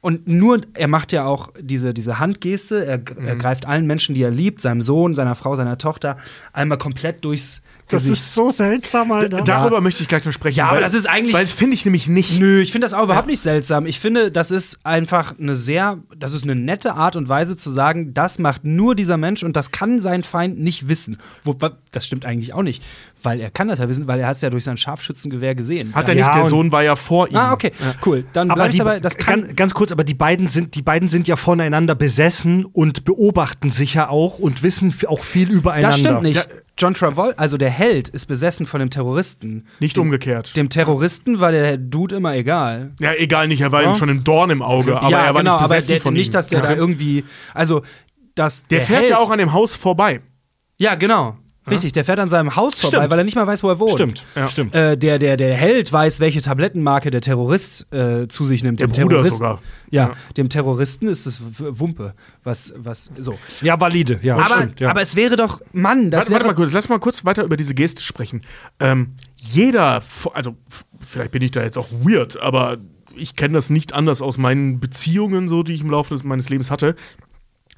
Und nur, er macht ja auch diese, diese Handgeste, er, Mhm. er greift allen Menschen, die er liebt, seinem Sohn, seiner Frau, seiner Tochter, einmal komplett durchs Gesicht. so seltsam, Alter. Darüber möchte ich gleich noch sprechen. Ja, aber weil- das ist eigentlich- Weil das finde ich nämlich nicht. Nö, ich finde das auch überhaupt nicht seltsam. Ich finde, das ist einfach eine sehr, das ist eine nette Art und Weise zu sagen, das macht nur dieser Mensch und das kann sein Feind nicht wissen. Wo, das stimmt eigentlich auch nicht, weil er kann das ja wissen, weil er hat es ja durch sein Scharfschützengewehr gesehen. Hat er Ja, nicht, der Sohn war ja vor ihm. ah, okay, cool. Dann Aber die, dabei. Das kann, ganz, ganz kurz, aber die beiden sind, die beiden sind ja voneinander besessen und beobachten sich ja auch und wissen auch viel übereinander. das stimmt nicht. Ja. John Travolta, also der Held, ist besessen von dem Terroristen. Nicht umgekehrt. Dem Terroristen war der Dude immer egal. Ja, egal nicht, er war Ja. ihm schon ein Dorn im Auge, aber ja, er war genau, nicht aber besessen der, von nicht, ihm. dass der Ja. da irgendwie, also dass Der der fährt Held, ja auch an dem Haus vorbei. Ja, genau. Richtig, der fährt an seinem Haus vorbei, Stimmt. weil er nicht mal weiß, wo er wohnt. Stimmt, Ja. stimmt. Äh, der, der, der Held weiß, welche Tablettenmarke der Terrorist äh, zu sich nimmt. Der dem Bruder Terroristen, sogar. Ja, Ja. dem Terroristen ist es Wumpe. Was, was, so. Ja, valide, ja, Aber, stimmt. Ja. aber es wäre doch, Mann, das Warte, warte wäre mal kurz, lass mal kurz weiter über diese Geste sprechen. Ähm, jeder, also vielleicht bin ich da jetzt auch weird, aber ich kenne das nicht anders aus meinen Beziehungen, so die ich im Laufe des, meines Lebens hatte.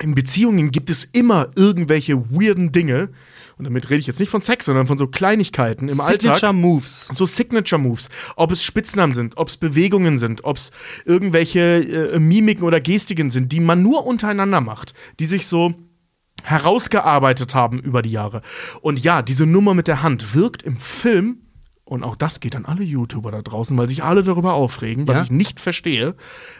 In Beziehungen gibt es immer irgendwelche weirden Dinge. Und damit rede ich jetzt nicht von Sex, sondern von so Kleinigkeiten im Signature Alltag. Moves. So Signature Moves. Ob es Spitznamen sind, ob es Bewegungen sind, ob es irgendwelche äh, Mimiken oder Gestiken sind, die man nur untereinander macht, die sich so herausgearbeitet haben über die Jahre. Und ja, diese Nummer mit der Hand wirkt im Film, und auch das geht an alle YouTuber da draußen, weil sich alle darüber aufregen, was Ja. ich nicht verstehe.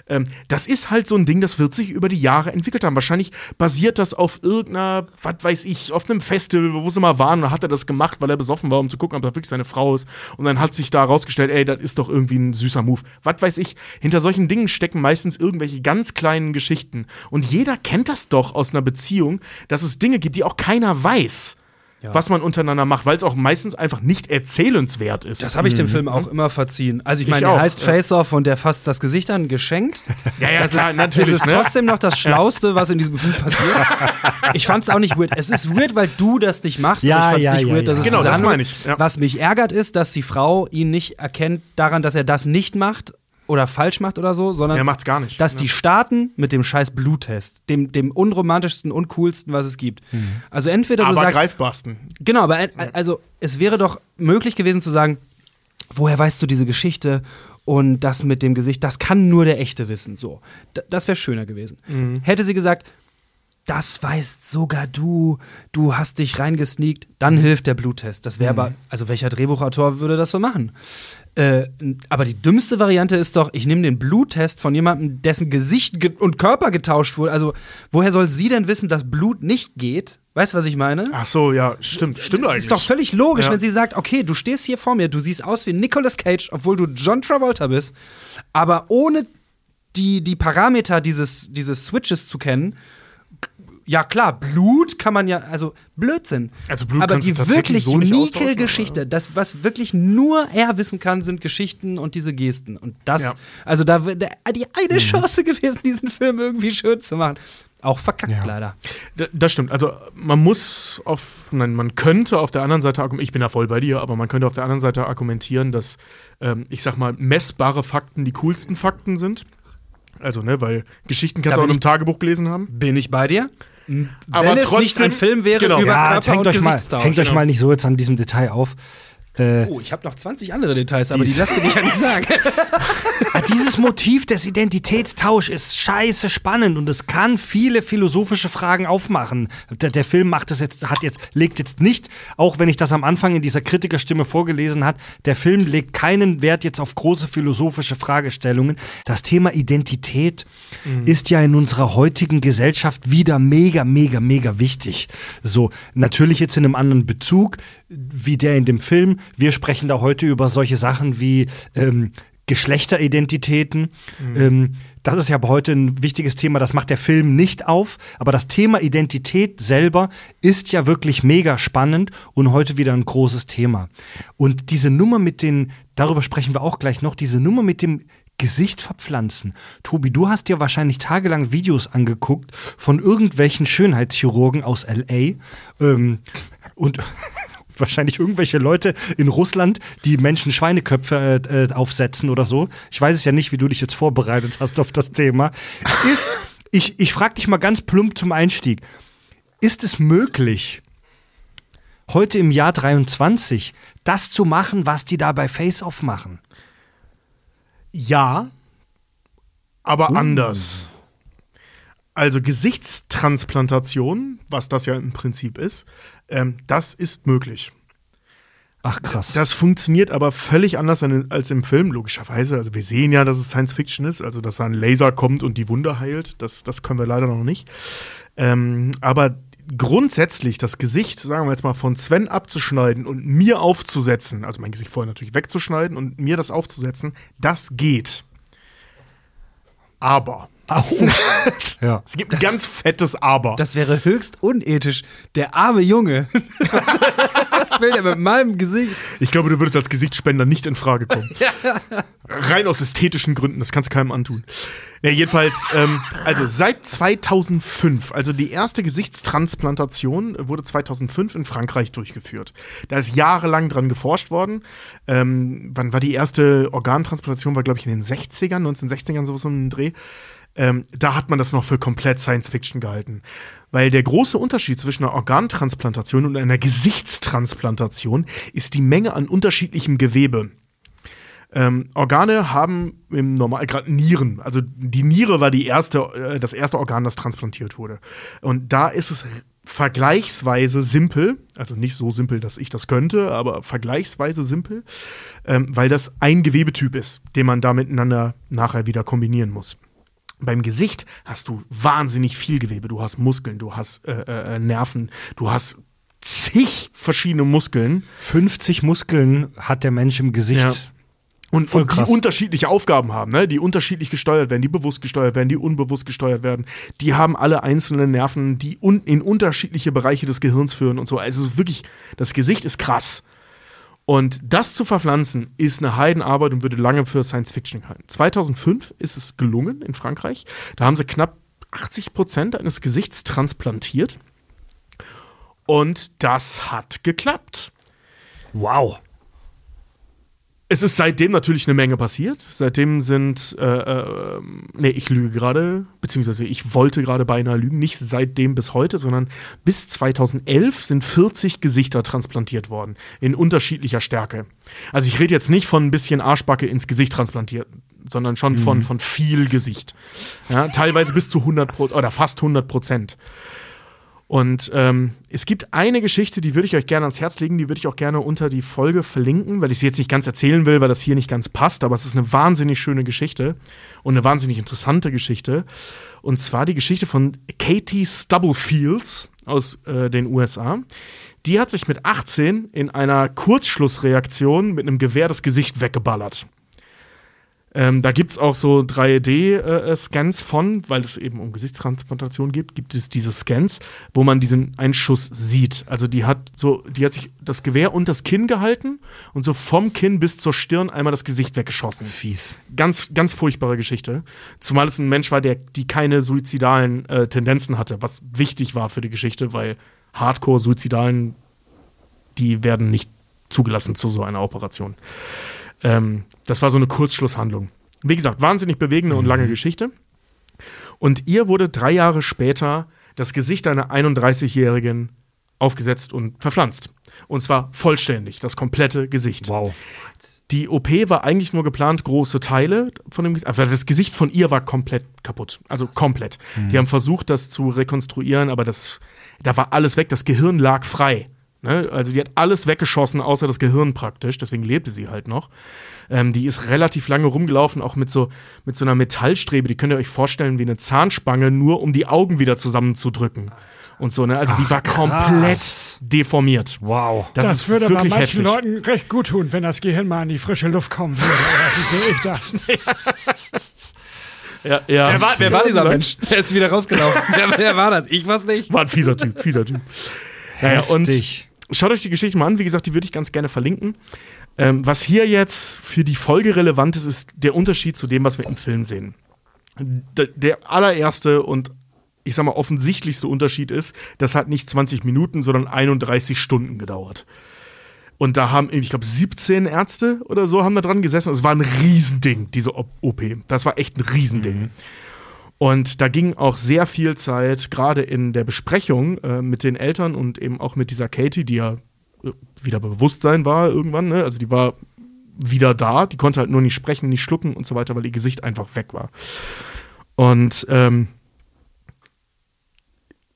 Ähm, das ist halt so ein Ding, das wird sich über die Jahre entwickelt haben. Wahrscheinlich basiert das auf irgendeiner, was weiß ich, auf einem Festival, wo sie mal waren, und hat er das gemacht, weil er besoffen war, um zu gucken, ob das wirklich seine Frau ist. Und dann hat sich da rausgestellt, ey, das ist doch irgendwie ein süßer Move. Was weiß ich, hinter solchen Dingen stecken meistens irgendwelche ganz kleinen Geschichten. Und jeder kennt das doch aus einer Beziehung, dass es Dinge gibt, die auch keiner weiß. Was man untereinander macht, weil es auch meistens einfach nicht erzählenswert ist. Das habe ich dem Film auch immer verziehen. Also ich Ich meine, er heißt ja. Face Off und der fasst das Gesicht an, geschenkt. ja, ja, Das klar, ist, natürlich. Es ist ne? trotzdem noch das Schlauste, was in diesem Film passiert. Ich fand es auch nicht weird. Es ist weird, weil du das nicht machst. Ja, aber ich fand's ja, nicht ja, weird, dass ja. es Genau, das meine ich, ja. Was mich ärgert, ist, dass die Frau ihn nicht erkennt daran, dass er das nicht macht oder falsch macht oder so, sondern Er macht's gar nicht. dass Ja. die starten mit dem scheiß Bluttest, dem, dem unromantischsten und coolsten, was es gibt. Also entweder du aber sagst, greifbarsten. Genau, aber also es wäre doch möglich gewesen zu sagen, woher weißt du diese Geschichte und das mit dem Gesicht, das kann nur der Echte wissen. So, das wäre schöner gewesen. Mhm. Hätte sie gesagt, das weißt sogar du, du hast dich reingesneakt, dann hilft der Bluttest. Das wäre aber, also welcher Drehbuchautor würde das so machen? Äh, aber die dümmste Variante ist doch, ich nehme den Bluttest von jemandem, dessen Gesicht ge und Körper getauscht wurde. Also, woher soll sie denn wissen, dass Blut nicht geht? Weißt du, was ich meine? Ach so, ja, stimmt, stimmt eigentlich. Ist doch völlig logisch, Ja. wenn sie sagt, okay, du stehst hier vor mir, du siehst aus wie Nicolas Cage, obwohl du John Travolta bist, aber ohne die, die Parameter dieses, dieses Switches zu kennen, ja klar, Blut kann man ja, also Blödsinn. Also Blut aber die wirklich so unique Geschichte, das, was wirklich nur er wissen kann, sind Geschichten und diese Gesten. Und das, Ja. also da wäre die eine Chance gewesen, diesen Film irgendwie schön zu machen. Auch verkackt Ja. leider. D- Das stimmt. Also man muss auf, nein, man könnte auf der anderen Seite, argum- ich bin da voll bei dir, aber man könnte auf der anderen Seite argumentieren, dass, ähm, ich sag mal, messbare Fakten die coolsten Fakten sind. Also, ne, weil Geschichten kannst du auch in einem Tagebuch gelesen haben. Bin ich bei dir? Aber Wenn es trotzdem- nicht ein Film wäre Genau. über Ja, Körper hängt und euch, mal, hängt euch genau. mal nicht so jetzt an diesem Detail auf. Äh, Oh, ich habe noch 20 andere Details, aber die, lasst ihr mich ja nicht sagen. Ah, Dieses Motiv des Identitätstausch ist scheiße spannend und es kann viele philosophische Fragen aufmachen. Der, der Film macht es jetzt, hat jetzt, legt jetzt nicht, auch wenn ich das am Anfang in dieser Kritikerstimme vorgelesen hat, der Film legt keinen Wert jetzt auf große philosophische Fragestellungen. Das Thema Identität ist ja in unserer heutigen Gesellschaft wieder mega, mega, mega wichtig. So, natürlich jetzt in einem anderen Bezug, wie der in dem Film. Wir sprechen da heute über solche Sachen wie ähm, Geschlechteridentitäten. Ähm, das ist ja heute ein wichtiges Thema, das macht der Film nicht auf. Aber das Thema Identität selber ist ja wirklich mega spannend und heute wieder ein großes Thema. Und diese Nummer mit den, darüber sprechen wir auch gleich noch, diese Nummer mit dem Gesicht verpflanzen. Tobi, du hast dir wahrscheinlich tagelang Videos angeguckt von irgendwelchen Schönheitschirurgen aus LA ähm, und wahrscheinlich irgendwelche Leute in Russland, die Menschen Schweineköpfe äh, äh, aufsetzen oder so. Ich weiß es ja nicht, wie du dich jetzt vorbereitet hast auf das Thema. Ist, ich, ich frage dich mal ganz plump zum Einstieg. Ist es möglich, heute im Jahr 23 das zu machen, was die da bei Face Off machen? Ja, aber anders. Also Gesichtstransplantation, was das ja im Prinzip ist, ähm, das ist möglich. Ach krass. Das funktioniert aber völlig anders an- als im Film, logischerweise. Also wir sehen ja, dass es Science Fiction ist, also dass da ein Laser kommt und die Wunde heilt. Das, das können wir leider noch nicht. Ähm, aber grundsätzlich das Gesicht, sagen wir jetzt mal, von Sven abzuschneiden und mir aufzusetzen, also mein Gesicht vorher natürlich wegzuschneiden und mir das aufzusetzen, das geht. Aber. Au. ja. Es gibt ein ganz fettes Aber. Das wäre höchst unethisch. Der arme Junge. Was will der mit meinem Gesicht? Ich glaube, du würdest als Gesichtsspender nicht in Frage kommen. Rein aus ästhetischen Gründen, das kannst du keinem antun. Ja, jedenfalls, ähm, also seit 2005, also die erste Gesichtstransplantation wurde 2005 in Frankreich durchgeführt. Da ist jahrelang dran geforscht worden. Ähm, wann war die erste Organtransplantation? War, glaube ich, in den 60ern, 1960ern, sowas um den Dreh. Ähm, da hat man das noch für komplett Science Fiction gehalten. Weil der große Unterschied zwischen einer Organtransplantation und einer Gesichtstransplantation ist die Menge an unterschiedlichem Gewebe. Ähm, Organe haben im Normal gerade Nieren. Also die Niere war die erste, äh, das erste Organ, das transplantiert wurde. Und da ist es vergleichsweise simpel, also nicht so simpel, dass ich das könnte, aber vergleichsweise simpel, ähm, weil das ein Gewebetyp ist, den man da miteinander nachher wieder kombinieren muss. Beim Gesicht hast du wahnsinnig viel Gewebe. Du hast Muskeln, du hast äh, äh, Nerven, du hast zig verschiedene Muskeln. 50 Muskeln hat der Mensch im Gesicht. Ja. Und, Voll und die unterschiedliche Aufgaben haben, ne? die unterschiedlich gesteuert werden, die bewusst gesteuert werden, die unbewusst gesteuert werden. Die haben alle einzelne Nerven, die un in unterschiedliche Bereiche des Gehirns führen und so. Also es ist wirklich, das Gesicht ist krass. Und das zu verpflanzen ist eine Heidenarbeit und würde lange für Science Fiction gehalten. 2005 ist es gelungen in Frankreich. Da haben sie knapp 80 Prozent eines Gesichts transplantiert. Und das hat geklappt. Wow. Es ist seitdem natürlich eine Menge passiert. Seitdem sind, äh, äh, nee, ich lüge gerade, beziehungsweise ich wollte gerade beinahe lügen, nicht seitdem bis heute, sondern bis 2011 sind 40 Gesichter transplantiert worden, in unterschiedlicher Stärke. Also ich rede jetzt nicht von ein bisschen Arschbacke ins Gesicht transplantiert, sondern schon von, von viel Gesicht. Ja, teilweise bis zu 100 Pro oder fast 100 Prozent. Und ähm, es gibt eine Geschichte, die würde ich euch gerne ans Herz legen, die würde ich auch gerne unter die Folge verlinken, weil ich sie jetzt nicht ganz erzählen will, weil das hier nicht ganz passt, aber es ist eine wahnsinnig schöne Geschichte und eine wahnsinnig interessante Geschichte. Und zwar die Geschichte von Katie Stubblefields aus äh, den USA. Die hat sich mit 18 in einer Kurzschlussreaktion mit einem Gewehr das Gesicht weggeballert. Ähm, da gibt es auch so 3D-Scans von, weil es eben um Gesichtstransplantation geht, gibt es diese Scans, wo man diesen Einschuss sieht. Also die hat so, die hat sich das Gewehr unter das Kinn gehalten und so vom Kinn bis zur Stirn einmal das Gesicht weggeschossen. Fies. Ganz, ganz furchtbare Geschichte. Zumal es ein Mensch war, der die keine suizidalen äh, Tendenzen hatte, was wichtig war für die Geschichte, weil Hardcore-Suizidalen, die werden nicht zugelassen zu so einer Operation. Ähm, das war so eine Kurzschlusshandlung. Wie gesagt, wahnsinnig bewegende und lange Geschichte. Und ihr wurde drei Jahre später das Gesicht einer 31-Jährigen aufgesetzt und verpflanzt. Und zwar vollständig, das komplette Gesicht. Wow. Die OP war eigentlich nur geplant, große Teile von dem Gesicht. Also das Gesicht von ihr war komplett kaputt. Also komplett. Die haben versucht, das zu rekonstruieren, aber das, da war alles weg. Das Gehirn lag frei. Ne? Also die hat alles weggeschossen, außer das Gehirn praktisch. Deswegen lebte sie halt noch. Ähm, die ist relativ lange rumgelaufen, auch mit so, mit so einer Metallstrebe. Die könnt ihr euch vorstellen wie eine Zahnspange, nur um die Augen wieder zusammenzudrücken. Und so, ne? Also die war komplett deformiert. Wow. Das, Das, ist würde bei manchen heftig. Leuten recht gut tun, wenn das Gehirn mal in die frische Luft kommen würde. Oder wie sehe ich das? Ja, ja. Wer war, wer war dieser Mensch? Der ist wieder rausgelaufen. wer, wer war das? Ich war's nicht. War ein fieser Typ, fieser Typ. Naja, und. Schaut euch die Geschichte mal an. Wie gesagt, die würde ich ganz gerne verlinken. Ähm, was hier jetzt für die Folge relevant ist, ist der Unterschied zu dem, was wir im Film sehen. D der allererste und ich sag mal offensichtlichste Unterschied ist, das hat nicht 20 Minuten, sondern 31 Stunden gedauert. Und da haben, ich glaube, 17 Ärzte oder so haben da dran gesessen. Es war ein Riesending, diese OP. Das war echt ein Riesending. Und da ging auch sehr viel Zeit, gerade in der Besprechung äh, mit den Eltern und eben auch mit dieser Katie, die ja äh, wieder Bewusstsein war irgendwann. Ne? Also die war wieder da, die konnte halt nur nicht sprechen, nicht schlucken und so weiter, weil ihr Gesicht einfach weg war. Und ähm,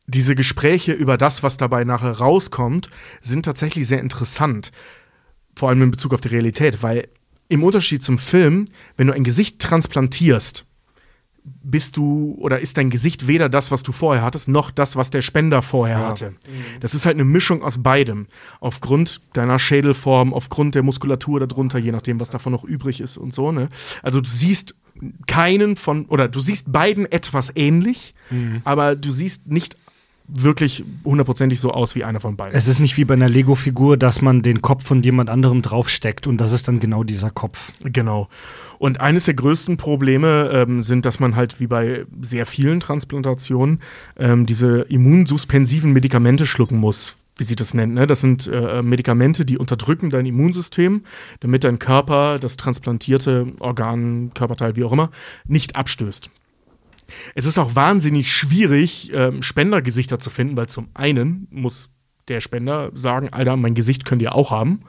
diese Gespräche über das, was dabei nachher rauskommt, sind tatsächlich sehr interessant. Vor allem in Bezug auf die Realität, weil im Unterschied zum Film, wenn du ein Gesicht transplantierst, bist du oder ist dein Gesicht weder das, was du vorher hattest, noch das, was der Spender vorher hatte. Das ist halt eine Mischung aus beidem. Aufgrund deiner Schädelform, aufgrund der Muskulatur darunter, je nachdem, was davon noch übrig ist und so. Ne? Also du siehst keinen von, oder du siehst beiden etwas ähnlich, aber du siehst nicht wirklich hundertprozentig so aus wie einer von beiden. Es ist nicht wie bei einer Lego-Figur, dass man den Kopf von jemand anderem draufsteckt und das ist dann genau dieser Kopf. Genau. Und eines der größten Probleme ähm, sind, dass man halt wie bei sehr vielen Transplantationen ähm, diese immunsuspensiven Medikamente schlucken muss, wie sie das nennt. Ne? Das sind äh, Medikamente, die unterdrücken dein Immunsystem, damit dein Körper das transplantierte Organ, Körperteil, wie auch immer, nicht abstößt. Es ist auch wahnsinnig schwierig, ähm, Spendergesichter zu finden, weil zum einen muss der Spender sagen, Alter, mein Gesicht könnt ihr auch haben.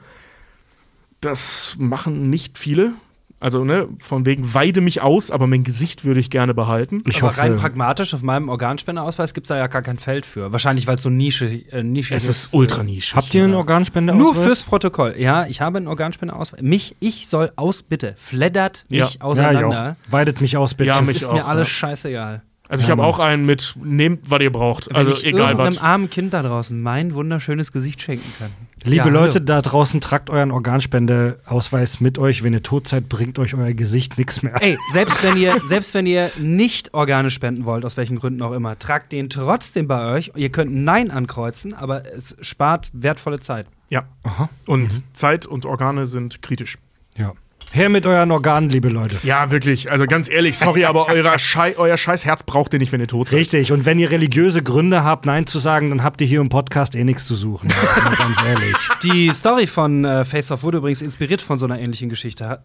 Das machen nicht viele. Also, ne, von wegen weide mich aus, aber mein Gesicht würde ich gerne behalten. Ich Aber rein hoffe, pragmatisch, auf meinem Organspenderausweis gibt es da ja gar kein Feld für. Wahrscheinlich, weil es so Nische, äh, nischig Es ist ultra nischig. habt ihr einen ja. Organspendeausweis? Nur fürs Protokoll. Ja, ich habe einen Organspenderausweis. Mich, ich soll aus, bitte, fleddert mich Ja. ja, auseinander. auch. Weidet mich aus, bitte. Ja, das mich ist auch, mir alles ja. scheißegal. Also, ich habe auch einen mit, nehmt, was ihr braucht. Wenn Also, ich egal was. armen Kind da draußen mein wunderschönes Gesicht schenken kann. Liebe Ja, hallo. Leute da draußen, tragt euren Organspendeausweis mit euch. Wenn ihr tot seid, bringt euch euer Gesicht nichts mehr. Ey, selbst wenn ihr, selbst wenn ihr nicht Organe spenden wollt, aus welchen Gründen auch immer, tragt den trotzdem bei euch. Ihr könnt Nein ankreuzen, aber es spart wertvolle Zeit. Ja. Aha. Und Zeit und Organe sind kritisch. Ja. Her mit euren Organen, liebe Leute. Ja, wirklich. Also ganz ehrlich, sorry, aber euer, Schei euer scheiß Herz braucht ihr nicht, wenn ihr tot seid. Richtig. Und wenn ihr religiöse Gründe habt, Nein zu sagen, dann habt ihr hier im Podcast eh nichts zu suchen. Ganz ehrlich. Die Story von äh, Face Off wurde übrigens inspiriert von so einer ähnlichen Geschichte.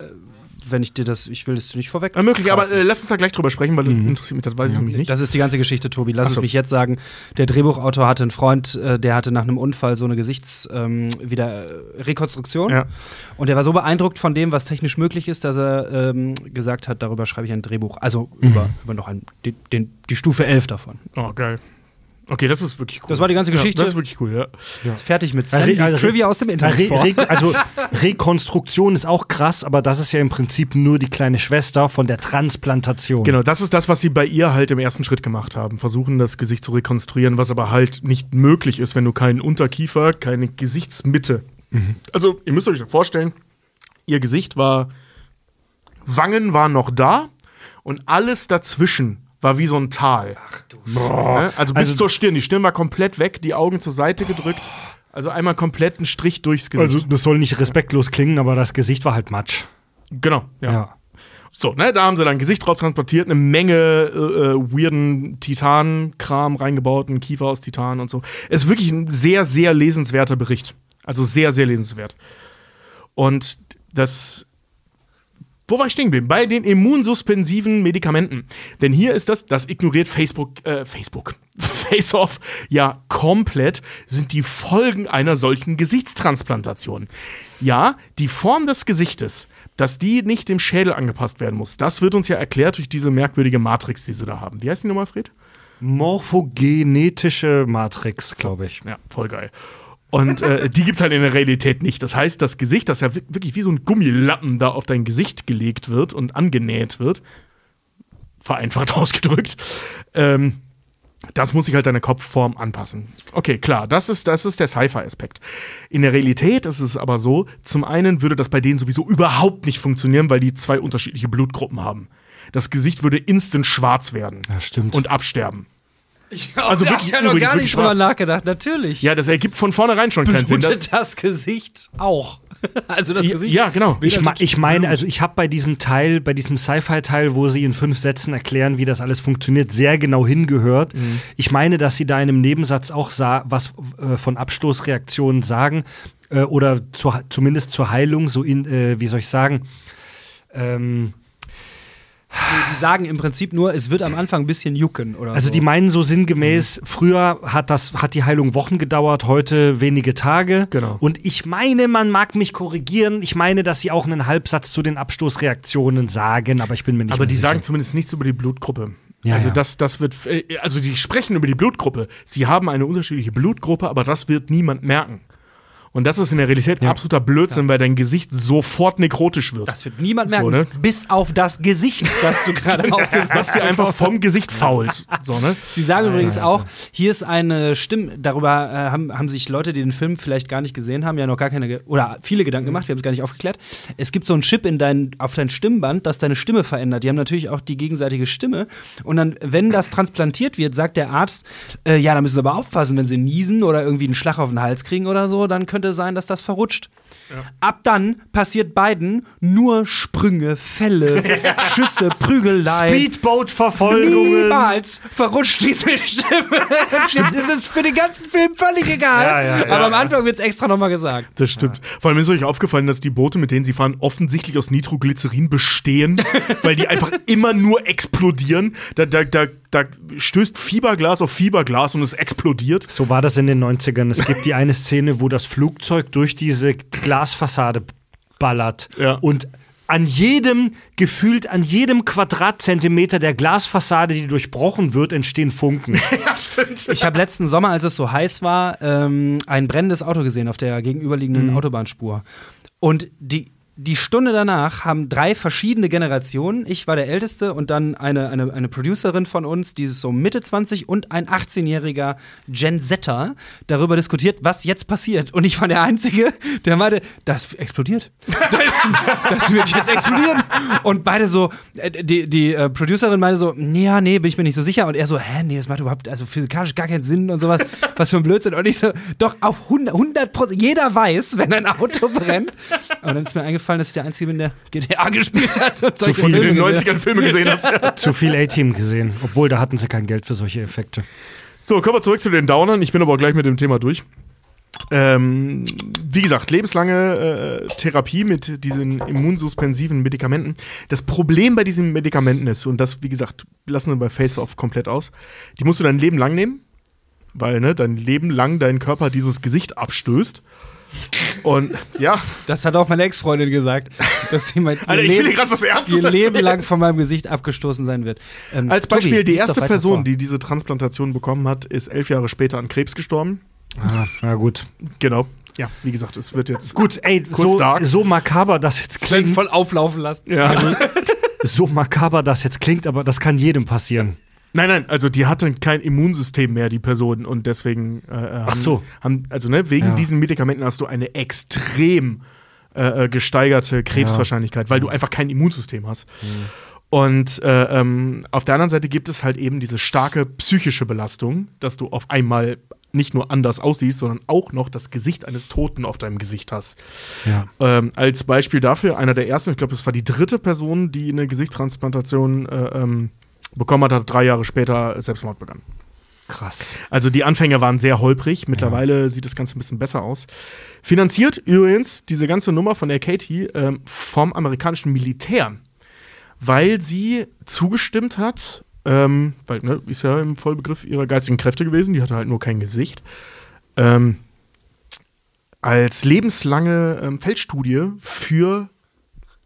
Wenn ich dir das, ich will das nicht vorweg. Ja, möglich, aber äh, lass uns da gleich drüber sprechen, weil das interessiert mich, das weiß ich nämlich nicht. Das ist die ganze Geschichte, Tobi. Lass so. es mich jetzt sagen. Der Drehbuchautor hatte einen Freund, äh, der hatte nach einem Unfall so eine Gesichts ähm, wieder äh, Rekonstruktion. Ja. Und er war so beeindruckt von dem, was technisch möglich ist, dass er ähm, gesagt hat, darüber schreibe ich ein Drehbuch. Also Mhm. über, über noch ein, die, den, die Stufe 11 davon. Oh, geil. Okay, das ist wirklich cool. Das war die ganze Geschichte. Ja, das ist wirklich cool, ja. Ist fertig mit Ja, Sven. re- Lies also- Trivia aus dem Ja, Internet re, re, also Rekonstruktion ist auch krass, aber das ist ja im Prinzip nur die kleine Schwester von der Transplantation. Genau, das ist das, was sie bei ihr halt im ersten Schritt gemacht haben. Versuchen, das Gesicht zu rekonstruieren, was aber halt nicht möglich ist, wenn du keinen Unterkiefer, keine Gesichtsmitte. Also, ihr müsst euch das vorstellen, ihr Gesicht war, Wangen waren noch da und alles dazwischen war wie so ein Tal. Ach du Also bis Also- zur Stirn. Die Stirn war komplett weg, die Augen zur Seite gedrückt. Also einmal komplett einen Strich durchs Gesicht. Also das soll nicht respektlos klingen, aber das Gesicht war halt Matsch. genau, ja. Ja. So, ne, da haben sie dann Gesicht drauf transportiert, eine Menge äh, äh, weirden Titan-Kram reingebaut, einen Kiefer aus Titan und so. Es ist wirklich ein sehr, sehr lesenswerter Bericht. Also sehr, sehr lesenswert. Und das. Wo war ich stehen geblieben? Bei den immunsuspensiven Medikamenten. Denn hier ist das, das ignoriert Facebook, äh, Facebook, Face-Off ja komplett, sind die Folgen einer solchen Gesichtstransplantation. Ja, die Form des Gesichtes, dass die nicht dem Schädel angepasst werden muss, das wird uns ja erklärt durch diese merkwürdige Matrix, die sie da haben. Wie heißt die nochmal, Fred? Morphogenetische Matrix, glaube ich. Ja, voll geil. Und äh, die gibt's halt in der Realität nicht. Das heißt, das Gesicht, das ja wi- wirklich wie so ein Gummilappen da auf dein Gesicht gelegt wird und angenäht wird, vereinfacht ausgedrückt, ähm, das muss sich halt deine Kopfform anpassen. Okay, klar, das ist, das ist der Sci-Fi-Aspekt. In der Realität ist es aber so, zum einen würde das bei denen sowieso überhaupt nicht funktionieren, weil die zwei unterschiedliche Blutgruppen haben. Das Gesicht würde instant schwarz werden Ja, stimmt. und absterben. Also ja, wirklich ich habe noch übrigens gar nicht drüber nachgedacht. Natürlich. Ja, das ergibt von vornherein schon keinen Sinn. Das, Blutet das Gesicht auch. Also das Gesicht. ja, genau. Ich, ich meine, also ich habe bei diesem Teil, bei diesem Sci-Fi-Teil, wo sie in fünf Sätzen erklären, wie das alles funktioniert, sehr genau hingehört. Mhm. Ich meine, dass sie da in einem Nebensatz auch sa was äh, von Abstoßreaktionen sagen äh, oder zur, zumindest zur Heilung, so in, äh, wie soll ich sagen, ähm, Die sagen im Prinzip nur, es wird am Anfang ein bisschen jucken oder Also so. die meinen so sinngemäß, früher hat das hat die Heilung Wochen gedauert, heute wenige Tage. Genau. Und ich meine, man mag mich korrigieren. Ich meine, dass sie auch einen Halbsatz zu den Abstoßreaktionen sagen, aber ich bin mir nicht aber mehr die sicher. sagen zumindest nichts über die Blutgruppe. Ja, also ja. das, das wird, äh, also die sprechen über die Blutgruppe. Sie haben eine unterschiedliche Blutgruppe, aber das wird niemand merken. Und das ist in der Realität absoluter Blödsinn, weil dein Gesicht sofort nekrotisch wird. das wird niemand So, merken. ne? Bis auf das Gesicht, das du gerade aufgesagt was dir einfach vom Gesicht fault. So, ne? Sie sagen übrigens auch, hier ist eine Stimme, darüber äh, haben, haben sich Leute, die den Film vielleicht gar nicht gesehen haben, ja noch gar keine, oder viele Gedanken gemacht, wir haben es gar nicht aufgeklärt. Es gibt so einen Chip in dein, auf dein Stimmband, das deine Stimme verändert. Die haben natürlich auch die gegenseitige Stimme. Und dann, wenn das transplantiert wird, sagt der Arzt, äh, ja, da müssen sie aber aufpassen, wenn sie niesen oder irgendwie einen Schlag auf den Hals kriegen oder so, dann könnte sein, dass das verrutscht. Ab dann passiert beiden nur Sprünge, Fälle, Schüsse, Prügelei. Speedboat-Verfolgungen. Niemals verrutscht diese Stimme. Stimmt, es ist für den ganzen Film völlig egal. Ja, ja, ja. Aber am Anfang wird es extra nochmal gesagt. Das stimmt. Vor allem ist euch aufgefallen, dass die Boote, mit denen sie fahren, offensichtlich aus Nitroglycerin bestehen, weil die einfach immer nur explodieren. Da, da, da, da stößt Fiberglas auf Fiberglas und es explodiert. So war das in den 90ern. Es gibt die eine Szene, wo das Flugzeug durch diese Glasfassade ballert Ja. und an jedem, gefühlt an jedem Quadratzentimeter der Glasfassade, die durchbrochen wird, entstehen Funken. Ja, stimmt. Ich habe letzten Sommer, als es so heiß war, ähm, ein brennendes Auto gesehen auf der gegenüberliegenden Autobahnspur. Und die, die Stunde danach haben drei verschiedene Generationen, ich war der Älteste und dann eine, eine, eine Producerin von uns, die ist so Mitte 20 und ein 18-jähriger Gen Zetter darüber diskutiert, was jetzt passiert. Und ich war der Einzige, der meinte, das explodiert. das wird jetzt explodieren. Und beide so, äh, die, die äh, Producerin meinte so, ja, nee, bin ich mir nicht so sicher. Und er so, hä, nee, das macht überhaupt, also physikalisch gar keinen Sinn und sowas. Was für ein Blödsinn. Und ich so, doch, auf 100, 100 Prozent, jeder weiß, wenn ein Auto brennt. Aber dann ist mir eingefallen, dass ich der Einzige bin, der GTA gespielt hat. Und solche Weil du in den Filme gesehen 90ern Filme gesehen hast. Zu viel A-Team gesehen. Obwohl, da hatten sie kein Geld für solche Effekte. So, kommen wir zurück zu den Downern. Ich bin aber auch gleich mit dem Thema durch. Ähm, wie gesagt, lebenslange äh, Therapie mit diesen immunsuspensiven Medikamenten. Das Problem bei diesen Medikamenten ist, und das, wie gesagt, lassen wir bei Face-Off komplett aus, die musst du dein Leben lang nehmen, weil ne, dein Leben lang dein Körper dieses Gesicht abstößt. Und ja, Das hat auch meine Ex-Freundin gesagt, dass sie mein Alter, Leben, gerade was Ernstes ihr Leben lang von meinem Gesicht abgestoßen sein wird. Ähm, Als Tobi, Beispiel, die lies doch erste Person, vor. die diese Transplantation bekommen hat, ist elf Jahre später an Krebs gestorben. Ah, na gut. Genau. Ja, wie gesagt, es wird jetzt. Gut, ey, so, dark. so makaber das jetzt klingt. voll auflaufen lassen. Ja. So makaber das jetzt klingt, aber das kann jedem passieren. Nein, nein, also die hatte kein Immunsystem mehr, die Person, und deswegen äh, haben, Ach so. haben, also ne, wegen Ja. diesen Medikamenten hast du eine extrem äh, äh, gesteigerte Krebswahrscheinlichkeit, weil du einfach kein Immunsystem hast. Und äh, ähm, auf der anderen Seite gibt es halt eben diese starke psychische Belastung, dass du auf einmal nicht nur anders aussiehst, sondern auch noch das Gesicht eines Toten auf deinem Gesicht hast. Ja. Ähm, als Beispiel dafür, einer der ersten, ich glaube, es war die dritte Person, die eine Gesichtstransplantation äh, ähm, bekommen hat, hat drei Jahre später Selbstmord begangen. Krass. Also die Anfänge waren sehr holprig. Mittlerweile sieht das Ganze ein bisschen besser aus. Finanziert übrigens diese ganze Nummer von der Katie ähm, vom amerikanischen Militär, weil sie zugestimmt hat, ähm, weil, ne, ist ja im Vollbegriff ihrer geistigen Kräfte gewesen, die hatte halt nur kein Gesicht, ähm, als lebenslange ähm, Feldstudie für,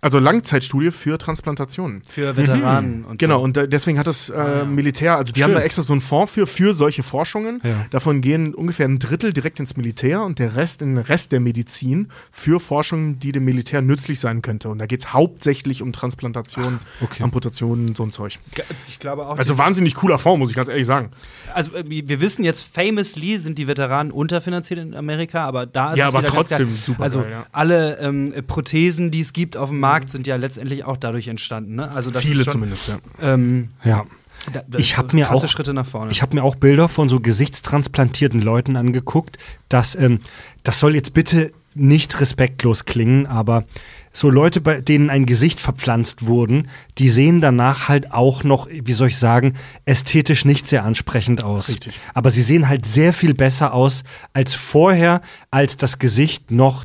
also Langzeitstudie für Transplantationen. Für Veteranen und Genau, so. und da- deswegen hat das äh, ja. Militär, also die Schön. haben da extra so einen Fonds für, für solche Forschungen. Ja. Davon gehen ungefähr ein Drittel direkt ins Militär und der Rest in den Rest der Medizin für Forschungen, die dem Militär nützlich sein könnte. Und da geht es hauptsächlich um Transplantation, okay. Amputationen, so ein Zeug. Ich glaube auch. Also wahnsinnig cooler Fonds, muss ich ganz ehrlich sagen. also äh, wir wissen jetzt, famously sind die Veteranen unterfinanziert in Amerika, aber da ist Ja, es aber wieder ganz trotzdem geil. super Also geil, ja. alle ähm, Prothesen, die es gibt auf dem Markt, sind ja letztendlich auch dadurch entstanden. Ne? Also Viele schon, zumindest, ja. Ähm, Ja. da, da, Ich hab mir auch- Schritte nach vorne. Ich habe mir auch Bilder von so gesichtstransplantierten Leuten angeguckt. Das, ähm, das soll jetzt bitte nicht respektlos klingen, aber so Leute, bei denen ein Gesicht verpflanzt wurden, die sehen danach halt auch noch, wie soll ich sagen, ästhetisch nicht sehr ansprechend aus. Richtig. Aber sie sehen halt sehr viel besser aus als vorher, als das Gesicht noch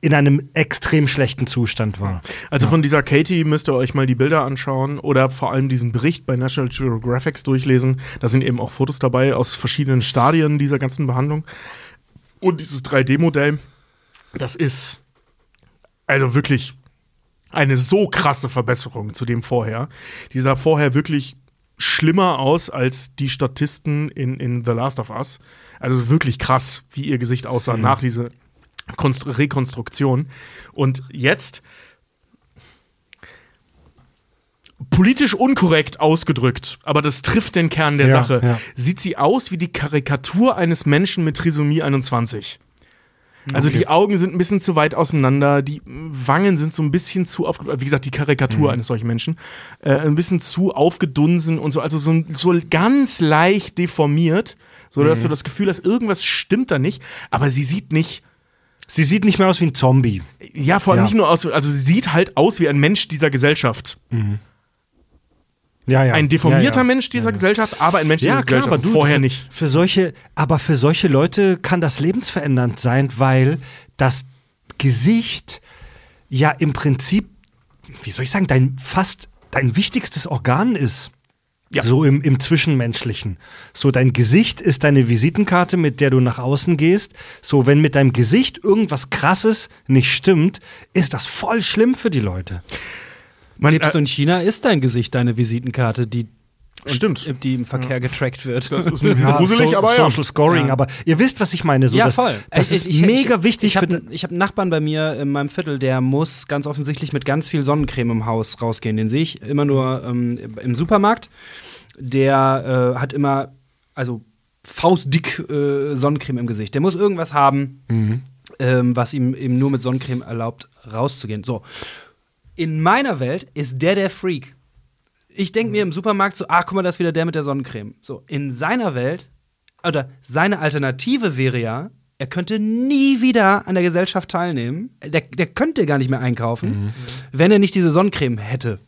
in einem extrem schlechten Zustand war. Also von dieser Katie müsst ihr euch mal die Bilder anschauen oder vor allem diesen Bericht bei National Geographic durchlesen. Da sind eben auch Fotos dabei aus verschiedenen Stadien dieser ganzen Behandlung. Und dieses 3D-Modell, das ist also wirklich eine so krasse Verbesserung zu dem vorher. Die sah vorher wirklich schlimmer aus als die Statisten in, in The Last of Us. Also es ist wirklich krass, wie ihr Gesicht aussah nach dieser Konstru Rekonstruktion. Und jetzt politisch unkorrekt ausgedrückt, aber das trifft den Kern der Ja, Sache. ja. Sieht sie aus wie die Karikatur eines Menschen mit Trisomie 21. Also die Augen sind ein bisschen zu weit auseinander, die Wangen sind so ein bisschen zu auf, wie gesagt, die Karikatur Mhm. eines solchen Menschen, äh, ein bisschen zu aufgedunsen und so, also so, so ganz leicht deformiert, so Mhm. dass du das Gefühl hast, irgendwas stimmt da nicht, aber sie sieht nicht, Sie sieht nicht mehr aus wie ein Zombie. ja, vor allem Ja. nicht nur aus, also sie sieht halt aus wie ein Mensch dieser Gesellschaft. Ja, ja. Ein deformierter ja. Mensch dieser Gesellschaft, aber ein Mensch Ja, dieser klar, Gesellschaft. aber du, vorher für, nicht. Für solche, aber für solche Leute kann das lebensverändernd sein, weil das Gesicht ja im Prinzip, wie soll ich sagen, dein fast dein wichtigstes Organ ist. Ja. So im, im Zwischenmenschlichen. So, dein Gesicht ist deine Visitenkarte, mit der du nach außen gehst. So, wenn mit deinem Gesicht irgendwas krasses nicht stimmt, ist das voll schlimm für die Leute. Man, Lebst du äh, in China, ist deine Gesicht deine Visitenkarte, die, stimmt. die im Verkehr getrackt wird. Das ist ein bisschen gruselig, so, aber ja. Social Scoring, Ja. aber ihr wisst, was ich meine. So, ja, das, voll. Das Ich- ist ich- mega ich, wichtig Ich habe ich hab einen Nachbarn bei mir in meinem Viertel, der muss ganz offensichtlich mit ganz viel Sonnencreme im Haus rausgehen. Den sehe ich immer nur ähm, im Supermarkt. Der äh, hat immer, also faustdick äh, Sonnencreme im Gesicht. Der muss irgendwas haben, ähm, was ihm eben nur mit Sonnencreme erlaubt, rauszugehen. So. In meiner Welt ist der der Freak. Ich denke mir im Supermarkt so, ah, guck mal, das ist wieder der mit der Sonnencreme. So, in seiner Welt, oder seine Alternative wäre ja, er könnte nie wieder an der Gesellschaft teilnehmen. Der, der könnte gar nicht mehr einkaufen, wenn er nicht diese Sonnencreme hätte.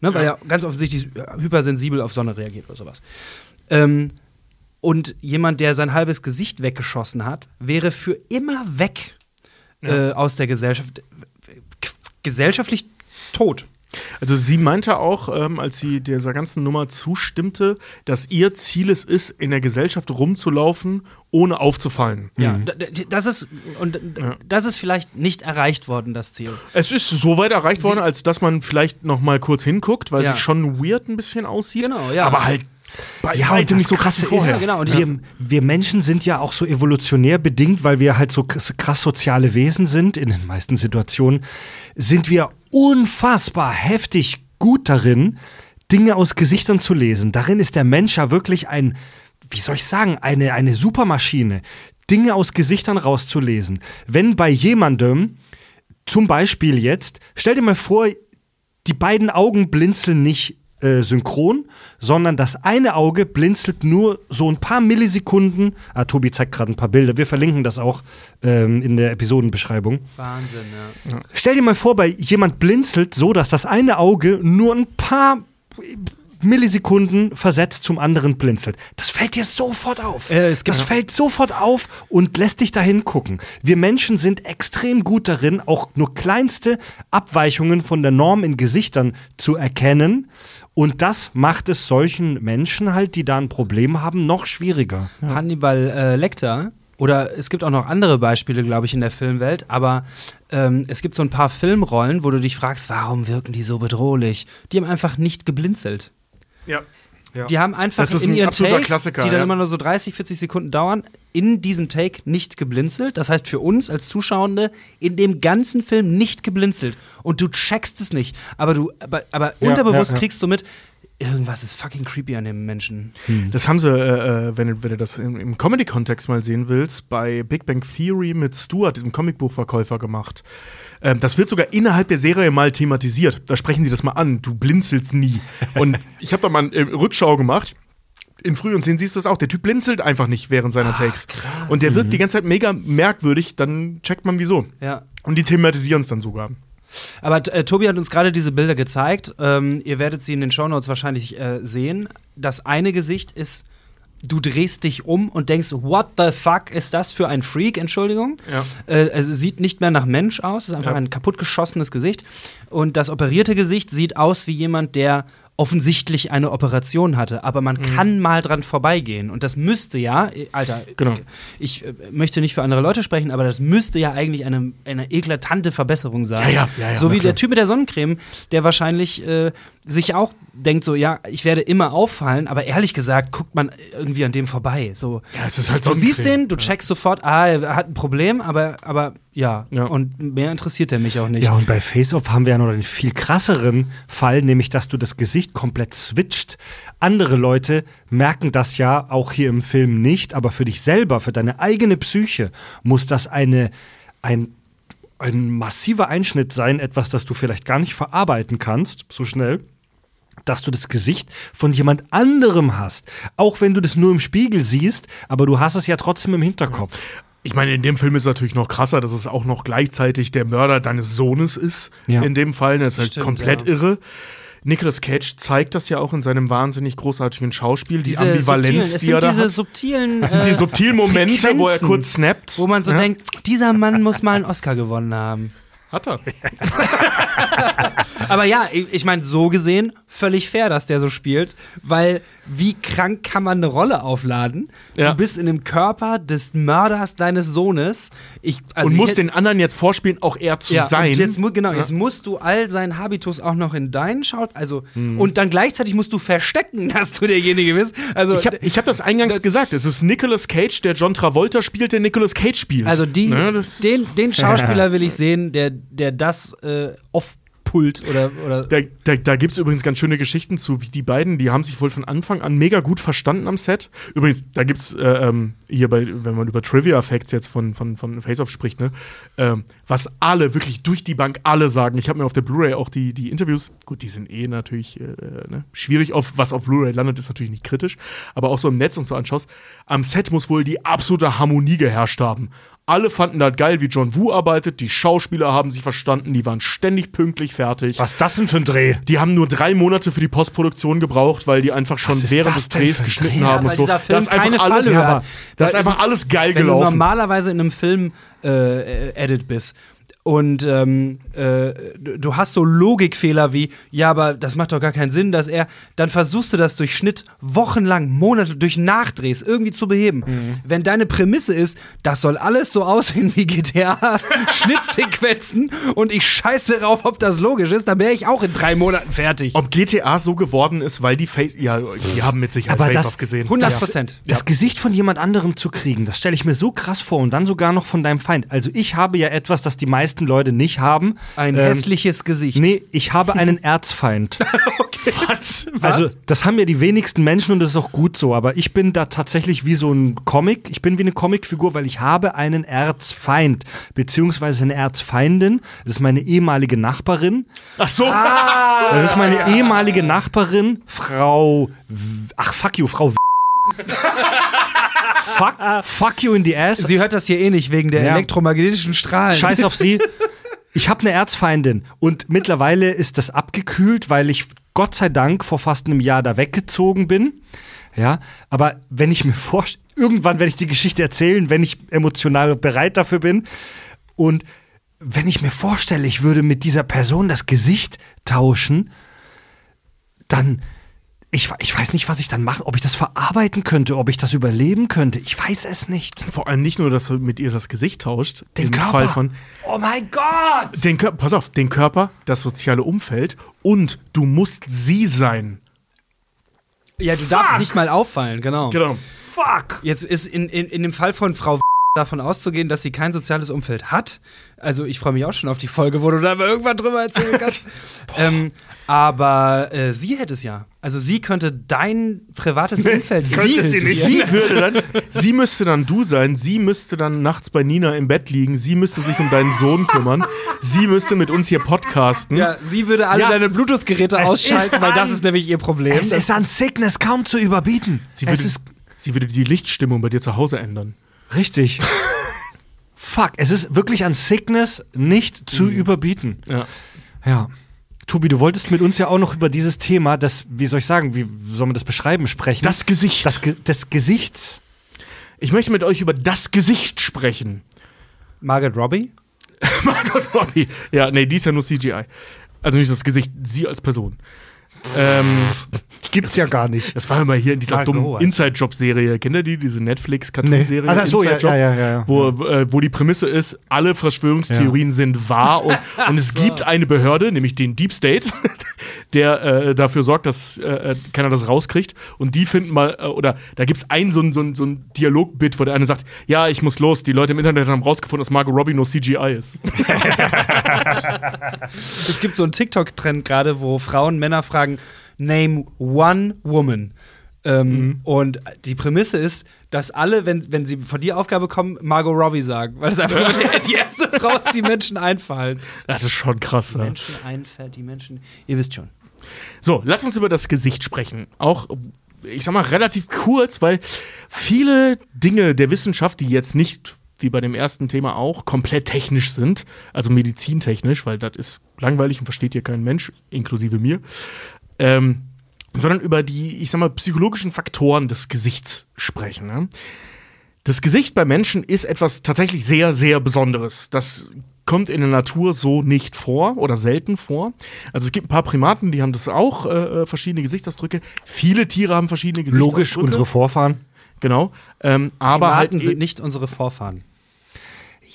Ne, weil er ganz offensichtlich hypersensibel auf Sonne reagiert oder sowas. Ähm, Und jemand, der sein halbes Gesicht weggeschossen hat, wäre für immer weg äh, aus der Gesellschaft. K- Gesellschaftlich tot. Also sie meinte auch, ähm, als sie dieser ganzen Nummer zustimmte, dass ihr Ziel es ist, in der Gesellschaft rumzulaufen, ohne aufzufallen. Ja, d- das ist und das ist vielleicht nicht erreicht worden, das Ziel. Es ist so weit erreicht worden, als dass man vielleicht noch mal kurz hinguckt, weil Ja. sie schon weird ein bisschen aussieht. Genau, ja. Aber halt bei Ja, und das so krass vorher. Ja, genau. Und Wir, wir Menschen sind ja auch so evolutionär bedingt, weil wir halt so krass krass soziale Wesen sind, in den meisten Situationen, sind wir unfassbar heftig gut darin, Dinge aus Gesichtern zu lesen. Darin ist der Mensch ja wirklich ein, wie soll ich sagen, eine, eine Supermaschine, Dinge aus Gesichtern rauszulesen. Wenn bei jemandem, zum Beispiel jetzt, stell dir mal vor, die beiden Augen blinzeln nicht äh, synchron, sondern das eine Auge blinzelt nur so ein paar Millisekunden. Ah, Tobi zeigt gerade ein paar Bilder. Wir verlinken das auch ähm, in der Episodenbeschreibung. Wahnsinn, ja. Stell dir mal vor, bei jemand blinzelt so, dass das eine Auge nur ein paar Millisekunden versetzt zum anderen blinzelt. Das fällt dir sofort auf. Äh, das fällt sofort auf und lässt dich dahin gucken. Wir Menschen sind extrem gut darin, auch nur kleinste Abweichungen von der Norm in Gesichtern zu erkennen. Und das macht es solchen Menschen halt, die da ein Problem haben, noch schwieriger. Hannibal äh, Lecter. Oder es gibt auch noch andere Beispiele, glaube ich, in der Filmwelt. Aber ähm, es gibt so ein paar Filmrollen, wo du dich fragst, warum wirken die so bedrohlich? Die haben einfach nicht geblinzelt. Ja. Die haben einfach in ein ihren Takes, die dann ja. immer nur so 30, 40 Sekunden dauern, in diesem Take nicht geblinzelt. Das heißt für uns als Zuschauende in dem ganzen Film nicht geblinzelt. Und du checkst es nicht. Aber du, aber, aber Ja, unterbewusst ja, ja. kriegst du mit, irgendwas ist fucking creepy an dem Menschen. Das haben sie, äh, äh, wenn, du- wenn du das im, im Comedy-Kontext mal sehen willst, bei Big Bang Theory mit Stuart, diesem Comicbuchverkäufer, gemacht. Ähm, das wird sogar innerhalb der Serie mal thematisiert. Da sprechen die das mal an. Du blinzelst nie. Und ich habe da mal eine äh, Rückschau gemacht. In früheren Szenen siehst du es auch. Der Typ blinzelt einfach nicht während seiner Takes. Und der wirkt die ganze Zeit mega merkwürdig. Dann checkt man wieso. Ja. Und die thematisieren es dann sogar. Aber äh, Tobi hat uns gerade diese Bilder gezeigt. Ähm, ihr werdet sie in den Shownotes wahrscheinlich äh, sehen. Das eine Gesicht ist, du drehst dich um und denkst, what the fuck ist das für ein Freak? Entschuldigung. Ja. Äh, es sieht nicht mehr nach Mensch aus, es ist einfach Ja. ein kaputtgeschossenes Gesicht. Und das operierte Gesicht sieht aus wie jemand, der offensichtlich eine Operation hatte, aber man Mhm. kann mal dran vorbeigehen. Und das müsste ja, äh, Alter, Genau. ich äh, möchte nicht für andere Leute sprechen, aber das müsste ja eigentlich eine, eine eklatante Verbesserung sein. Ja, ja, ja, so wie der Typ mit der Sonnencreme, der wahrscheinlich äh, sich auch denkt, so, ja, ich werde immer auffallen, aber ehrlich gesagt guckt man irgendwie an dem vorbei. So, Ja, es ist halt du siehst den, du checkst sofort, ah, er hat ein Problem, aber, aber ja. Ja. Und mehr interessiert er mich auch nicht. Ja, und bei Face-Off haben wir ja noch einen viel krasseren Fall, nämlich dass du das Gesicht komplett switcht. Andere Leute merken das ja auch hier im Film nicht, aber für dich selber, für deine eigene Psyche muss das eine, ein, ein massiver Einschnitt sein, etwas, das du vielleicht gar nicht verarbeiten kannst, so schnell dass du das Gesicht von jemand anderem hast. Auch wenn du das nur im Spiegel siehst, aber du hast es ja trotzdem im Hinterkopf. Ich meine, in dem Film ist es natürlich noch krasser, dass es auch noch gleichzeitig der Mörder deines Sohnes ist. Ja. In dem Fall. Das ist halt Stimmt, komplett ja. irre. Nicolas Cage zeigt das ja auch in seinem wahnsinnig großartigen Schauspiel, die Diese Ambivalenz, subtilen, es die er sind da diese hat. subtilen Das sind die äh, subtilen Momente, wo er kurz snappt. wo man so Ja. denkt, dieser Mann muss mal einen Oscar gewonnen haben. Hat er. Aber ja, ich, meine, so gesehen, völlig fair, dass der so spielt, weil wie krank kann man eine Rolle aufladen? Ja. Du bist in dem Körper des Mörders deines Sohnes. Ich, also Und ich muss hätte- den anderen jetzt vorspielen, auch er zu ja, sein. Jetzt, genau, Ja. jetzt musst du all seinen Habitus auch noch in deinen schaut, also Mhm. und dann gleichzeitig musst du verstecken, dass du derjenige bist. Also Ich habe ich hab das eingangs gesagt. Es ist Nicolas Cage, der John Travolta spielt, der Nicolas Cage spielt. Also die, Ne, das- den, den Schauspieler will ich sehen, der, der das äh, aufpult oder, oder Da, da, da gibt es übrigens ganz schöne Geschichten zu, wie die beiden, die haben sich wohl von Anfang an mega gut verstanden am Set. Übrigens, da gibt es äh, ähm, hier bei, wenn man über Trivia Facts jetzt von, von, von Face Off spricht, ne, ähm, was alle, wirklich durch die Bank alle sagen. Ich habe mir auf der Blu-ray auch die, die Interviews, gut, die sind eh natürlich äh, ne, schwierig, auf, was auf Blu-ray landet, ist natürlich nicht kritisch, aber auch so im Netz und so anschaust, am Set muss wohl die absolute Harmonie geherrscht haben. Alle fanden das geil, wie John Woo arbeitet. Die Schauspieler haben sich verstanden, die waren ständig pünktlich fertig. Was ist das denn für ein Dreh? Die haben nur drei Monate für die Postproduktion gebraucht, weil die einfach schon während das des Drehs geschnitten Dreh? haben Ja, und so. Film da ist einfach alles, Fallhöhe hat. da ist einfach alles geil Wenn du gelaufen. normalerweise in einem Film äh, Edit bist und ähm, äh, du hast so Logikfehler wie, ja, aber das macht doch gar keinen Sinn, dass er, dann versuchst du das durch Schnitt wochenlang, Monate, durch Nachdrehs irgendwie zu beheben. Mhm. Wenn deine Prämisse ist, das soll alles so aussehen wie GTA, Schnittsequenzen und ich scheiße drauf, ob das logisch ist, dann wäre ich auch in drei Monaten fertig. Ob GTA so geworden ist, weil die Face, ja, die haben mit Sicherheit Aber das- Face-Off gesehen. 100 Prozent. Das Gesicht von jemand anderem zu kriegen, das stelle ich mir so krass vor und dann sogar noch von deinem Feind. Also ich habe ja etwas, das die meisten Leute nicht haben. Ein Ähm, hässliches Gesicht. Nee, ich habe einen Erzfeind. Was? Also, das haben ja die wenigsten Menschen und das ist auch gut so, aber ich bin da tatsächlich wie so ein Comic. Ich bin wie eine Comicfigur, weil ich habe einen Erzfeind, beziehungsweise eine Erzfeindin. Das ist meine ehemalige Nachbarin. Ach so. Das ist meine ehemalige Nachbarin, Frau. Ach, fuck you, Frau. W- fuck, fuck you in the ass. Sie hört das hier eh nicht wegen der Ja. elektromagnetischen Strahlen. Scheiß auf sie. Ich habe eine Erzfeindin und mittlerweile ist das abgekühlt, weil ich Gott sei Dank vor fast einem Jahr da weggezogen bin. Ja, aber wenn ich mir vorstelle, irgendwann werde ich die Geschichte erzählen, wenn ich emotional bereit dafür bin. Und wenn ich mir vorstelle, ich würde mit dieser Person das Gesicht tauschen, dann, ich, ich weiß nicht, was ich dann mache, ob ich das verarbeiten könnte, ob ich das überleben könnte. Ich weiß es nicht. Vor allem nicht nur, dass du mit ihr das Gesicht tauscht, Den im Körper. Fall von Oh mein Gott! den Körper, pass auf, den Körper, das soziale Umfeld und du musst sie sein. Ja, du darfst nicht mal auffallen, genau. Genau. Fuck! Jetzt ist in, in, in dem Fall von Frau davon auszugehen, dass sie kein soziales Umfeld hat. Also ich freue mich auch schon auf die Folge, wo du da mal irgendwann drüber erzählen kannst. ähm, aber äh, sie hätte es ja. Also sie könnte dein privates Umfeld Sie, befiltern. sie würde dann, sie müsste dann du sein, sie müsste dann nachts bei Nina im Bett liegen, sie müsste sich um deinen Sohn kümmern, sie müsste mit uns hier podcasten. Ja, sie würde alle Ja. deine Bluetooth-Geräte ausschalten, weil das ein- ist nämlich ihr Problem. Es ist an Sickness kaum zu überbieten. Sie würde, es ist sie würde die Lichtstimmung bei dir zu Hause ändern. richtig. Fuck, es ist wirklich an Sickness nicht zu überbieten. Ja. Ja. Tobi, du wolltest mit uns ja auch noch über dieses Thema, das, wie soll ich sagen, wie soll man das beschreiben, sprechen? Das Gesicht. das Ge des Gesichts. ich möchte mit euch über das Gesicht sprechen. Margaret Robbie? Margot Robbie. Ja, nee, die ist ja nur CGI. Also nicht das Gesicht, sie als Person. Ähm, gibt's ja gar nicht. das war immer hier in dieser Margot, dummen. Inside-Job-Serie. Kennt ihr die? Diese Netflix-Cartoon-Serie? Ah, ach so, ja, ja, ja, ja, ja. Wo, äh, wo die Prämisse ist, alle Verschwörungstheorien sind wahr und, und es gibt eine Behörde, nämlich den Deep State, der äh, dafür sorgt, dass äh, keiner das rauskriegt. Und die finden mal, äh, oder da gibt es ein so ein, so ein, so ein Dialogbit, wo der eine sagt, ja, ich muss los, die Leute im Internet haben rausgefunden, dass Margot Robbie nur CGI ist. Es gibt so einen TikTok-Trend gerade, wo Frauen Männer fragen, name one woman. Ähm, Und die Prämisse ist, dass alle, wenn, wenn sie von dir Aufgabe kommen, Margot Robbie sagen. Weil es einfach die, die erste Frau ist, die Menschen einfallen. Das ist schon krass. Ja. Menschen einfällt, die Menschen. Ihr wisst schon. So, lass uns über das Gesicht sprechen. Auch, ich sag mal, relativ kurz, weil viele Dinge der Wissenschaft, die jetzt nicht, wie bei dem ersten Thema auch, komplett technisch sind, also medizintechnisch, weil das ist langweilig und versteht hier kein Mensch, inklusive mir, ähm, sondern über die, ich sag mal, psychologischen Faktoren des Gesichts sprechen. Ne? Das Gesicht bei Menschen ist etwas tatsächlich sehr, sehr Besonderes. Das kommt in der Natur so nicht vor oder selten vor. Also es gibt ein paar Primaten, die haben das auch, äh, verschiedene Gesichtsausdrücke. Viele Tiere haben verschiedene Gesichtsausdrücke. Logisch, unsere Vorfahren. Genau. Ähm, aber halt Primaten sind nicht unsere Vorfahren.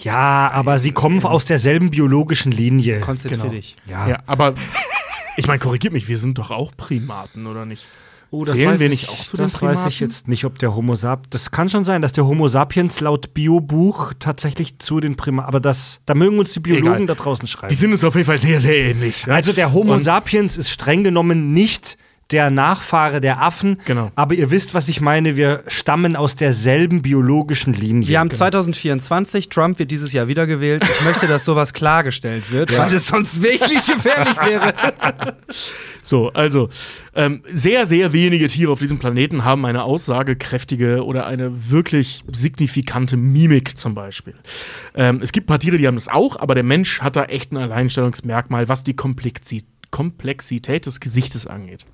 Ja, aber sie kommen aus derselben biologischen Linie. Konzentrier Genau. dich. Ja. ja, aber ich meine, korrigiert mich, wir sind doch auch Primaten, oder nicht? Oh, Zählen weiß wir ich- nicht auch zu Das weiß ich jetzt nicht, ob der Homo sapiens. Das kann schon sein, dass der Homo sapiens laut Biobuch tatsächlich zu den Primaten. Aber das, da mögen uns die Biologen Egal. da draußen schreiben. Die sind uns auf jeden Fall sehr, sehr ähnlich. ja? also der Homo Und- sapiens ist streng genommen nicht der Nachfahre der Affen. Genau. Aber ihr wisst, was ich meine. Wir stammen aus derselben biologischen Linie. Wir haben 2024, Trump wird dieses Jahr wiedergewählt. Ich möchte, dass sowas klargestellt wird, weil es sonst wirklich gefährlich wäre. So, also ähm, sehr, sehr wenige Tiere auf diesem Planeten haben eine aussagekräftige oder eine wirklich signifikante Mimik zum Beispiel. Ähm, es gibt ein paar Tiere, die haben das auch, aber der Mensch hat da echt ein Alleinstellungsmerkmal, was die Komplexi Komplexität des Gesichtes angeht.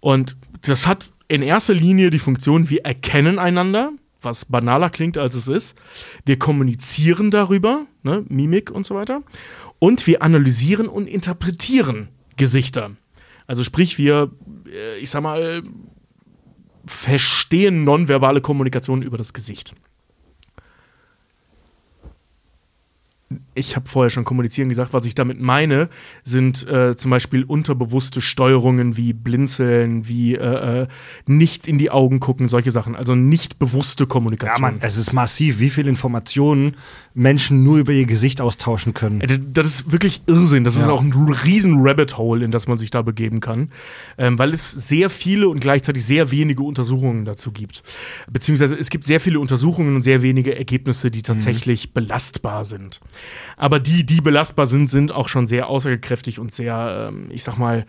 Und das hat in erster Linie die Funktion, wir erkennen einander, was banaler klingt, als es ist. Wir kommunizieren darüber, ne, Mimik und so weiter. Und wir analysieren und interpretieren Gesichter. Also sprich, wir, äh, ich sag mal, verstehen nonverbale Kommunikation über das Gesicht. Ich habe vorher schon kommunizieren gesagt, was ich damit meine, sind äh, zum Beispiel unterbewusste Steuerungen wie Blinzeln, wie äh, äh, nicht in die Augen gucken, solche Sachen. Also nicht bewusste Ja, Kommunikation. Mann, es ist massiv, wie viel Informationen Menschen nur über ihr Gesicht austauschen können. Äh, Das ist wirklich Irrsinn. Das ist auch ein riesen Rabbit Hole, in das man sich da begeben kann, ähm, weil es sehr viele und gleichzeitig sehr wenige Untersuchungen dazu gibt. Beziehungsweise es gibt sehr viele Untersuchungen und sehr wenige Ergebnisse, die tatsächlich belastbar sind. Aber die, die belastbar sind, sind auch schon sehr aussagekräftig und sehr, ähm, ich sag mal,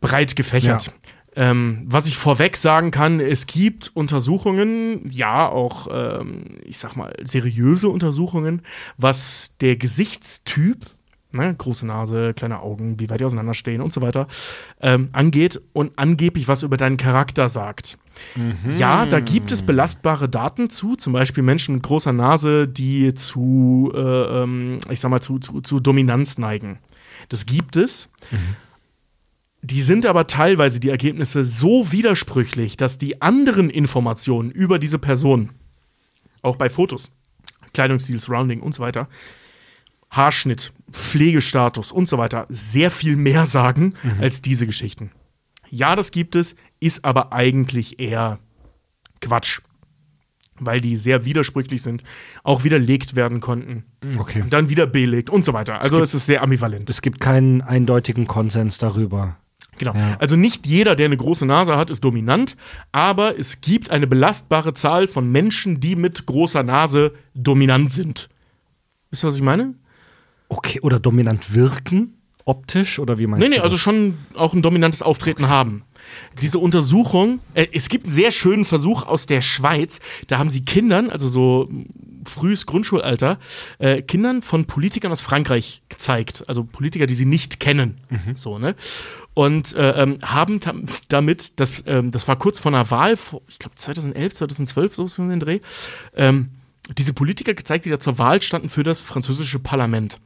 breit gefächert. Ähm, was ich vorweg sagen kann, es gibt Untersuchungen, ja, auch, ähm, ich sag mal, seriöse Untersuchungen, was der Gesichtstyp, ne, große Nase, kleine Augen, wie weit die auseinanderstehen und so weiter, ähm, angeht und angeblich was über deinen Charakter sagt. Ja, da gibt es belastbare Daten zu, zum Beispiel Menschen mit großer Nase, die zu, äh, ähm, ich sag mal, zu, zu, zu Dominanz neigen. Das gibt es. Die sind aber teilweise die Ergebnisse so widersprüchlich, dass die anderen Informationen über diese Person, auch bei Fotos, Kleidungsstil, Surrounding und so weiter, Haarschnitt, Pflegestatus und so weiter, sehr viel mehr sagen als diese Geschichten. Ja, das gibt es, ist aber eigentlich eher Quatsch. Weil die sehr widersprüchlich sind, auch widerlegt werden konnten, Okay. dann wieder belegt und so weiter. Also gibt- es ist sehr ambivalent. Es gibt keinen eindeutigen Konsens darüber. Genau. Ja. Also nicht jeder, der eine große Nase hat, ist dominant, aber es gibt eine belastbare Zahl von Menschen, die mit großer Nase dominant sind. Wisst ihr, was ich meine? Okay, oder dominant wirken? Optisch? Oder wie meinst Nee, du? nee, also das? schon auch ein dominantes Auftreten haben. Diese Untersuchung, äh, es gibt einen sehr schönen Versuch aus der Schweiz, da haben sie Kindern, also so frühes Grundschulalter, äh, Kindern von Politikern aus Frankreich gezeigt. Also Politiker, die sie nicht kennen. So, ne? Und äh, ähm, haben damit, das, ähm, das war kurz vor einer Wahl, vor, ich glaube 2011, 2012, so so in den Dreh, ähm, diese Politiker gezeigt, die da zur Wahl standen für das französische Parlament.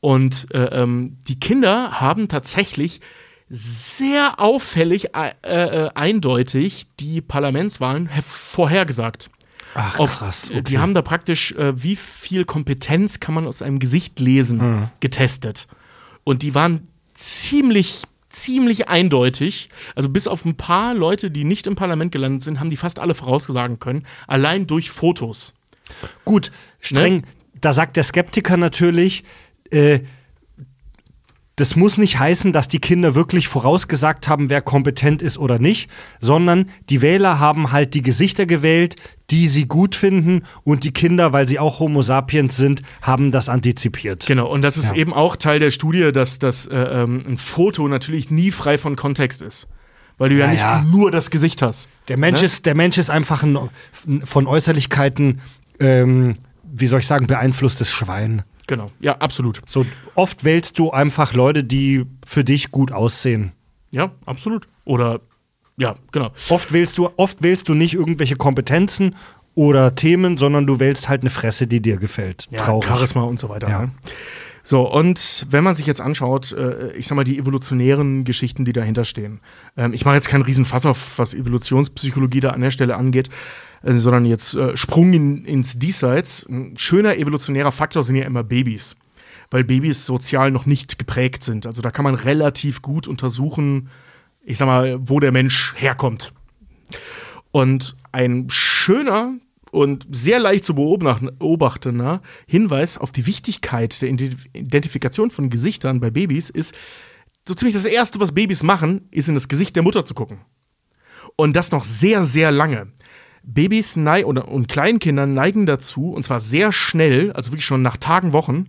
Und äh, ähm, die Kinder haben tatsächlich sehr auffällig, äh, äh, eindeutig die Parlamentswahlen her- vorhergesagt. Ach, krass. äh, Okay. Die haben da praktisch, äh, wie viel Kompetenz kann man aus einem Gesicht lesen, Hm. getestet. Und die waren ziemlich, ziemlich eindeutig. Also bis auf ein paar Leute, die nicht im Parlament gelandet sind, haben die fast alle voraussagen können, allein durch Fotos. Gut, streng. Ne? Da sagt der Skeptiker natürlich, äh, das muss nicht heißen, dass die Kinder wirklich vorausgesagt haben, wer kompetent ist oder nicht, sondern die Wähler haben halt die Gesichter gewählt, die sie gut finden und die Kinder, weil sie auch Homo sapiens sind, haben das antizipiert. Genau, und das ist Ja. eben auch Teil der Studie, dass, dass äh, ähm, ein Foto natürlich nie frei von Kontext ist. Weil du ja, Ja, nicht ja. nur das Gesicht hast. Der Mensch, Ne? ist, der Mensch ist einfach ein von Äußerlichkeiten, ähm, wie soll ich sagen, beeinflusstes Schwein. Genau, ja, absolut. So oft wählst du einfach Leute, die für dich gut aussehen. Ja, absolut. Oder, ja, genau. Oft wählst du, oft wählst du nicht irgendwelche Kompetenzen oder Themen, sondern du wählst halt eine Fresse, die dir gefällt. Ja, Traurig. Charisma und so weiter. Ja. Ne? So, und wenn man sich jetzt anschaut, äh, ich sag mal, die evolutionären Geschichten, die dahinter stehen. Ähm, ich mache jetzt keinen Riesenfass auf, was Evolutionspsychologie da an der Stelle angeht, sondern jetzt äh, Sprung in, ins Diesseits. Ein schöner evolutionärer Faktor sind ja immer Babys. Weil Babys sozial noch nicht geprägt sind. Also da kann man relativ gut untersuchen, ich sag mal, wo der Mensch herkommt. Und ein schöner und sehr leicht zu beobachten- beobachtender Hinweis auf die Wichtigkeit der Ident- Identifikation von Gesichtern bei Babys ist, so ziemlich das Erste, was Babys machen, ist in das Gesicht der Mutter zu gucken. Und das noch sehr, sehr lange. Babys nei oder, und Kleinkinder neigen dazu, und zwar sehr schnell, also wirklich schon nach Tagen, Wochen,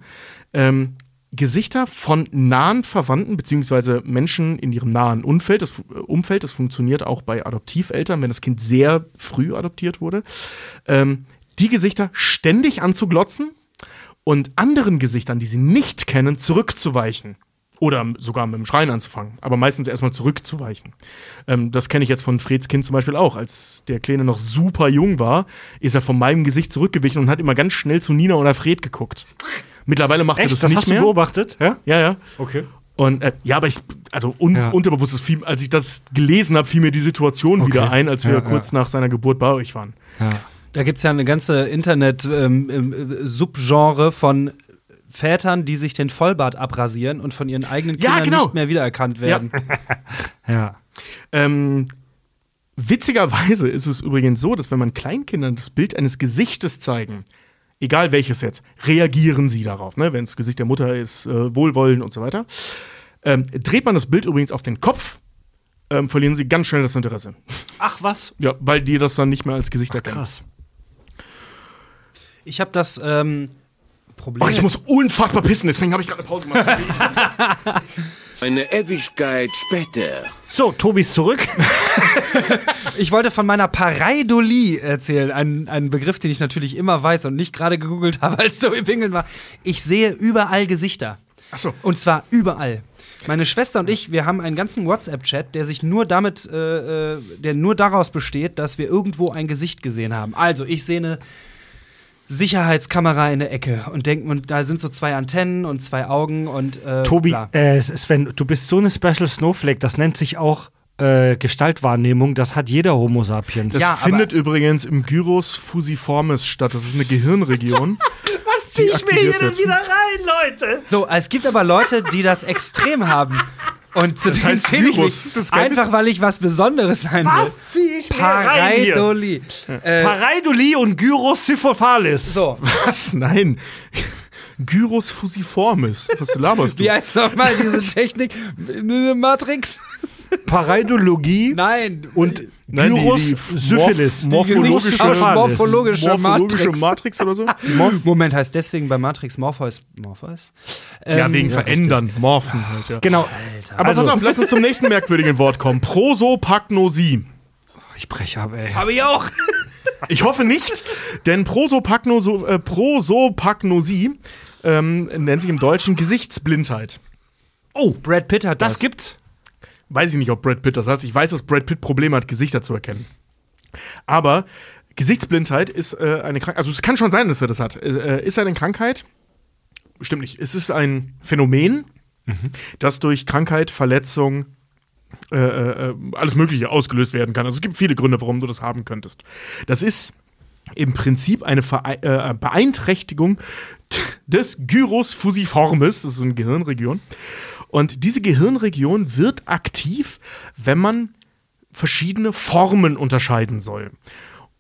ähm, Gesichter von nahen Verwandten beziehungsweise Menschen in ihrem nahen Umfeld, das, äh, Umfeld, das funktioniert auch bei Adoptiveltern, wenn das Kind sehr früh adoptiert wurde, ähm, die Gesichter ständig anzuglotzen und anderen Gesichtern, die sie nicht kennen, zurückzuweichen. Oder sogar mit dem Schreien anzufangen, aber meistens erstmal zurückzuweichen. Ähm, das kenne ich jetzt von Freds Kind zum Beispiel auch. Als der Kleine noch super jung war, ist er von meinem Gesicht zurückgewichen und hat immer ganz schnell zu Nina oder Fred geguckt. Mittlerweile macht er Echt? das, Das, nicht hast mehr. du beobachtet? Ja? Ja, ja. Okay. Und äh, ja, aber ich, also un Ja. unterbewusst, ist viel, als ich das gelesen habe, fiel mir die Situation Okay. wieder ein, als wir Ja, kurz nach seiner Geburt bei euch waren. Ja. Da gibt es ja eine ganze Internet-Subgenre von Vätern, die sich den Vollbart abrasieren und von ihren eigenen Ja, Kindern genau. nicht mehr wiedererkannt werden. ja. Ähm, witzigerweise ist es übrigens so, dass wenn man Kleinkindern das Bild eines Gesichtes zeigen, egal welches jetzt, reagieren sie darauf. Ne? Wenn das Gesicht der Mutter ist, äh, Wohlwollen und so weiter. Ähm, dreht man das Bild übrigens auf den Kopf, ähm, verlieren sie ganz schnell das Interesse. Ach was? Ja, weil die das dann nicht mehr als Gesicht erkennen. Krass. Ich habe das ähm, Problem. Oh, ich muss unfassbar pissen, deswegen habe ich gerade eine Pause gemacht. Eine Ewigkeit später. So, Tobi ist zurück. Ich wollte von meiner Pareidolie erzählen, einen, einen Begriff, den ich natürlich immer weiß und nicht gerade gegoogelt habe, als Tobi Pingeln war. Ich sehe überall Gesichter. Ach so. Und zwar überall. Meine Schwester und ich, wir haben einen ganzen WhatsApp-Chat, der sich nur damit, äh, äh, der nur daraus besteht, dass wir irgendwo ein Gesicht gesehen haben. Also, ich sehe eine Sicherheitskamera in der Ecke und denke, und da sind so zwei Antennen und zwei Augen und äh, Tobi, äh, Sven, du bist so eine Special Snowflake, das nennt sich auch äh, Gestaltwahrnehmung, das hat jeder Homo sapiens. Das Ja, findet übrigens im Gyrus fusiformis statt. Das ist eine Gehirnregion. Was zieh ich mir hier denn wieder rein, Leute? So, es gibt aber Leute, die das extrem haben. Und zu denen heißt zähle ich Virus. mich. Das. Einfach, weil ich was Besonderes sein will. zieh ich mir rein hier? Pareidolie. Äh, Pareidolie und Gyrosyphilis. so, Was? Nein. Gyrus fusiformis. Was laberst du? wie heißt nochmal diese Technik? Eine Matrix? Pareidologie Nein. und Nein, die- die Syphilis. Morph- morphologische- morphologische, Morphologische Matrix. Matrix oder so? Moment, heißt deswegen bei Matrix Morpheus. Morpheus? Ja, Ähm, wegen Verändern. Morphen halt, ja. Genau. Aber Also- pass auf, lass uns zum nächsten merkwürdigen Wort kommen. Prosopagnosie. Ich breche ab, ey. Hab ich auch. Ich hoffe nicht, denn Prosopagnoso, äh, Prosopagnosie ähm, nennt sich im Deutschen Gesichtsblindheit. Oh, Brad Pitt hat das. Das gibt's. Weiß ich nicht, ob Brad Pitt das hat. Ich weiß, dass Brad Pitt Probleme hat, Gesichter zu erkennen. Aber Gesichtsblindheit ist äh, eine Krankheit, also es kann schon sein, dass er das hat. Äh, ist eine Krankheit? Bestimmt nicht. Es ist ein Phänomen, das durch Krankheit, Verletzung, äh, äh, alles Mögliche ausgelöst werden kann. Also es gibt viele Gründe, warum du das haben könntest. Das ist im Prinzip eine Verei äh, Beeinträchtigung des Gyrus fusiformis, das ist so eine Gehirnregion. Und diese Gehirnregion wird aktiv, wenn man verschiedene Formen unterscheiden soll.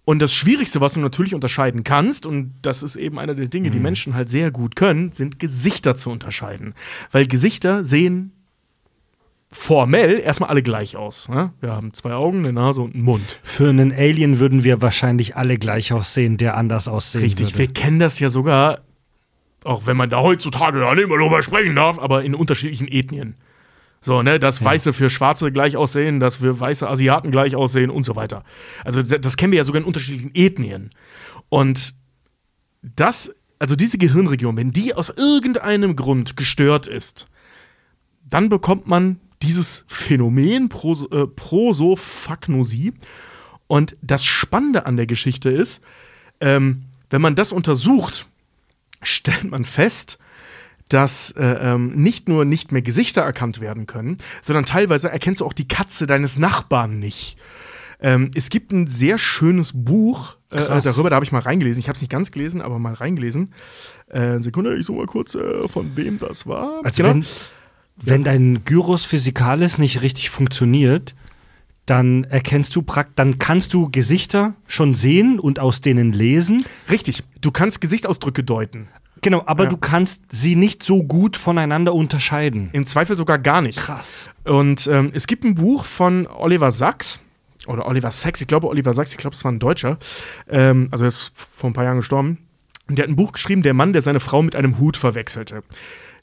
Und das Schwierigste, was du natürlich unterscheiden kannst, und das ist eben einer der Dinge, die Menschen halt sehr gut können, sind Gesichter zu unterscheiden. Weil Gesichter sehen formell erstmal alle gleich aus. Ne? Wir haben zwei Augen, eine Nase und einen Mund. Für einen Alien würden wir wahrscheinlich alle gleich aussehen, der anders aussehen Richtig, wir würde. kennen das ja sogar, auch wenn man da heutzutage ja nicht mehr drüber sprechen darf, aber in unterschiedlichen Ethnien. So, ne, dass Weiße für Schwarze gleich aussehen, dass wir weiße Asiaten gleich aussehen und so weiter. Also das das kennen wir ja sogar in unterschiedlichen Ethnien. Und das, also diese Gehirnregion, wenn die aus irgendeinem Grund gestört ist, dann bekommt man dieses Phänomen Pros äh, Prosophagnosie. Und das Spannende an der Geschichte ist, ähm, wenn man das untersucht, stellt man fest, dass äh, ähm, nicht nur nicht mehr Gesichter erkannt werden können, sondern teilweise erkennst du auch die Katze deines Nachbarn nicht. Ähm, es gibt ein sehr schönes Buch äh, Krass. darüber, da habe ich mal reingelesen. Ich habe es nicht ganz gelesen, aber mal reingelesen. Äh, Sekunde, ich suche mal kurz, äh, von wem das war. Also Genau. wenn, wenn dein Gyros Physikales nicht richtig funktioniert, dann erkennst du prakt, dann kannst du Gesichter schon sehen und aus denen lesen. Richtig, du kannst Gesichtsausdrücke deuten. Genau, aber Ja. du kannst sie nicht so gut voneinander unterscheiden. Im Zweifel sogar gar nicht. Krass. Und ähm, es gibt ein Buch von Oliver Sacks. Oder Oliver Sacks, ich glaube Oliver Sacks, ich glaube, es war ein Deutscher. Ähm, also er ist vor ein paar Jahren gestorben. Und der hat ein Buch geschrieben, Der Mann, der seine Frau mit einem Hut verwechselte.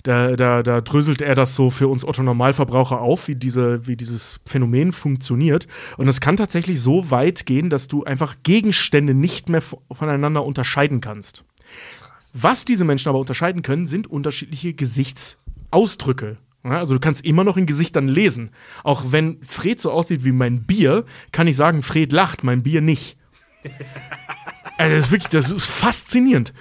Da, da, da dröselt er das so für uns Otto-Normalverbraucher auf, wie, diese, wie dieses Phänomen funktioniert. Und es kann tatsächlich so weit gehen, dass du einfach Gegenstände nicht mehr vo- voneinander unterscheiden kannst. Was diese Menschen aber unterscheiden können, sind unterschiedliche Gesichtsausdrücke. Also du kannst immer noch in Gesichtern lesen. Auch wenn Fred so aussieht wie mein Bier, kann ich sagen, Fred lacht, mein Bier nicht. Also das ist wirklich, das ist faszinierend.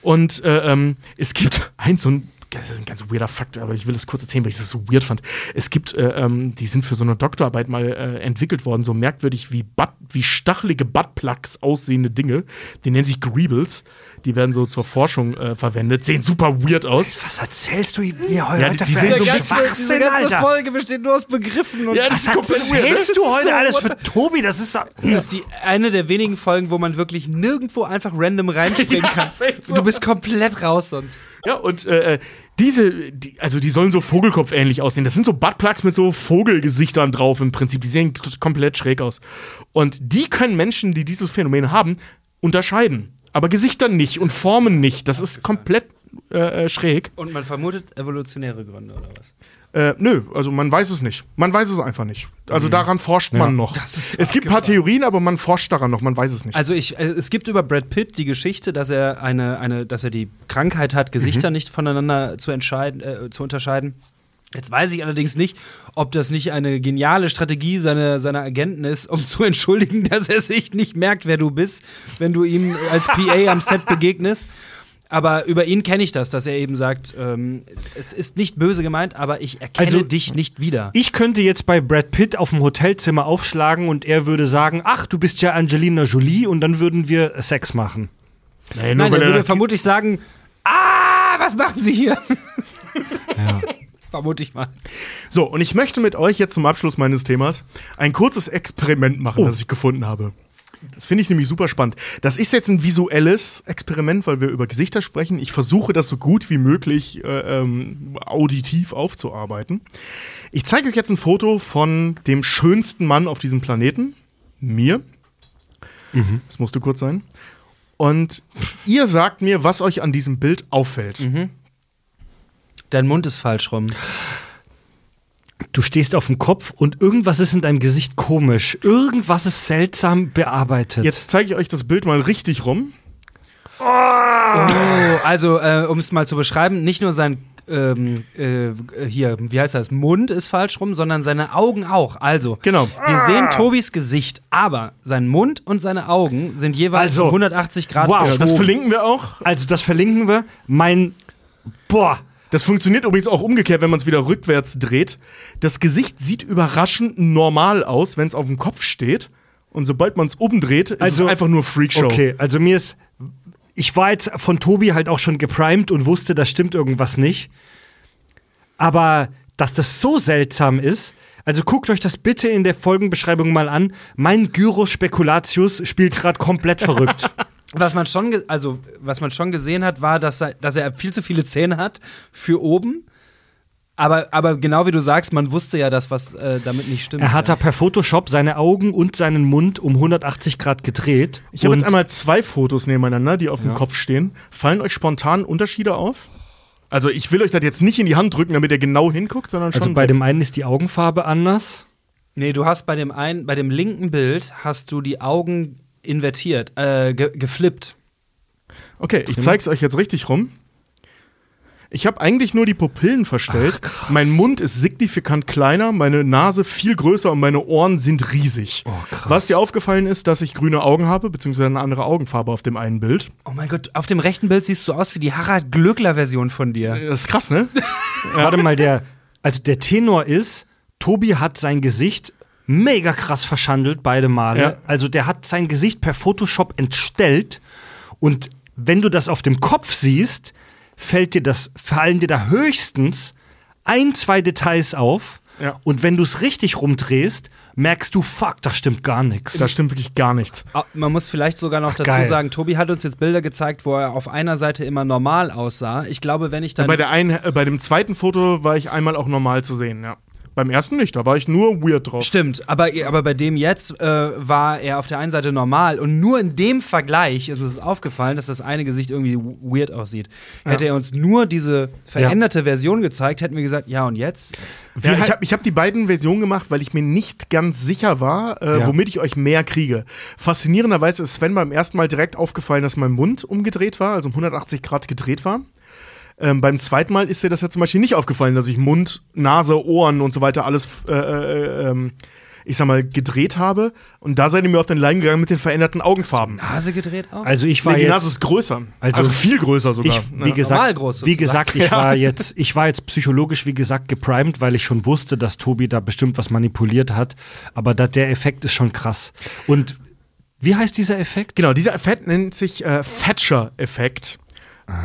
Und äh, ähm, es gibt ein so ein, das ist ein ganz weirder Fakt, aber ich will das kurz erzählen, weil ich das so weird fand. Es gibt, äh, ähm, die sind für so eine Doktorarbeit mal äh, entwickelt worden, so merkwürdig wie, Butt, wie stachelige Buttplugs aussehende Dinge. Die nennen sich Greebles. Die werden so zur Forschung äh, verwendet, sehen super weird aus. Was erzählst du mir heute Ja, die- die für sehen so Diese ganze, diese ganze Folge besteht nur aus Begriffen und Ja, das Was ist komplett weird. erzählst du heute so alles für Tobi? Das ist doch- Das ist die eine der wenigen Folgen, wo man wirklich nirgendwo einfach random reinspringen kann. ist echt so. Du bist komplett raus sonst. Ja, und äh, äh, diese, die, also die sollen so Vogelkopf-ähnlich aussehen. Das sind so Buttplugs mit so Vogelgesichtern drauf im Prinzip. Die sehen komplett schräg aus. Und die können Menschen, die dieses Phänomen haben, unterscheiden. Aber Gesichter nicht und Formen nicht. Das ist komplett äh, äh, schräg. Und man vermutet evolutionäre Gründe oder was? Äh, nö, also man weiß es nicht. Man weiß es einfach nicht. Also daran forscht man noch. es gibt ein paar Theorien, aber man forscht daran noch. Man weiß es nicht. Also ich, äh, es gibt über Brad Pitt die Geschichte, dass er eine, eine, dass er die Krankheit hat, Gesichter nicht voneinander zu entscheiden, äh, zu unterscheiden. Jetzt weiß ich allerdings nicht, ob das nicht eine geniale Strategie seiner, seiner Agenten ist, um zu entschuldigen, dass er sich nicht merkt, wer du bist, wenn du ihm als PA am Set begegnest. Aber über ihn kenne ich das, dass er eben sagt, ähm, es ist nicht böse gemeint, aber ich erkenne Also- dich nicht wieder. Ich könnte jetzt bei Brad Pitt auf dem Hotelzimmer aufschlagen und er würde sagen, ach, du bist ja Angelina Jolie und dann würden wir Sex machen. nee, Nein, weil er er- würde vermutlich sagen, ah, was machen Sie hier? Vermute ich mal. So, und ich möchte mit euch jetzt zum Abschluss meines Themas ein kurzes Experiment machen, Oh. das ich gefunden habe. Das finde ich nämlich super spannend. Das ist jetzt ein visuelles Experiment, weil wir über Gesichter sprechen. Ich versuche das so gut wie möglich äh, ähm, auditiv aufzuarbeiten. Ich zeige euch jetzt ein Foto von dem schönsten Mann auf diesem Planeten, mir. Das musste kurz sein. Und ihr sagt mir, was euch an diesem Bild auffällt. Dein Mund ist falsch rum. Du stehst auf dem Kopf und irgendwas ist in deinem Gesicht komisch. Irgendwas ist seltsam bearbeitet. Jetzt zeige ich euch das Bild mal richtig rum. Oh, also, äh, um es mal zu beschreiben, nicht nur sein ähm, äh, hier, wie heißt das, Mund ist falsch rum, sondern seine Augen auch. Also, Genau. wir sehen Tobis Gesicht, aber sein Mund und seine Augen sind jeweils Also, um 180 Grad wow, verschoben. Das verlinken wir auch. Also das verlinken wir. Mein Boah. Das funktioniert übrigens auch umgekehrt, wenn man es wieder rückwärts dreht. Das Gesicht sieht überraschend normal aus, wenn es auf dem Kopf steht. Und sobald man es umdreht, ist Also- es einfach nur Freakshow. Okay, also mir ist. Ich war jetzt von Tobi halt auch schon geprimed und wusste, da stimmt irgendwas nicht. Aber dass das so seltsam ist, also guckt euch das bitte in der Folgenbeschreibung mal an. Mein Gyros Spekulatius spielt gerade komplett verrückt. Was man schon, also was man schon gesehen hat, war, dass er, dass er viel zu viele Zähne hat für oben. Aber, aber genau wie du sagst, man wusste ja, dass was äh, damit nicht stimmt. Er hat ja. da per Photoshop seine Augen und seinen Mund um 180 Grad gedreht. Ich habe jetzt einmal zwei Fotos nebeneinander, die auf dem Kopf stehen. Fallen euch spontan Unterschiede auf? Also ich will euch das jetzt nicht in die Hand drücken, damit ihr genau hinguckt, sondern schon. Also bei dem einen ist die Augenfarbe anders. Nee, du hast bei dem einen, bei dem linken Bild hast du die Augen invertiert, äh, ge geflippt. okay, ich zeig's euch jetzt richtig rum. Ich habe eigentlich nur die Pupillen verstellt. mein Mund ist signifikant kleiner, meine Nase viel größer und meine Ohren sind riesig. Oh, krass. Was dir aufgefallen ist, dass ich grüne Augen habe, beziehungsweise eine andere Augenfarbe auf dem einen Bild. Oh mein Gott, auf dem rechten Bild siehst du aus wie die Harald Glöckler-Version von dir. Das ist krass, ne? Warte mal, der, also der Tenor ist, Tobi hat sein Gesicht mega krass verschandelt, beide Male. Ja. Also der hat sein Gesicht per Photoshop entstellt und wenn du das auf dem Kopf siehst, fällt dir das, fallen dir da höchstens ein, zwei Details auf. Ja. Und wenn du es richtig rumdrehst, merkst du, fuck, da stimmt gar nichts. Da stimmt wirklich gar nichts. Ah, Man muss vielleicht sogar noch dazu geil. sagen, Tobi hat uns jetzt Bilder gezeigt, wo er auf einer Seite immer normal aussah. Ich glaube, wenn ich dann. Bei, der einen, äh, bei dem zweiten Foto war ich einmal auch normal zu sehen, ja. Beim ersten nicht, da war ich nur weird drauf. Stimmt, aber, aber bei dem jetzt äh, war er auf der einen Seite normal und nur in dem Vergleich ist uns aufgefallen, dass das eine Gesicht irgendwie weird aussieht. Hätte er uns nur diese veränderte Version gezeigt, hätten wir gesagt, ja und jetzt? Ja, ich habe ich hab die beiden Versionen gemacht, weil ich mir nicht ganz sicher war, äh, Ja. womit ich euch mehr kriege. Faszinierenderweise ist Sven beim ersten Mal direkt aufgefallen, dass mein Mund umgedreht war, also um 180 Grad gedreht war. Ähm, beim zweiten Mal ist dir das ja zum Beispiel nicht aufgefallen, dass ich Mund, Nase, Ohren und so weiter alles, äh, äh, ähm, ich sag mal, gedreht habe. Und da seid ihr mir auf den Leim gegangen mit den veränderten Augenfarben. Nase gedreht auch? Also ich war Nee, die jetzt. Nase ist größer. Also- Also, viel größer sogar. Ich, wie Ja. gesagt, Normal groß wie gesagt, ich war jetzt, ich war jetzt psychologisch, wie gesagt, geprimed, weil ich schon wusste, dass Tobi da bestimmt was manipuliert hat. Aber da, der Effekt ist schon krass. Und wie heißt dieser Effekt? Genau, dieser Effekt nennt sich äh, Thatcher-Effekt.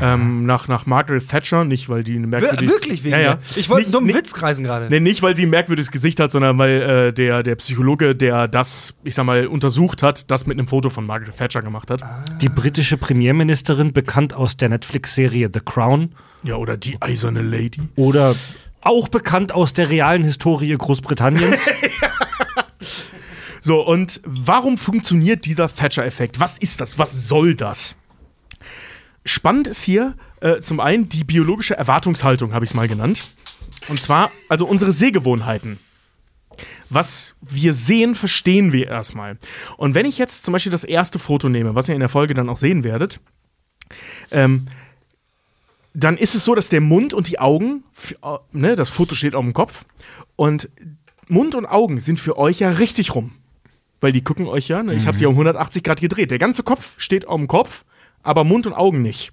Ähm, nach, nach Margaret Thatcher, nicht weil die ein Wir merkwürdiges... wirklich wegen ja, ja. Ich wollte einen Nicht- dummen Witz kreisen gerade. Nee, nicht, weil sie ein merkwürdiges Gesicht hat, sondern weil äh, der, der Psychologe, der das, ich sag mal, untersucht hat, das mit einem Foto von Margaret Thatcher gemacht hat. Die britische Premierministerin, bekannt aus der Netflix-Serie The Crown Ja, oder die eiserne Lady. oder auch bekannt aus der realen Historie Großbritanniens. So, und warum funktioniert dieser Thatcher-Effekt? Was ist das? Was soll das? Spannend ist hier äh, zum einen die biologische Erwartungshaltung, habe ich es mal genannt. Und zwar, also unsere Sehgewohnheiten. Was wir sehen, verstehen wir erstmal. Und wenn ich jetzt zum Beispiel das erste Foto nehme, was ihr in der Folge dann auch sehen werdet, ähm, dann ist es so, dass der Mund und die Augen, äh, ne, das Foto steht auf dem Kopf, und Mund und Augen sind für euch ja richtig rum. Weil die gucken euch ja, ne, ich habe sie um 180 Grad gedreht. Der ganze Kopf steht auf dem Kopf, aber Mund und Augen nicht.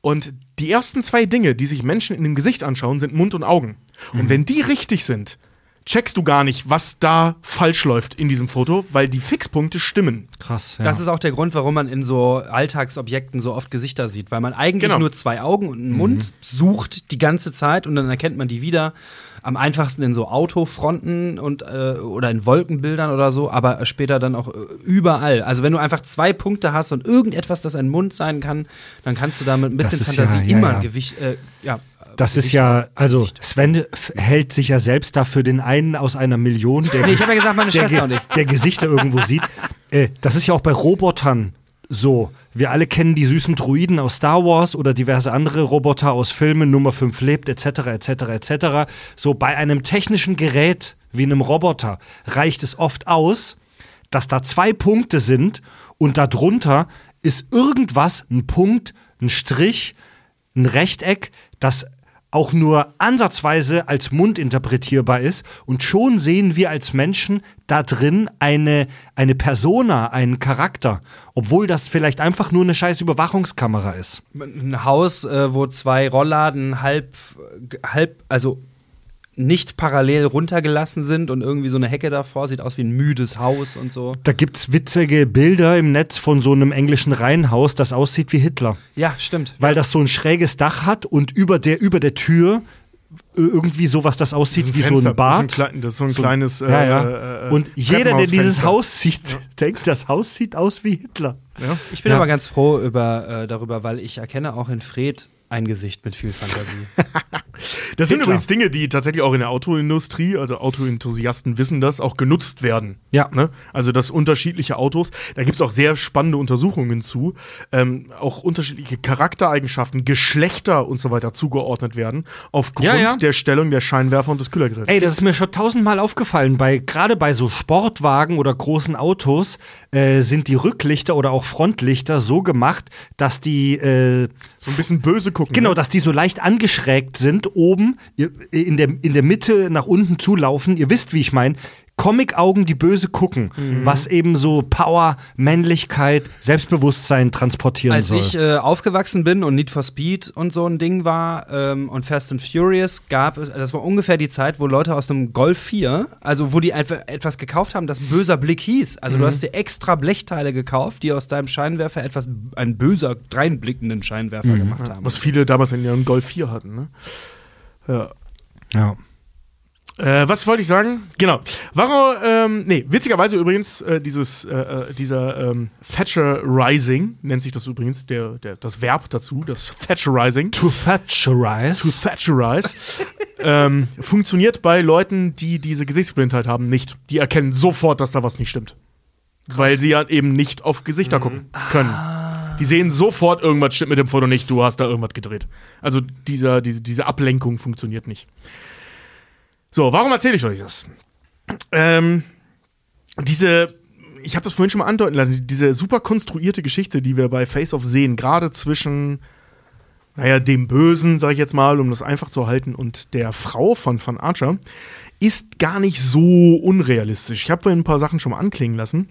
Und die ersten zwei Dinge, die sich Menschen in dem Gesicht anschauen, sind Mund und Augen. Und wenn die richtig sind, checkst du gar nicht, was da falsch läuft in diesem Foto, weil die Fixpunkte stimmen. Krass, ja. Das ist auch der Grund, warum man in so Alltagsobjekten so oft Gesichter sieht, weil man eigentlich Genau. nur zwei Augen und einen Mund sucht die ganze Zeit und dann erkennt man die wieder. Am einfachsten in so Autofronten und äh, oder in Wolkenbildern oder so, aber später dann auch äh, überall. Also wenn du einfach zwei Punkte hast und irgendetwas, das ein Mund sein kann, dann kannst du da mit ein bisschen ist Fantasie ja- ja, immer ja. ein Gewicht. Äh, ja, Das ist Gesicht- ja, also. Sven hält sich ja selbst dafür den einen aus einer Million, der, Nee, ich hab ja gesagt, meine der, Schwester und ich. der Gesichter irgendwo sieht. Äh, das ist ja auch bei Robotern so. Wir alle kennen die süßen Druiden aus Star Wars oder diverse andere Roboter aus Filmen, Nummer 5 lebt, etc., etc., etc. So bei einem technischen Gerät wie einem Roboter reicht es oft aus, dass da zwei Punkte sind und darunter ist irgendwas, ein Punkt, ein Strich, ein Rechteck, das auch nur ansatzweise als Mund interpretierbar ist. Und schon sehen wir als Menschen da drin eine, eine Persona, einen Charakter. Obwohl das vielleicht einfach nur eine scheiß Überwachungskamera ist. ein Haus, äh, wo zwei Rollladen halb, halb, also nicht parallel runtergelassen sind und irgendwie so eine Hecke davor sieht aus wie ein müdes Haus und so. Da gibt's witzige Bilder im Netz von so einem englischen Reihenhaus, das aussieht wie Hitler. Ja, stimmt. Weil das so ein schräges Dach hat und über der, über der Tür äh, irgendwie sowas, das aussieht wie so Fenster, ein Bad. Das ist, ein, das ist so ein kleines. ja, ja. äh, äh, und jeder, der dieses. Haus sieht, denkt, das Haus sieht aus wie Hitler. Ja. Ich bin Ja. aber ganz froh über, äh, darüber, weil ich erkenne auch in Fred ein Gesicht mit viel Fantasie. Das sind Hitler. übrigens Dinge, die tatsächlich auch in der Autoindustrie, also Autoenthusiasten wissen das, auch genutzt werden. Ja. Ne? Also, dass unterschiedliche Autos, da gibt es auch sehr spannende Untersuchungen zu, ähm, auch unterschiedliche Charaktereigenschaften, Geschlechter und so weiter zugeordnet werden, aufgrund Ja, ja. der Stellung der Scheinwerfer und des Kühlergrills. Ey, das ist mir schon tausendmal aufgefallen. Bei, gerade bei so Sportwagen oder großen Autos äh, sind die Rücklichter oder auch Frontlichter so gemacht, dass die äh, so ein bisschen böse gucken. Genau, ne? dass die so leicht angeschrägt sind, oben in der, in der Mitte nach unten zulaufen. Ihr wisst, wie ich meine. Comic-Augen, die böse gucken, Mhm. was eben so Power, Männlichkeit, Selbstbewusstsein transportieren Als soll. ich äh, aufgewachsen bin und Need for Speed und so ein Ding war ähm, und Fast and Furious gab es, das war ungefähr die Zeit, wo Leute aus einem Golf 4, also wo die einfach etwas gekauft haben, das böser Blick hieß. Also du hast dir extra Blechteile gekauft, die aus deinem Scheinwerfer etwas, einen böser, dreinblickenden Scheinwerfer gemacht haben. Was viele damals in ihrem Golf 4 hatten. Ne? Ja. ja. Äh, was wollte ich sagen? Genau. Warum, ähm, nee, witzigerweise übrigens, äh, dieses, äh, äh, dieser ähm, Thatcherizing, nennt sich das übrigens, der, der, das Verb dazu, das Thatcherizing. To Thatcherize. To Thatcherize. ähm, funktioniert bei Leuten, die diese Gesichtsblindheit haben, nicht. Die erkennen sofort, dass da was nicht stimmt. Weil sie ja eben nicht auf Gesichter gucken können. Die sehen sofort, irgendwas stimmt mit dem Foto nicht, du hast da irgendwas gedreht. Also dieser, diese, diese Ablenkung funktioniert nicht. So, warum erzähle ich euch das? Ähm, diese, ich habe das vorhin schon mal andeuten lassen, diese super konstruierte Geschichte, die wir bei Face Off sehen, gerade zwischen, naja, dem Bösen, sage ich jetzt mal, um das einfach zu halten, und der Frau von, von Archer, ist gar nicht so unrealistisch. Ich habe vorhin ein paar Sachen schon mal anklingen lassen.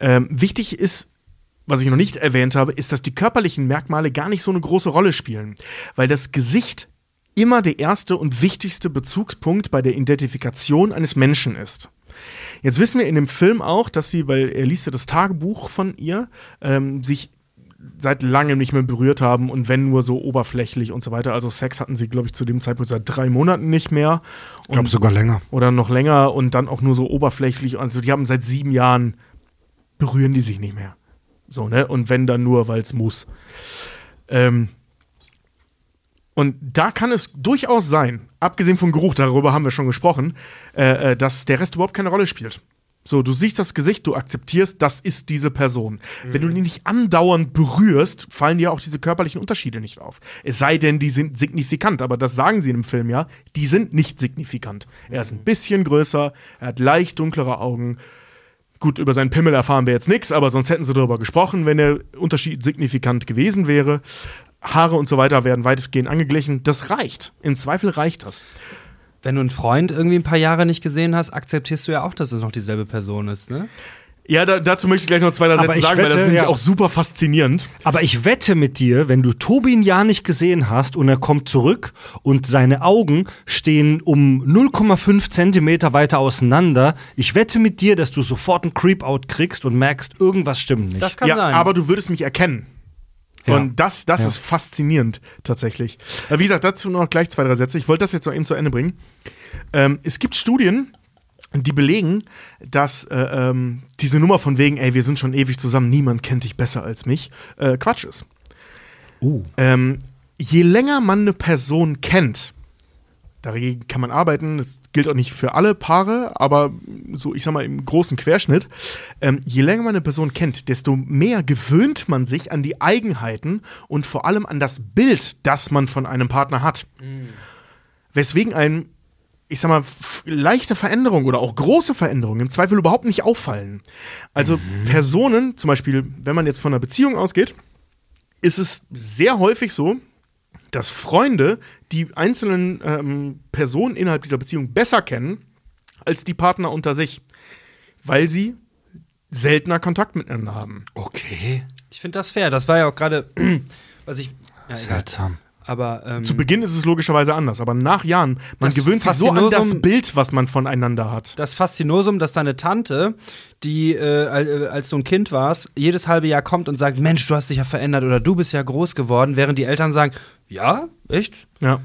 Ähm, wichtig ist, was ich noch nicht erwähnt habe, ist, dass die körperlichen Merkmale gar nicht so eine große Rolle spielen, weil das Gesicht immer der erste und wichtigste Bezugspunkt bei der Identifikation eines Menschen ist. Jetzt wissen wir in dem Film auch, dass sie, weil er liest ja das Tagebuch von ihr, ähm, sich seit langem nicht mehr berührt haben und wenn nur so oberflächlich und so weiter. Also Sex hatten sie, glaube ich, zu dem Zeitpunkt seit drei Monaten nicht mehr. Ich glaube sogar länger. Oder noch länger und dann auch nur so oberflächlich. Also die haben seit sieben Jahren berühren die sich nicht mehr. So, ne? Und wenn dann nur, weil es muss. Ähm, und da kann es durchaus sein, abgesehen vom Geruch, darüber haben wir schon gesprochen, äh, äh, dass der Rest überhaupt keine Rolle spielt. So, du siehst das Gesicht, du akzeptierst, das ist diese Person. Wenn du die nicht andauernd berührst, fallen dir auch diese körperlichen Unterschiede nicht auf. Es sei denn, die sind signifikant, aber das sagen sie in dem Film ja, die sind nicht signifikant. Er ist ein bisschen größer, er hat leicht dunklere Augen. Gut, über seinen Pimmel erfahren wir jetzt nichts, aber sonst hätten sie darüber gesprochen, wenn der Unterschied signifikant gewesen wäre. Haare und so weiter werden weitestgehend angeglichen. Das reicht. Im Zweifel reicht das. Wenn du einen Freund irgendwie ein paar Jahre nicht gesehen hast, akzeptierst du ja auch, dass es noch dieselbe Person ist, ne? Ja, da, dazu möchte ich gleich noch zwei, drei Sätze sagen, weil das wette, ist nämlich ja. auch super faszinierend. Aber ich wette mit dir, wenn du Tobi ein Jahr nicht gesehen hast und er kommt zurück und seine Augen stehen um 0,5 Zentimeter weiter auseinander, ich wette mit dir, dass du sofort einen Creep-Out kriegst und merkst, irgendwas stimmt nicht. Das kann ja, sein. aber du würdest mich erkennen. Ja. Und das, das Ja. ist faszinierend, tatsächlich. Äh, Wie gesagt, dazu noch gleich zwei, drei Sätze. Ich wollte das jetzt noch eben zu Ende bringen. Ähm, es gibt Studien, die belegen, dass äh, ähm, diese Nummer von wegen, ey, wir sind schon ewig zusammen, niemand kennt dich besser als mich, äh, Quatsch ist. Ähm, je länger man eine Person kennt, dagegen kann man arbeiten, das gilt auch nicht für alle Paare, aber so, ich sag mal, im großen Querschnitt, ähm, je länger man eine Person kennt, desto mehr gewöhnt man sich an die Eigenheiten und vor allem an das Bild, das man von einem Partner hat. Weswegen ein, ich sag mal, leichte Veränderung oder auch große Veränderungen im Zweifel überhaupt nicht auffallen. Also Personen, zum Beispiel, wenn man jetzt von einer Beziehung ausgeht, ist es sehr häufig so, dass Freunde die einzelnen ähm, Personen innerhalb dieser Beziehung besser kennen als die Partner unter sich, weil sie seltener Kontakt miteinander haben. okay. Ich finde das fair. Das war ja auch gerade, was ich. Ja. Seltsam. Aber ähm, Zu Beginn ist es logischerweise anders, aber nach Jahren, man gewöhnt sich so an das Bild, was man voneinander hat. das Faszinosum, dass deine Tante, die, äh, äh, als du ein Kind warst, jedes halbe Jahr kommt und sagt, Mensch, du hast dich ja verändert oder du bist ja groß geworden, während die Eltern sagen, ja, echt? Ja.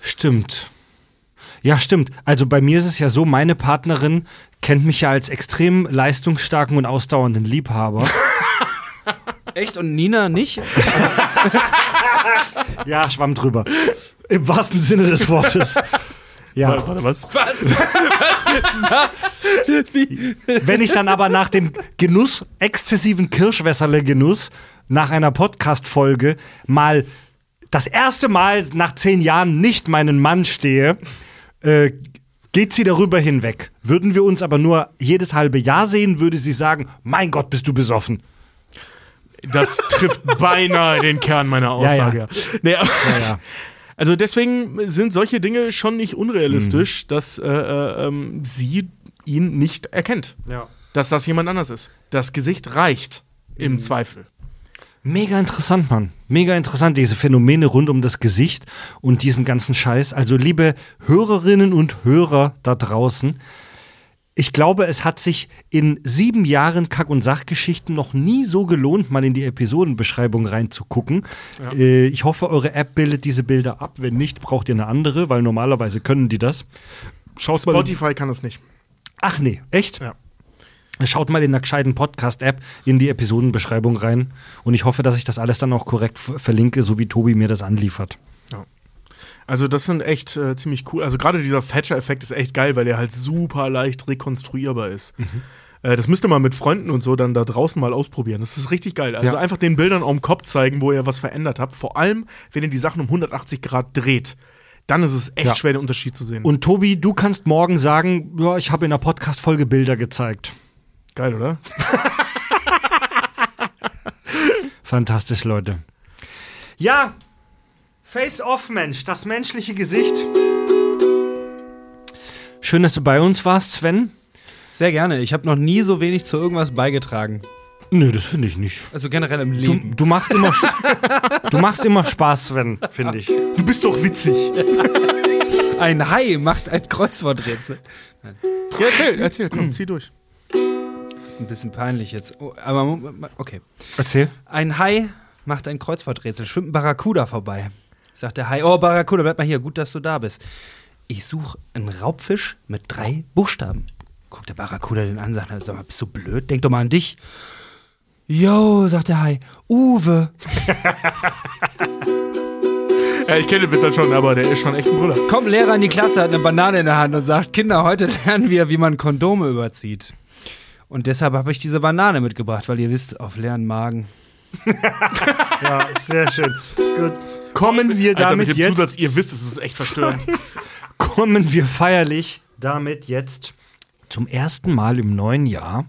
Stimmt. Ja, stimmt. Also bei mir ist es ja so, meine Partnerin kennt mich ja als extrem leistungsstarken und ausdauernden Liebhaber. Echt? Und Nina nicht? ja, schwamm drüber. Im wahrsten Sinne des Wortes. Ja. Warte, warte, was? Was? Wenn ich dann aber nach dem Genuss, exzessiven Kirschwässerle-Genuss, nach einer Podcast-Folge mal das erste Mal nach zehn Jahren nicht meinen Mann stehe, äh, geht sie darüber hinweg. Würden wir uns aber nur jedes halbe Jahr sehen, würde sie sagen, mein Gott, bist du besoffen. Das trifft beinahe den Kern meiner Aussage. Ja, ja. Also deswegen sind solche Dinge schon nicht Mhm. unrealistisch, dass äh, äh, ähm, sie ihn nicht erkennt. Ja. Dass das jemand anders ist. Das Gesicht reicht Mhm. im Zweifel. Mega interessant, Mann. Mega interessant, diese Phänomene rund um das Gesicht und diesen ganzen Scheiß. Also, liebe Hörerinnen und Hörer da draußen, ich glaube, es hat sich in sieben Jahren Kack- und Sachgeschichten noch nie so gelohnt, mal in die Episodenbeschreibung reinzugucken. Äh, ich hoffe, eure App bildet diese Bilder ab. Wenn nicht, braucht ihr eine andere, weil normalerweise können die das. Schaut mal. Spotify kann das nicht. Ach nee, echt? Ja. Schaut mal in der gescheiten Podcast-App in die Episodenbeschreibung rein. Und ich hoffe, dass ich das alles dann auch korrekt verlinke, so wie Tobi mir das anliefert. Also das sind echt äh, ziemlich cool. Also gerade dieser Thatcher-Effekt ist echt geil, weil er halt super leicht rekonstruierbar ist. Mhm. Äh, das müsst ihr mal mit Freunden und so dann da draußen mal ausprobieren. Das ist richtig geil. Also Ja. einfach den Bildern am Kopf zeigen, wo ihr was verändert habt. Vor allem, wenn ihr die Sachen um 180 Grad dreht. Dann ist es echt Ja. schwer, den Unterschied zu sehen. Und Tobi, du kannst morgen sagen, ja, ich habe in der Podcast-Folge Bilder gezeigt. geil, oder? Fantastisch, Leute. Ja, Face-Off, Mensch, das menschliche Gesicht. Schön, dass du bei uns warst, Sven. Sehr gerne. Ich habe noch nie so wenig zu irgendwas beigetragen. Nö, das finde ich nicht. Also generell im Du, Leben. du, machst immer, du machst immer Spaß, Sven, finde ich. Du bist doch witzig. Ein Hai macht ein Kreuzworträtsel. Ja, erzähl, erzähl, komm, zieh durch. Ist ein bisschen peinlich jetzt. Oh, aber okay. Erzähl. Ein Hai macht ein Kreuzworträtsel, schwimmt ein Barracuda vorbei. Sagt der Hai, oh Barracuda, bleib mal hier, gut, dass du da bist. Ich suche einen Raubfisch mit drei Buchstaben. Guckt der Barracuda den an, sagt, sag mal, bist du blöd? Denk doch mal an dich. Jo, sagt der Hai, Uwe. Ja, ich kenne den Witz halt schon, aber der ist schon echt ein Brüller. Kommt ein Lehrer in die Klasse, hat eine Banane in der Hand und sagt, Kinder, heute lernen wir, wie man Kondome überzieht. Und deshalb habe ich diese Banane mitgebracht, weil ihr wisst, auf leeren Magen. Ja, sehr schön. Gut. Kommen wir Alter, damit mit dem jetzt. Zusatz, ihr wisst, es ist echt verstörend. kommen wir feierlich damit jetzt zum ersten Mal im neuen Jahr.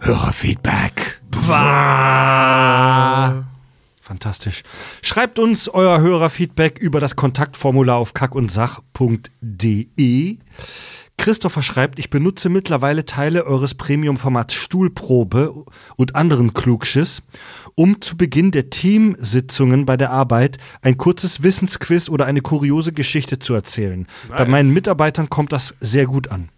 Hörerfeedback. Fantastisch. Schreibt uns euer Hörerfeedback über das Kontaktformular auf kackundsach.de. Christopher schreibt, ich benutze mittlerweile Teile eures Premium-Formats Stuhlprobe und anderen Klugschiss, um zu Beginn der Teamsitzungen bei der Arbeit ein kurzes Wissensquiz oder eine kuriose Geschichte zu erzählen. Bei Nice. meinen Mitarbeitern kommt das sehr gut an.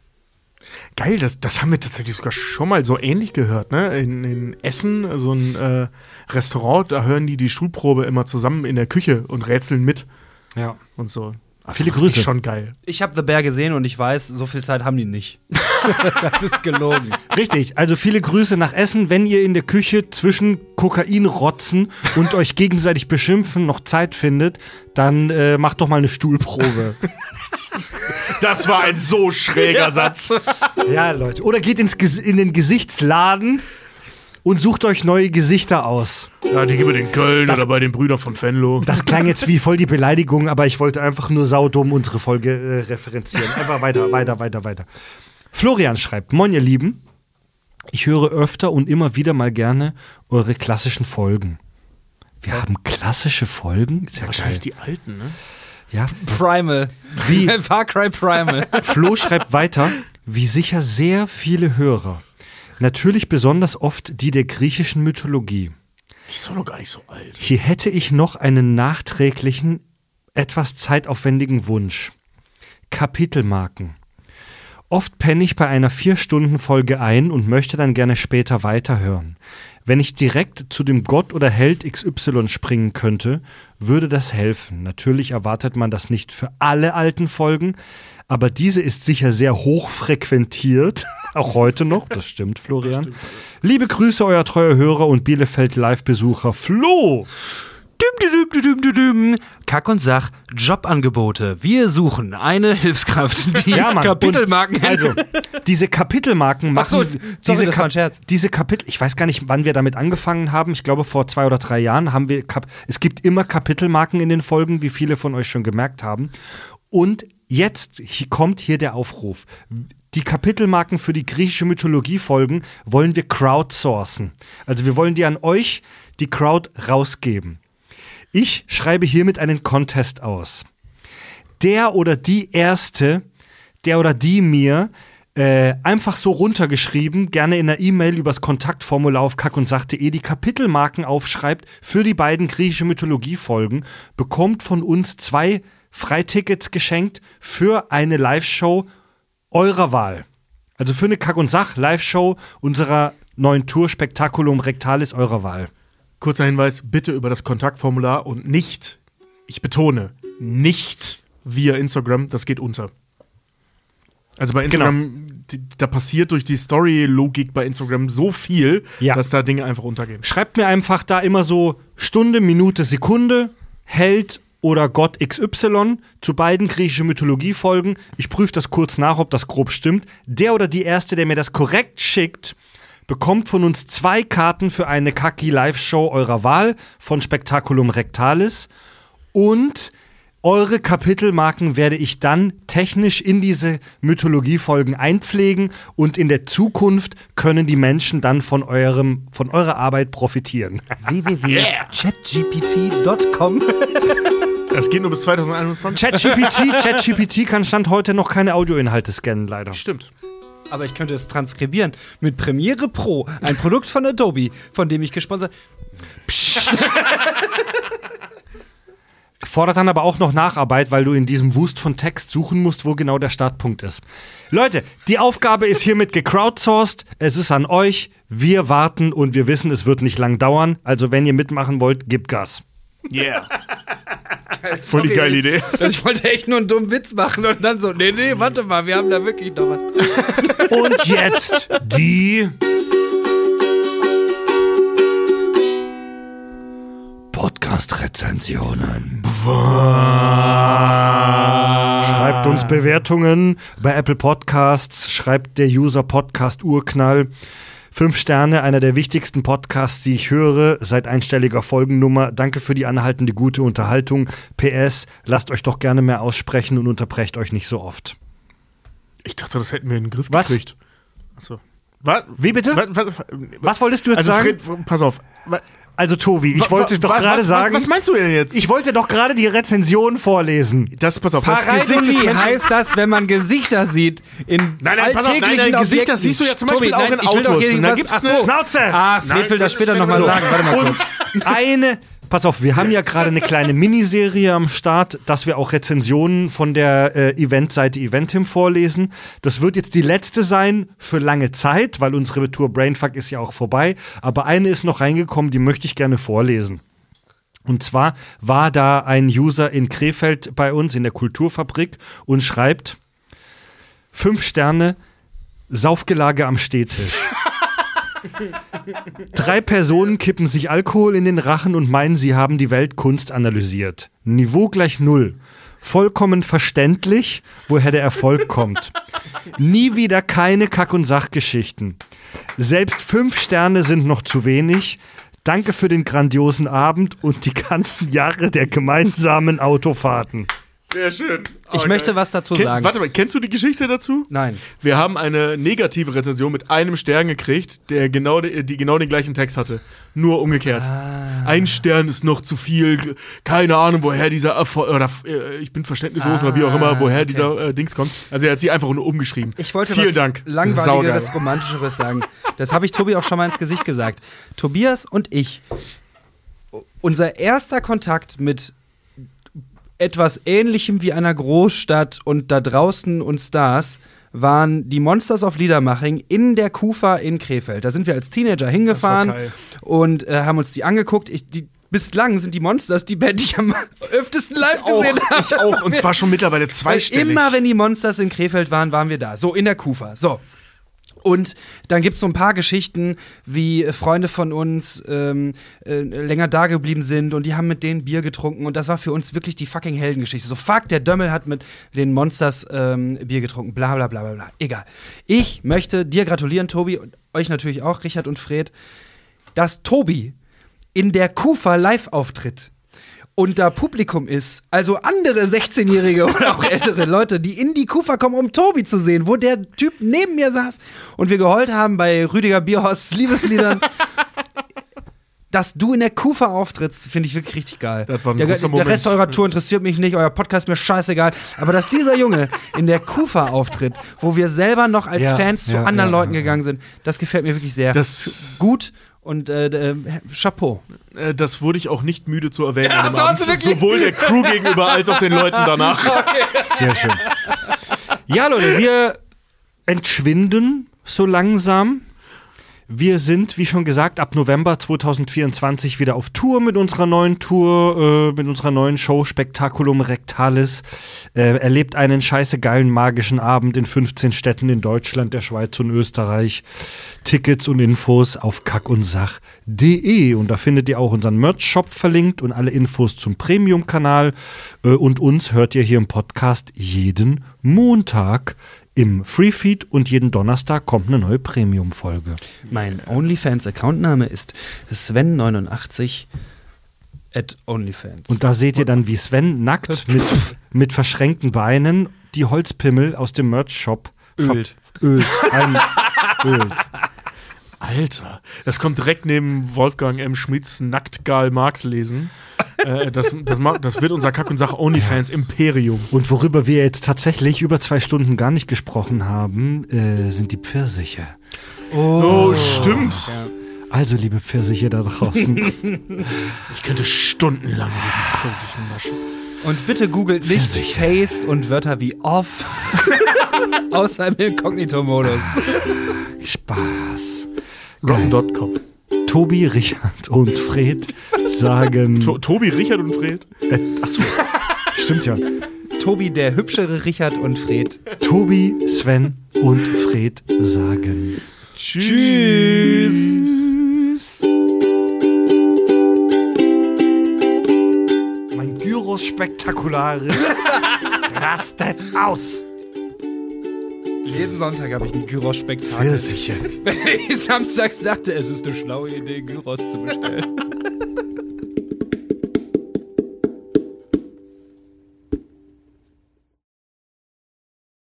Geil, das, das haben wir tatsächlich sogar schon mal so ähnlich gehört, ne? In, in Essen, so ein äh, Restaurant, da hören die die Schulprobe immer zusammen in der Küche und rätseln mit Ja. und so. Also Viele das Grüße. Ist schon geil. Ich habe The Bear gesehen und ich weiß, so viel Zeit haben die nicht. das ist gelogen. Richtig, also viele Grüße nach Essen. Wenn ihr in der Küche zwischen Kokainrotzen und euch gegenseitig beschimpfen noch Zeit findet, dann äh, macht doch mal eine Stuhlprobe. Das war ein so schräger Satz. ja, Leute. Oder geht ins Ges in den Gesichtsladen und sucht euch neue Gesichter aus. Ja, die gibt es in Köln oder bei den Brüdern von Venlo. Das klang jetzt wie voll die Beleidigung, aber ich wollte einfach nur saudumm unsere Folge äh, referenzieren. Einfach weiter, weiter, weiter, weiter. Florian schreibt: Moin, ihr Lieben. Ich höre öfter und immer wieder mal gerne eure klassischen Folgen. Wir haben klassische Folgen? Ist ja Wahrscheinlich geil. die alten, ne? Ja. Primal. Wie? Far Cry Primal. Flo schreibt weiter, wie sicher sehr viele Hörer. Natürlich besonders oft die der griechischen Mythologie. Die ist doch noch gar nicht so alt. Hier hätte ich noch einen nachträglichen, etwas zeitaufwendigen Wunsch. Kapitelmarken. Oft penne ich bei einer Vier-Stunden-Folge ein und möchte dann gerne später weiterhören. Wenn ich direkt zu dem Gott oder Held XY springen könnte, würde das helfen. Natürlich erwartet man das nicht für alle alten Folgen, aber diese ist sicher sehr hoch frequentiert, auch heute noch. Das stimmt, Florian. Liebe Grüße, euer treuer Hörer und Bielefeld Live-Besucher Flo. Düm, düm, düm, düm, düm. Kack und Sach, Jobangebote. Wir suchen eine Hilfskraft, die Ja, Mann. Kapitelmarken Und, Also, diese Kapitelmarken machen. Ach so, sorry, diese, das war ein Scherz. diese Kapitel, ich weiß gar nicht, wann wir damit angefangen haben. Ich glaube, vor zwei oder drei Jahren haben wir. Kap es gibt immer Kapitelmarken in den Folgen, wie viele von euch schon gemerkt haben. Und jetzt kommt hier der Aufruf. Die Kapitelmarken für die griechische Mythologie-Folgen wollen wir crowdsourcen. Also, wir wollen die an euch, die Crowd, rausgeben. Ich schreibe hiermit einen Contest aus der oder die erste, der oder die mir äh, einfach so runtergeschrieben, gerne in einer E-Mail übers Kontaktformular auf kackundsach.de die Kapitelmarken aufschreibt für die beiden griechische Mythologie-Folgen, bekommt von uns zwei Freitickets geschenkt für eine Live-Show eurer Wahl. Also für eine Kack- und Sach-Live-Show unserer neuen Tour Spektakulum Rectalis eurer Wahl. Kurzer Hinweis, bitte über das Kontaktformular und nicht, ich betone, nicht via Instagram, das geht unter. Also bei Instagram, die, da passiert durch die Story-Logik bei Instagram so viel, Ja. dass da Dinge einfach untergehen. Schreibt mir einfach da immer so Stunde, Minute, Sekunde, Held oder Gott XY zu beiden griechischen Mythologie-Folgen. Ich prüfe das kurz nach, ob das grob stimmt. Der oder die Erste, der mir das korrekt schickt, bekommt von uns zwei Karten für eine Kaki-Live-Show eurer Wahl von Spektakulum Rectalis. Und eure Kapitelmarken werde ich dann technisch in diese Mythologie-Folgen einpflegen und in der Zukunft können die Menschen dann von, eurem, von eurer Arbeit profitieren. www.chatgpt.com Das geht nur bis 2021. ChatGPT, ChatGPT kann Stand heute noch keine Audioinhalte scannen, leider. Stimmt. Aber ich könnte es transkribieren mit Premiere Pro, ein Produkt von Adobe, von dem ich gesponsert. Fordert dann aber auch noch Nacharbeit, weil du in diesem Wust von Text suchen musst, wo genau der Startpunkt ist. Leute, die Aufgabe ist hiermit gecrowdsourced. Es ist an euch. Wir warten und wir wissen, es wird nicht lang dauern. Also, wenn ihr mitmachen wollt, gebt Gas. Yeah. Voll die geile Idee. Ich wollte echt nur einen dummen Witz machen und dann so, nee, nee, warte mal, wir haben da wirklich noch was. Und jetzt die Podcast-Rezensionen. Schreibt uns Bewertungen bei Apple Podcasts, schreibt der User Podcast Urknall. Fünf Sterne, einer der wichtigsten Podcasts, die ich höre, seit einstelliger Folgennummer. Danke für die anhaltende gute Unterhaltung. PS, lasst euch doch gerne mehr aussprechen und unterbrecht euch nicht so oft. Ich dachte, das hätten wir in den Griff Was? gekriegt. Achso. Was? Wie bitte? Was, was, Was wolltest du jetzt also sagen? Fred, pass auf. Also Tobi, ich wa- wollte doch gerade sagen, Was, was meinst du denn jetzt? ich wollte doch gerade die Rezension vorlesen. das, pass auf, das Gesicht des Menschen. heißt das, wenn man Gesichter sieht in Nein, nein, pass auf, nein, alltäglichen nein, Gesichter Objekten. siehst du ja zum Beispiel Tobi, auch nein, in Autos. da gibt's Ach so. eine- Schnauze! Ah, Fred Nein, will das später nochmal so. sagen. Warte mal Und kurz. eine, pass auf, wir haben ja gerade eine kleine Miniserie am Start, dass wir auch Rezensionen von der äh, Eventseite Eventim vorlesen. Das wird jetzt die letzte sein für lange Zeit, weil unsere Tour Brainfuck ist ja auch vorbei. Aber eine ist noch reingekommen, die möchte ich gerne vorlesen. Und zwar war da ein User in Krefeld bei uns in der Kulturfabrik und schreibt: Fünf Sterne, Saufgelage am Stehtisch. Drei Personen kippen sich Alkohol in den Rachen und meinen, sie haben die Weltkunst analysiert. Niveau gleich null. Vollkommen verständlich, woher der Erfolg kommt. Nie wieder keine Kack- und Sachgeschichten. Selbst fünf Sterne sind noch zu wenig. Danke für den grandiosen Abend und die ganzen Jahre der gemeinsamen Autofahrten. Sehr schön. Ich möchte was dazu Kenn, sagen. Warte mal, kennst du die Geschichte dazu? Nein. Wir haben eine negative Rezension mit einem Stern gekriegt, der genau, die genau den gleichen Text hatte. Nur umgekehrt. Ah. Ein Stern ist noch zu viel. Keine Ahnung, woher dieser Erfolg, oder äh, ich bin verständnislos oder wie auch immer, woher dieser äh, Dings kommt. Also er hat sie einfach nur umgeschrieben. Ich wollte Vielen was Dank. langweiligeres, Saugeil. romantischeres sagen. Das habe ich Tobi auch schon mal ins Gesicht gesagt. Tobias und ich, unser erster Kontakt mit etwas Ähnlichem wie einer Großstadt und da draußen und Stars waren die Monsters of Liedermaching in der Kufa in Krefeld. Da sind wir als Teenager hingefahren und äh, haben uns die angeguckt. Ich, die, bislang sind die Monsters die Band, die ich am öftesten live gesehen habe. Ich auch. Und zwar schon mittlerweile Weil zweistellig. immer, wenn die Monsters in Krefeld waren, waren wir da. So, in der Kufa. So. Und dann gibt es so ein paar Geschichten, wie Freunde von uns ähm, äh, länger da geblieben sind und die haben mit denen Bier getrunken und das war für uns wirklich die fucking Heldengeschichte. So, fuck, der Dömmel hat mit den Monsters ähm, Bier getrunken, bla bla bla bla bla. Egal. Ich möchte dir gratulieren, Tobi, und euch natürlich auch, Richard und Fred, dass Tobi in der Kufa live auftritt und da Publikum ist, also andere 16-Jährige oder auch ältere Leute, die in die Kufa kommen, um Tobi zu sehen, wo der Typ neben mir saß und wir geheult haben bei Rüdiger Bierhorsts Liebesliedern. dass du in der Kufa auftrittst, finde ich wirklich richtig geil. Das war ein der, der. Rest eurer Tour interessiert mich nicht, euer Podcast ist mir scheißegal. Aber dass dieser Junge in der Kufa auftritt, wo wir selber noch als Ja, Fans zu ja, anderen ja, Leuten gegangen sind, das gefällt mir wirklich sehr. Das- gut und äh, äh, Chapeau. Äh, das wurde ich auch nicht müde zu erwähnen. Ja, Abend. Sowohl der Crew gegenüber als auch den Leuten danach. Sehr schön. Ja, Leute, wir entschwinden so langsam. Wir sind, wie schon gesagt, ab November 2024 wieder auf Tour mit unserer neuen Tour, äh, mit unserer neuen Show Spectaculum Rectalis. Äh, erlebt einen scheiße geilen magischen Abend in 15 Städten in Deutschland, der Schweiz und Österreich. Tickets und Infos auf kackundsach.de und da findet ihr auch unseren Merch-Shop verlinkt und alle Infos zum Premium-Kanal. Äh, und uns hört ihr hier im Podcast jeden Montag im Freefeed und jeden Donnerstag kommt eine neue Premium-Folge. Mein OnlyFans-Accountname ist Sven89 at OnlyFans. Und da seht ihr dann, wie Sven nackt mit, mit verschränkten Beinen die Holzpimmel aus dem Merch-Shop Ölt. ölt. Ein, ölt. Alter, das kommt direkt neben Wolfgang M. Schmidts Nacktgal Marx lesen. äh, das, das, das wird unser Kack- und Sach-Onlyfans Imperium. Und worüber wir jetzt tatsächlich über zwei Stunden gar nicht gesprochen haben, äh, sind die Pfirsiche. Oh, stimmt. Also, liebe Pfirsiche da draußen, Ich könnte stundenlang in diesen Pfirsichen naschen. Und bitte googelt nicht Pfirsiche. Face und Wörter wie off. Außer im Inkognito-Modus. Spaß. Rotten.com. Tobi, Richard und Fred sagen. To Tobi, Richard und Fred. Äh, achso, stimmt ja. Tobi, der hübschere Richard und Fred. Tobi, Sven und Fred sagen. Tschüss. Mein Gyros Spektakularis rastet aus. Jeden Sonntag habe ich ein Gyros-Spektakel. Wenn ich samstags dachte, es ist eine schlaue Idee, Gyros zu bestellen.